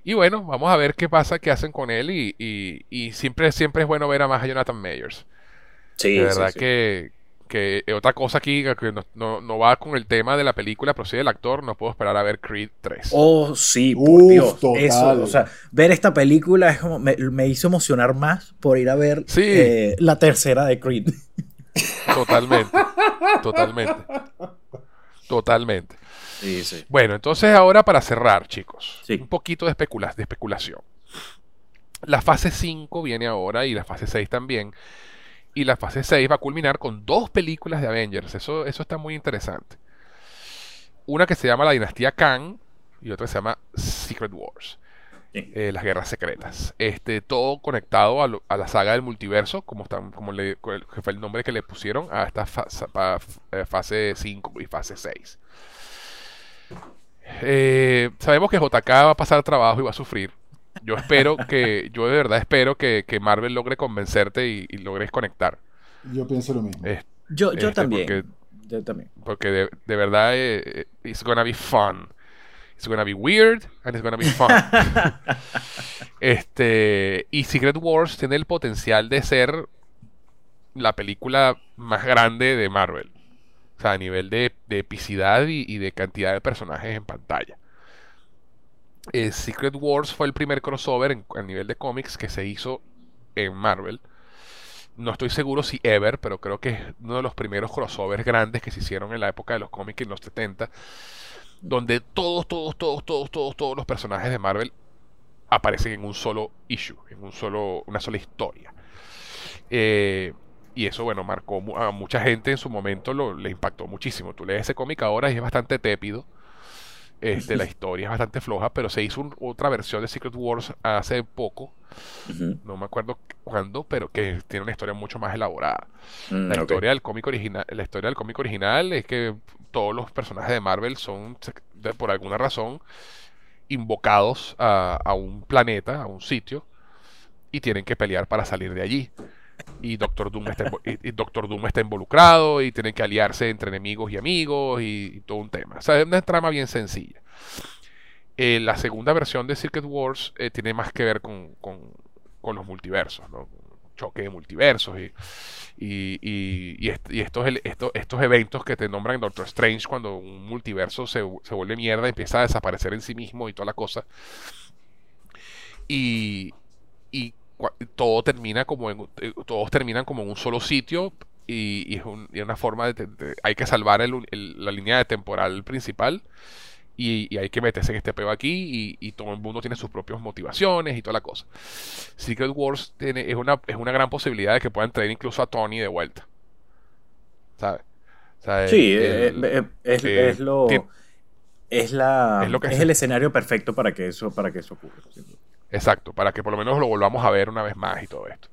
y bueno, vamos a ver qué pasa, qué hacen con él. Y, y- y siempre, siempre es bueno ver a más a Jonathan Mayers. Sí, de sí, verdad sí. que, que otra cosa aquí que no, no- no va con el tema de la película, pero sí del actor, no puedo esperar a ver Creed 3. Oh, sí, por Uf, Dios. total. Eso, o sea, ver esta película es como me, me hizo emocionar más por ir a ver Sí. eh, la tercera de Creed. Totalmente. totalmente. Totalmente. Sí, sí. Bueno, entonces ahora para cerrar, chicos, Sí. un poquito de, especula- de especulación. La fase 5 viene ahora y la fase 6 también. Y la fase 6 va a culminar con dos películas de Avengers. Eso, eso está muy interesante. Una que se llama La Dinastía Kang y otra que se llama Secret Wars. Eh, las guerras secretas. Este, todo conectado a, lo- a la saga del multiverso, como, están, como le, que fue el nombre que le pusieron a esta fa- eh, fase 5 y fase 6. Eh, sabemos que JK va a pasar trabajo y va a sufrir. Yo espero que, yo de verdad espero que, que Marvel logre convencerte y, y logres conectar. Yo pienso lo mismo. Eh, Yo, yo Este, también. porque- Yo también. porque de, de verdad eh, eh, it's gonna be fun. It's gonna be weird and it's gonna be fun. este, y Secret Wars tiene el potencial de ser la película más grande de Marvel. O sea, a nivel de, de epicidad y, y de cantidad de personajes en pantalla. Eh, Secret Wars fue el primer crossover en, a nivel de cómics que se hizo en Marvel. No estoy seguro si ever, pero creo que es uno de los primeros crossovers grandes que se hicieron en la época de los cómics en los 70, donde todos, todos, todos, todos, todos, todos los personajes de Marvel aparecen en un solo issue, en un solo, una sola historia. Eh, y eso, bueno, marcó a mucha gente en su momento, lo, le impactó muchísimo. Tú lees ese cómic ahora y es bastante tépido. Este, la historia es bastante floja, pero se hizo un- otra versión de Secret Wars hace poco, no me acuerdo cuándo, pero que tiene una historia mucho más elaborada. Mm, La ok. historia del cómic original, la historia del cómic original es que todos los personajes de Marvel son, por alguna razón, invocados a, un planeta, a un sitio, y tienen que pelear para salir de allí. Y Doctor Doom está, involucrado y tienen que aliarse entre enemigos y amigos y, todo un tema. O sea, es una trama bien sencilla. Eh, la segunda versión de Secret Wars eh, tiene más que ver con, con- con los multiversos, ¿no? Choque de multiversos y, y, y- y est- y estos, estos, estos eventos que te nombran Doctor Strange cuando un multiverso se, se vuelve mierda, empieza a desaparecer en sí mismo y toda la cosa. Y, y todo termina como en, eh, todos terminan como en un solo sitio y, y es, un- y una forma de, hay que salvar el- la línea de temporal principal y, y hay que meterse en este peo aquí y, y todo el mundo tiene sus propias motivaciones y toda la cosa. Secret Wars tiene, es, una, es una gran posibilidad de que puedan traer incluso a Tony de vuelta. ¿Sabes? O sea, Sí, el- eh, el- eh, es, eh, es lo. Es, la, es lo que es el escenario perfecto para que eso, para que eso ocurra. Exacto, para que por lo menos lo volvamos a ver una vez más y todo esto.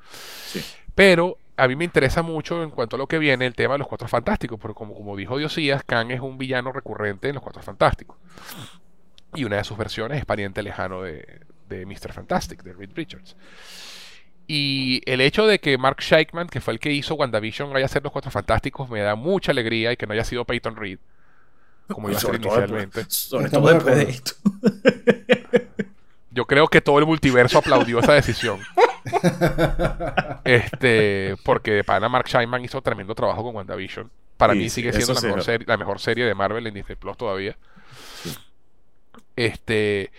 Sí. Pero a mí me interesa mucho en cuanto a lo que viene el tema de los Cuatro Fantásticos, porque como, como dijo Diosías, Kang es un villano recurrente en los Cuatro Fantásticos. Y una de sus versiones es pariente lejano de, de Mr. Fantastic, de Reed Richards. Y el hecho de que Mark Shackman, que fue el que hizo WandaVision, vaya a ser los Cuatro Fantásticos, me da mucha alegría y que no haya sido Peyton Reed, como iba a ser inicialmente. después- sobre todo de después de acuerdo. esto. Yo creo que todo el multiverso aplaudió esa decisión. este, porque para Mark Scheinman hizo tremendo trabajo con WandaVision. Para Sí, mí sigue siendo la sí, mejor, ¿no? serie, la mejor serie de Marvel en Disney Plus todavía. Este.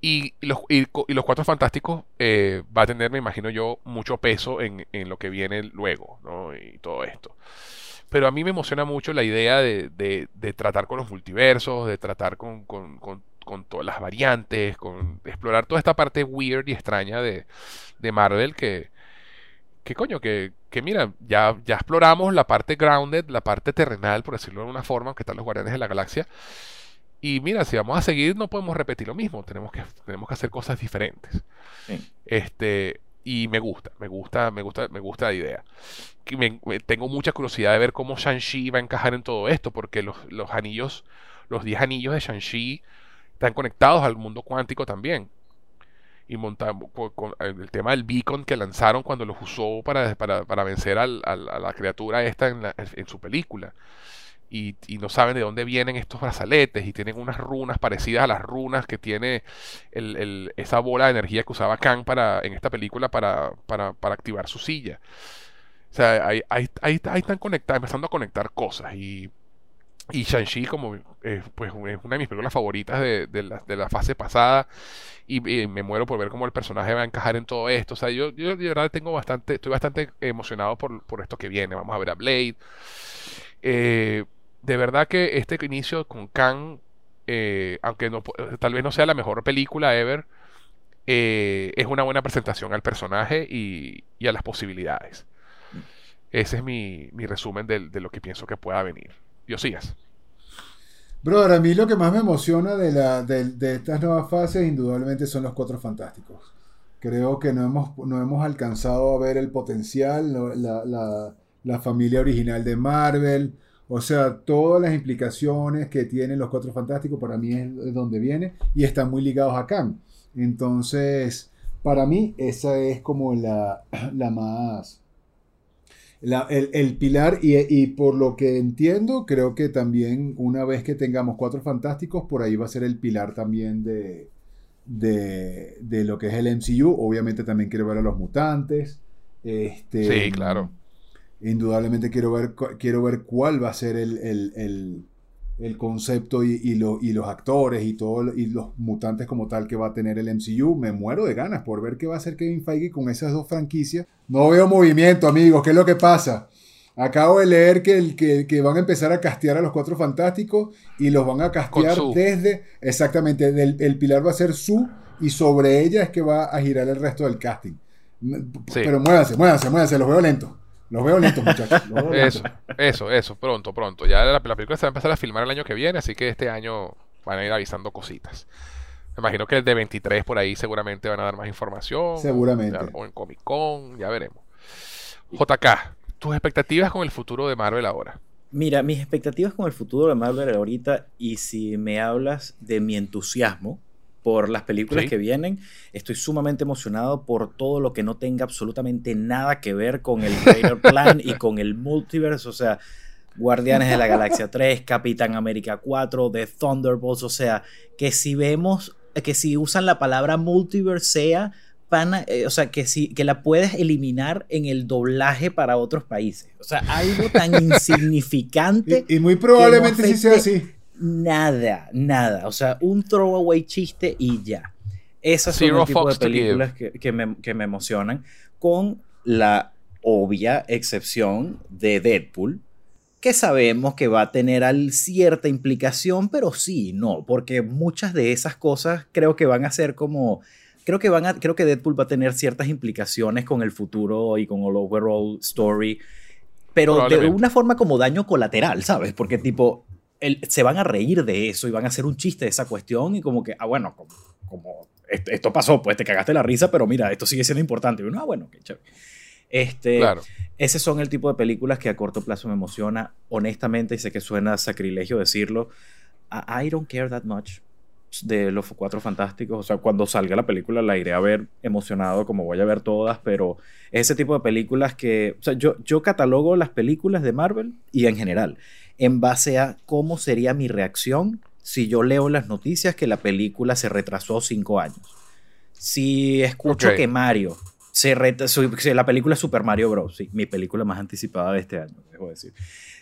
Y, los, y, los Cuatro Fantásticos eh, va a tener, me imagino yo, mucho peso en, en lo que viene luego, ¿no? Y todo esto. Pero a mí me emociona mucho la idea de, de- de tratar con los multiversos, de tratar con, con- con- con todas las variantes, con explorar toda esta parte weird y extraña de, de Marvel que, que coño, que, que mira, ya, ya exploramos la parte grounded, la parte terrenal, por decirlo de alguna forma, que están los Guardianes de la Galaxia. Y mira, si vamos a seguir, no podemos repetir lo mismo, tenemos que, tenemos que hacer cosas diferentes. Sí. Este, y me gusta, me gusta, me gusta, me gusta la idea. Que me- me- tengo mucha curiosidad de ver cómo Shang-Chi va a encajar en todo esto, porque los, los anillos, los 10 anillos de Shang-Chi están conectados al mundo cuántico también. Y monta- con, el tema del beacon que lanzaron cuando los usó para, para, para vencer a la criatura esta en, la- en su película. Y, no saben de dónde vienen estos brazaletes y tienen unas runas parecidas a las runas que tiene el- esa bola de energía que usaba Kang para, en esta película para, para, para activar su silla. O sea, ahí, ahí, ahí, están conectados, empezando a conectar cosas. Y, y Shang-Chi, como eh, pues, es una de mis películas favoritas de, de la, de la fase pasada. Y, y me muero por ver cómo el personaje va a encajar en todo esto. O sea, yo, yo de verdad tengo bastante, estoy bastante emocionado por, por esto que viene. Vamos a ver a Blade. Eh, de verdad que este inicio con Kang, eh, aunque no, tal vez no sea la mejor película ever, eh, es una buena presentación al personaje y, y a las posibilidades. Ese es mi, mi resumen del- de, lo que pienso que pueda venir. Diosías. Brother, a mí lo que más me emociona de, la, de, estas nuevas fases indudablemente son los cuatro fantásticos. Creo que no hemos, no hemos alcanzado a ver el potencial, la, la- la familia original de Marvel, o sea, todas las implicaciones que tienen los cuatro fantásticos para mí es de donde viene y están muy ligados a Kang. Entonces, para mí esa es como la, la más... La- el, el pilar, y, y por lo que entiendo, creo que también una vez que tengamos cuatro fantásticos, por ahí va a ser el pilar también de, de, de lo que es el MCU. Obviamente también quiero ver a los mutantes. Este, Sí, claro. Indudablemente quiero ver, quiero ver cuál va a ser el, el- el- el concepto y, y lo- y los actores y, todo, y los mutantes como tal que va a tener el MCU. Me muero de ganas por ver qué va a hacer Kevin Feige con esas dos franquicias. No veo movimiento, amigos. ¿Qué es lo que pasa? Acabo de leer que, el, que, que van a empezar a castear a los cuatro fantásticos y los van a castear desde. Exactamente, el pilar va a ser su y sobre ella es que va a girar el resto del casting. Pero muévanse, muévanse, muévanse, los veo lentos. Los veo lentos, muchachos. los veo lentos. Eso, eso, eso, pronto, pronto. Ya la, la película se va a empezar a filmar el año que viene, así que este año van a ir avisando cositas. Me imagino que el de 23 por ahí seguramente van a dar más información. Seguramente. O, o en Comic Con, ya veremos. JK, tus expectativas con el futuro de Marvel ahora. Mira, mis expectativas con el futuro de Marvel ahorita, y si me hablas de mi entusiasmo por las películas Sí. que vienen, estoy sumamente emocionado por todo lo que no tenga absolutamente nada que ver con el Greater Plan y con el multiverse, o sea, Guardianes de la Galaxia 3, Capitán América 4, The Thunderbolts, o sea, que si vemos, que si usan la palabra multiverse sea pana- eh, o sea, que, si, que la puedes eliminar en el doblaje para otros países. O sea, algo tan insignificante. Y, y muy probablemente sí sea así. Nada, nada. O sea, un throwaway chiste y ya. Esas son Zero el tipo de películas que, que me, que me emocionan. Con la obvia excepción de Deadpool, que sabemos que va a tener cierta implicación, pero sí, no, porque muchas de esas cosas creo que van a ser como. Creo que, van a, creo que Deadpool va a tener ciertas implicaciones con el futuro y con el overall story, pero de una forma como daño colateral, ¿sabes? Porque tipo, el- se van a reír de eso y van a hacer un chiste de esa cuestión y como que, ah, bueno, como, como est- esto pasó, pues te cagaste la risa, pero mira, esto sigue siendo importante. Y uno, ah, bueno, qué chévere. Este, Claro. ese son el tipo de películas que a corto plazo me emociona. Honestamente, y sé que suena sacrilegio decirlo, I, I don't care that much de los cuatro fantásticos. O sea, cuando salga la película la iré a ver emocionado como voy a ver todas, pero es ese tipo de películas que, o sea, yo, yo catalogo las películas de Marvel y en general en base a cómo sería mi reacción si yo leo las noticias que la película se retrasó cinco años. Si escucho que Mario Se reta- sí, la película es Super Mario Bros. Sí, mi película más anticipada de este año, debo decir.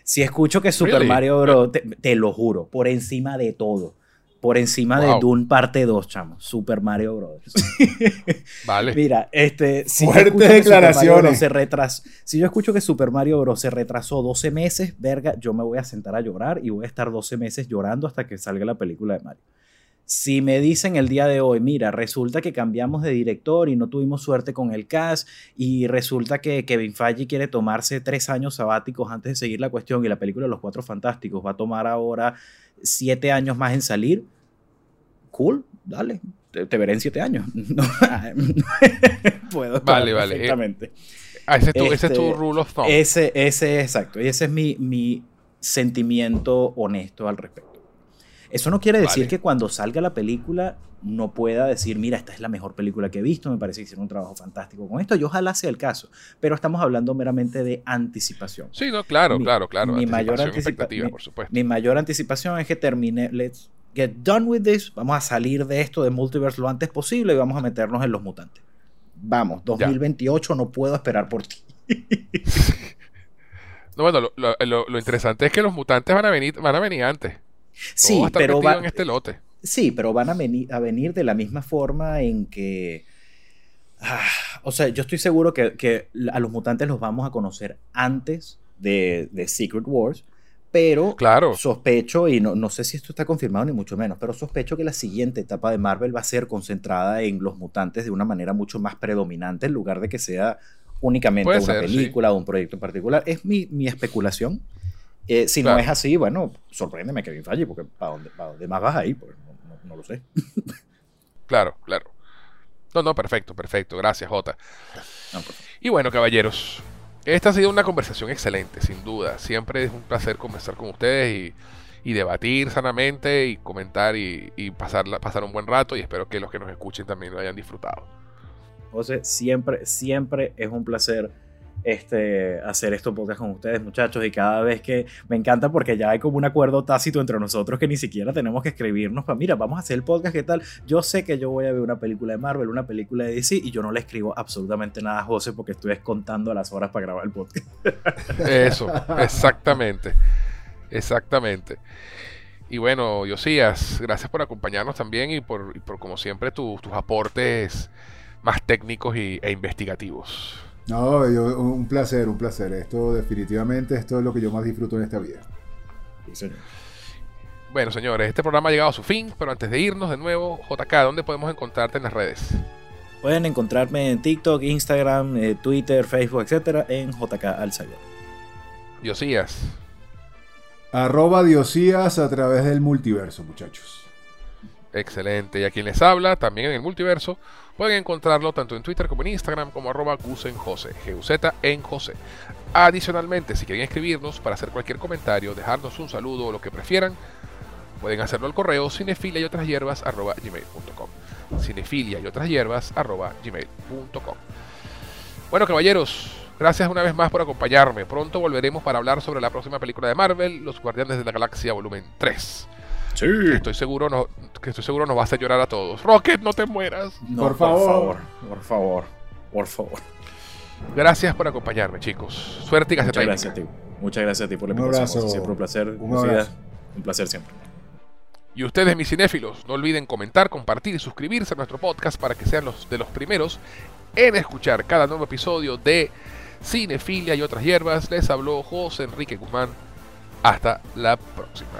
Si escucho que Super Really? Mario Bros. Te, te lo juro, por encima de todo. Por encima de. Dune parte 2, chamo. Super Mario Bros. Vale. Mira, este. Si yo Fuertes escucho que Super Mario declaraciones. Bros. se retras- si yo escucho que Super Mario Bros. se retrasó 12 meses, verga, yo me voy a sentar a llorar y voy a estar 12 meses llorando hasta que salga la película de Mario. Si me dicen el día de hoy, mira, resulta que cambiamos de director y no tuvimos suerte con el cast, y resulta que Kevin Feige quiere tomarse tres años sabáticos antes de seguir la cuestión, y la película de Los Cuatro Fantásticos va a tomar ahora siete años más en salir, cool, dale, te, te veré en siete años. No, Puedo Vale, vale, eh, perfectamente. Ah, ese, es tu, ese es tu este, rule of thumb. Ese, ese, exacto. Y ese es mi, mi sentimiento honesto al respecto. Eso no quiere decir Vale. que cuando salga la película no pueda decir, mira, esta es la mejor película que he visto, me parece que hicieron un trabajo fantástico con esto, y ojalá sea el caso. Pero estamos hablando meramente de anticipación. Sí, no, claro, mi- claro, claro. mi mayor expectativa, mi- por supuesto. Mi mayor anticipación es que termine, let's get done with this, vamos a salir de esto de multiverse lo antes posible y vamos a meternos en los mutantes. Vamos, 2028 no puedo esperar por ti. No, bueno, lo- lo interesante es que los mutantes van a venir, van a venir antes. Sí, pero metido va, en este lote. Sí, pero van a venir, a venir de la misma forma en que... ah, o sea, yo estoy seguro que, que a los mutantes los vamos a conocer antes de, de Secret Wars, pero Claro. sospecho, y no, no sé si esto está confirmado ni mucho menos, pero sospecho que la siguiente etapa de Marvel va a ser concentrada en los mutantes de una manera mucho más predominante en lugar de que sea únicamente Puede una ser, sí. película o un proyecto en particular. Es mi, mi especulación. Eh, si Claro. no es así, bueno, sorpréndeme que falle, porque ¿para dónde, para dónde más vas ahí? Pues no, no- no lo sé. Claro, claro. No, no, perfecto, perfecto. Gracias, Jota. No, Y bueno, caballeros, esta ha sido una conversación excelente, sin duda. Siempre es un placer conversar con ustedes y, y debatir sanamente y comentar y, y pasarla- pasar un buen rato. Y espero que los que nos escuchen también lo hayan disfrutado. José, siempre, siempre es un placer este, hacer estos podcasts con ustedes, muchachos, y cada vez que me encanta porque ya hay como un acuerdo tácito entre nosotros que ni siquiera tenemos que escribirnos para, mira, vamos a hacer el podcast, ¿qué tal? Yo sé que yo voy a ver una película de Marvel, una película de DC, y yo no le escribo absolutamente nada a José porque estoy contando las horas para grabar el podcast. Eso, exactamente. Exactamente. Y bueno, Josías, gracias por acompañarnos también y por, y por como siempre, tu- tus aportes más técnicos y- e investigativos. No, yo- un placer, un placer. Esto definitivamente, esto es lo que yo más disfruto en esta vida. Sí, señor. Bueno, señores, este programa ha llegado a su fin, pero antes de irnos de nuevo, JK, ¿dónde podemos encontrarte en las redes? Pueden encontrarme en TikTok, Instagram, eh, Twitter, Facebook, etcétera, en JK Alzayor. Josías, Arroba Diosías a través del multiverso, muchachos. excelente. Y a quien les habla, también en el multiverso, pueden encontrarlo tanto en Twitter como en Instagram como arroba gusenjose, G-U-Z en José. Adicionalmente, si quieren escribirnos para hacer cualquier comentario, dejarnos un saludo o lo que prefieran, pueden hacerlo al correo cinefilia y otras hierbas arroba gmail.com. Cinefilia y otras hierbas arroba gmail.com. Bueno, caballeros, gracias una vez más por acompañarme. Pronto volveremos para hablar sobre la próxima película de Marvel, Los Guardianes de la Galaxia Volumen 3. Sí. Que estoy seguro, no, que estoy seguro nos va a hacer llorar a todos. Rocket, no te mueras. No, Por favor. Por favor. Por favor. Gracias por acompañarme, chicos. Suerte y Muchas gracias a ti. Muchas gracias a ti por la Un invitación. Siempre un placer. Un abrazo. Un placer siempre. Y ustedes, mis cinéfilos, no olviden comentar, compartir y suscribirse a nuestro podcast para que sean los de los primeros en escuchar cada nuevo episodio de Cinefilia y otras hierbas. Les habló José Enrique Guzmán. Hasta la próxima.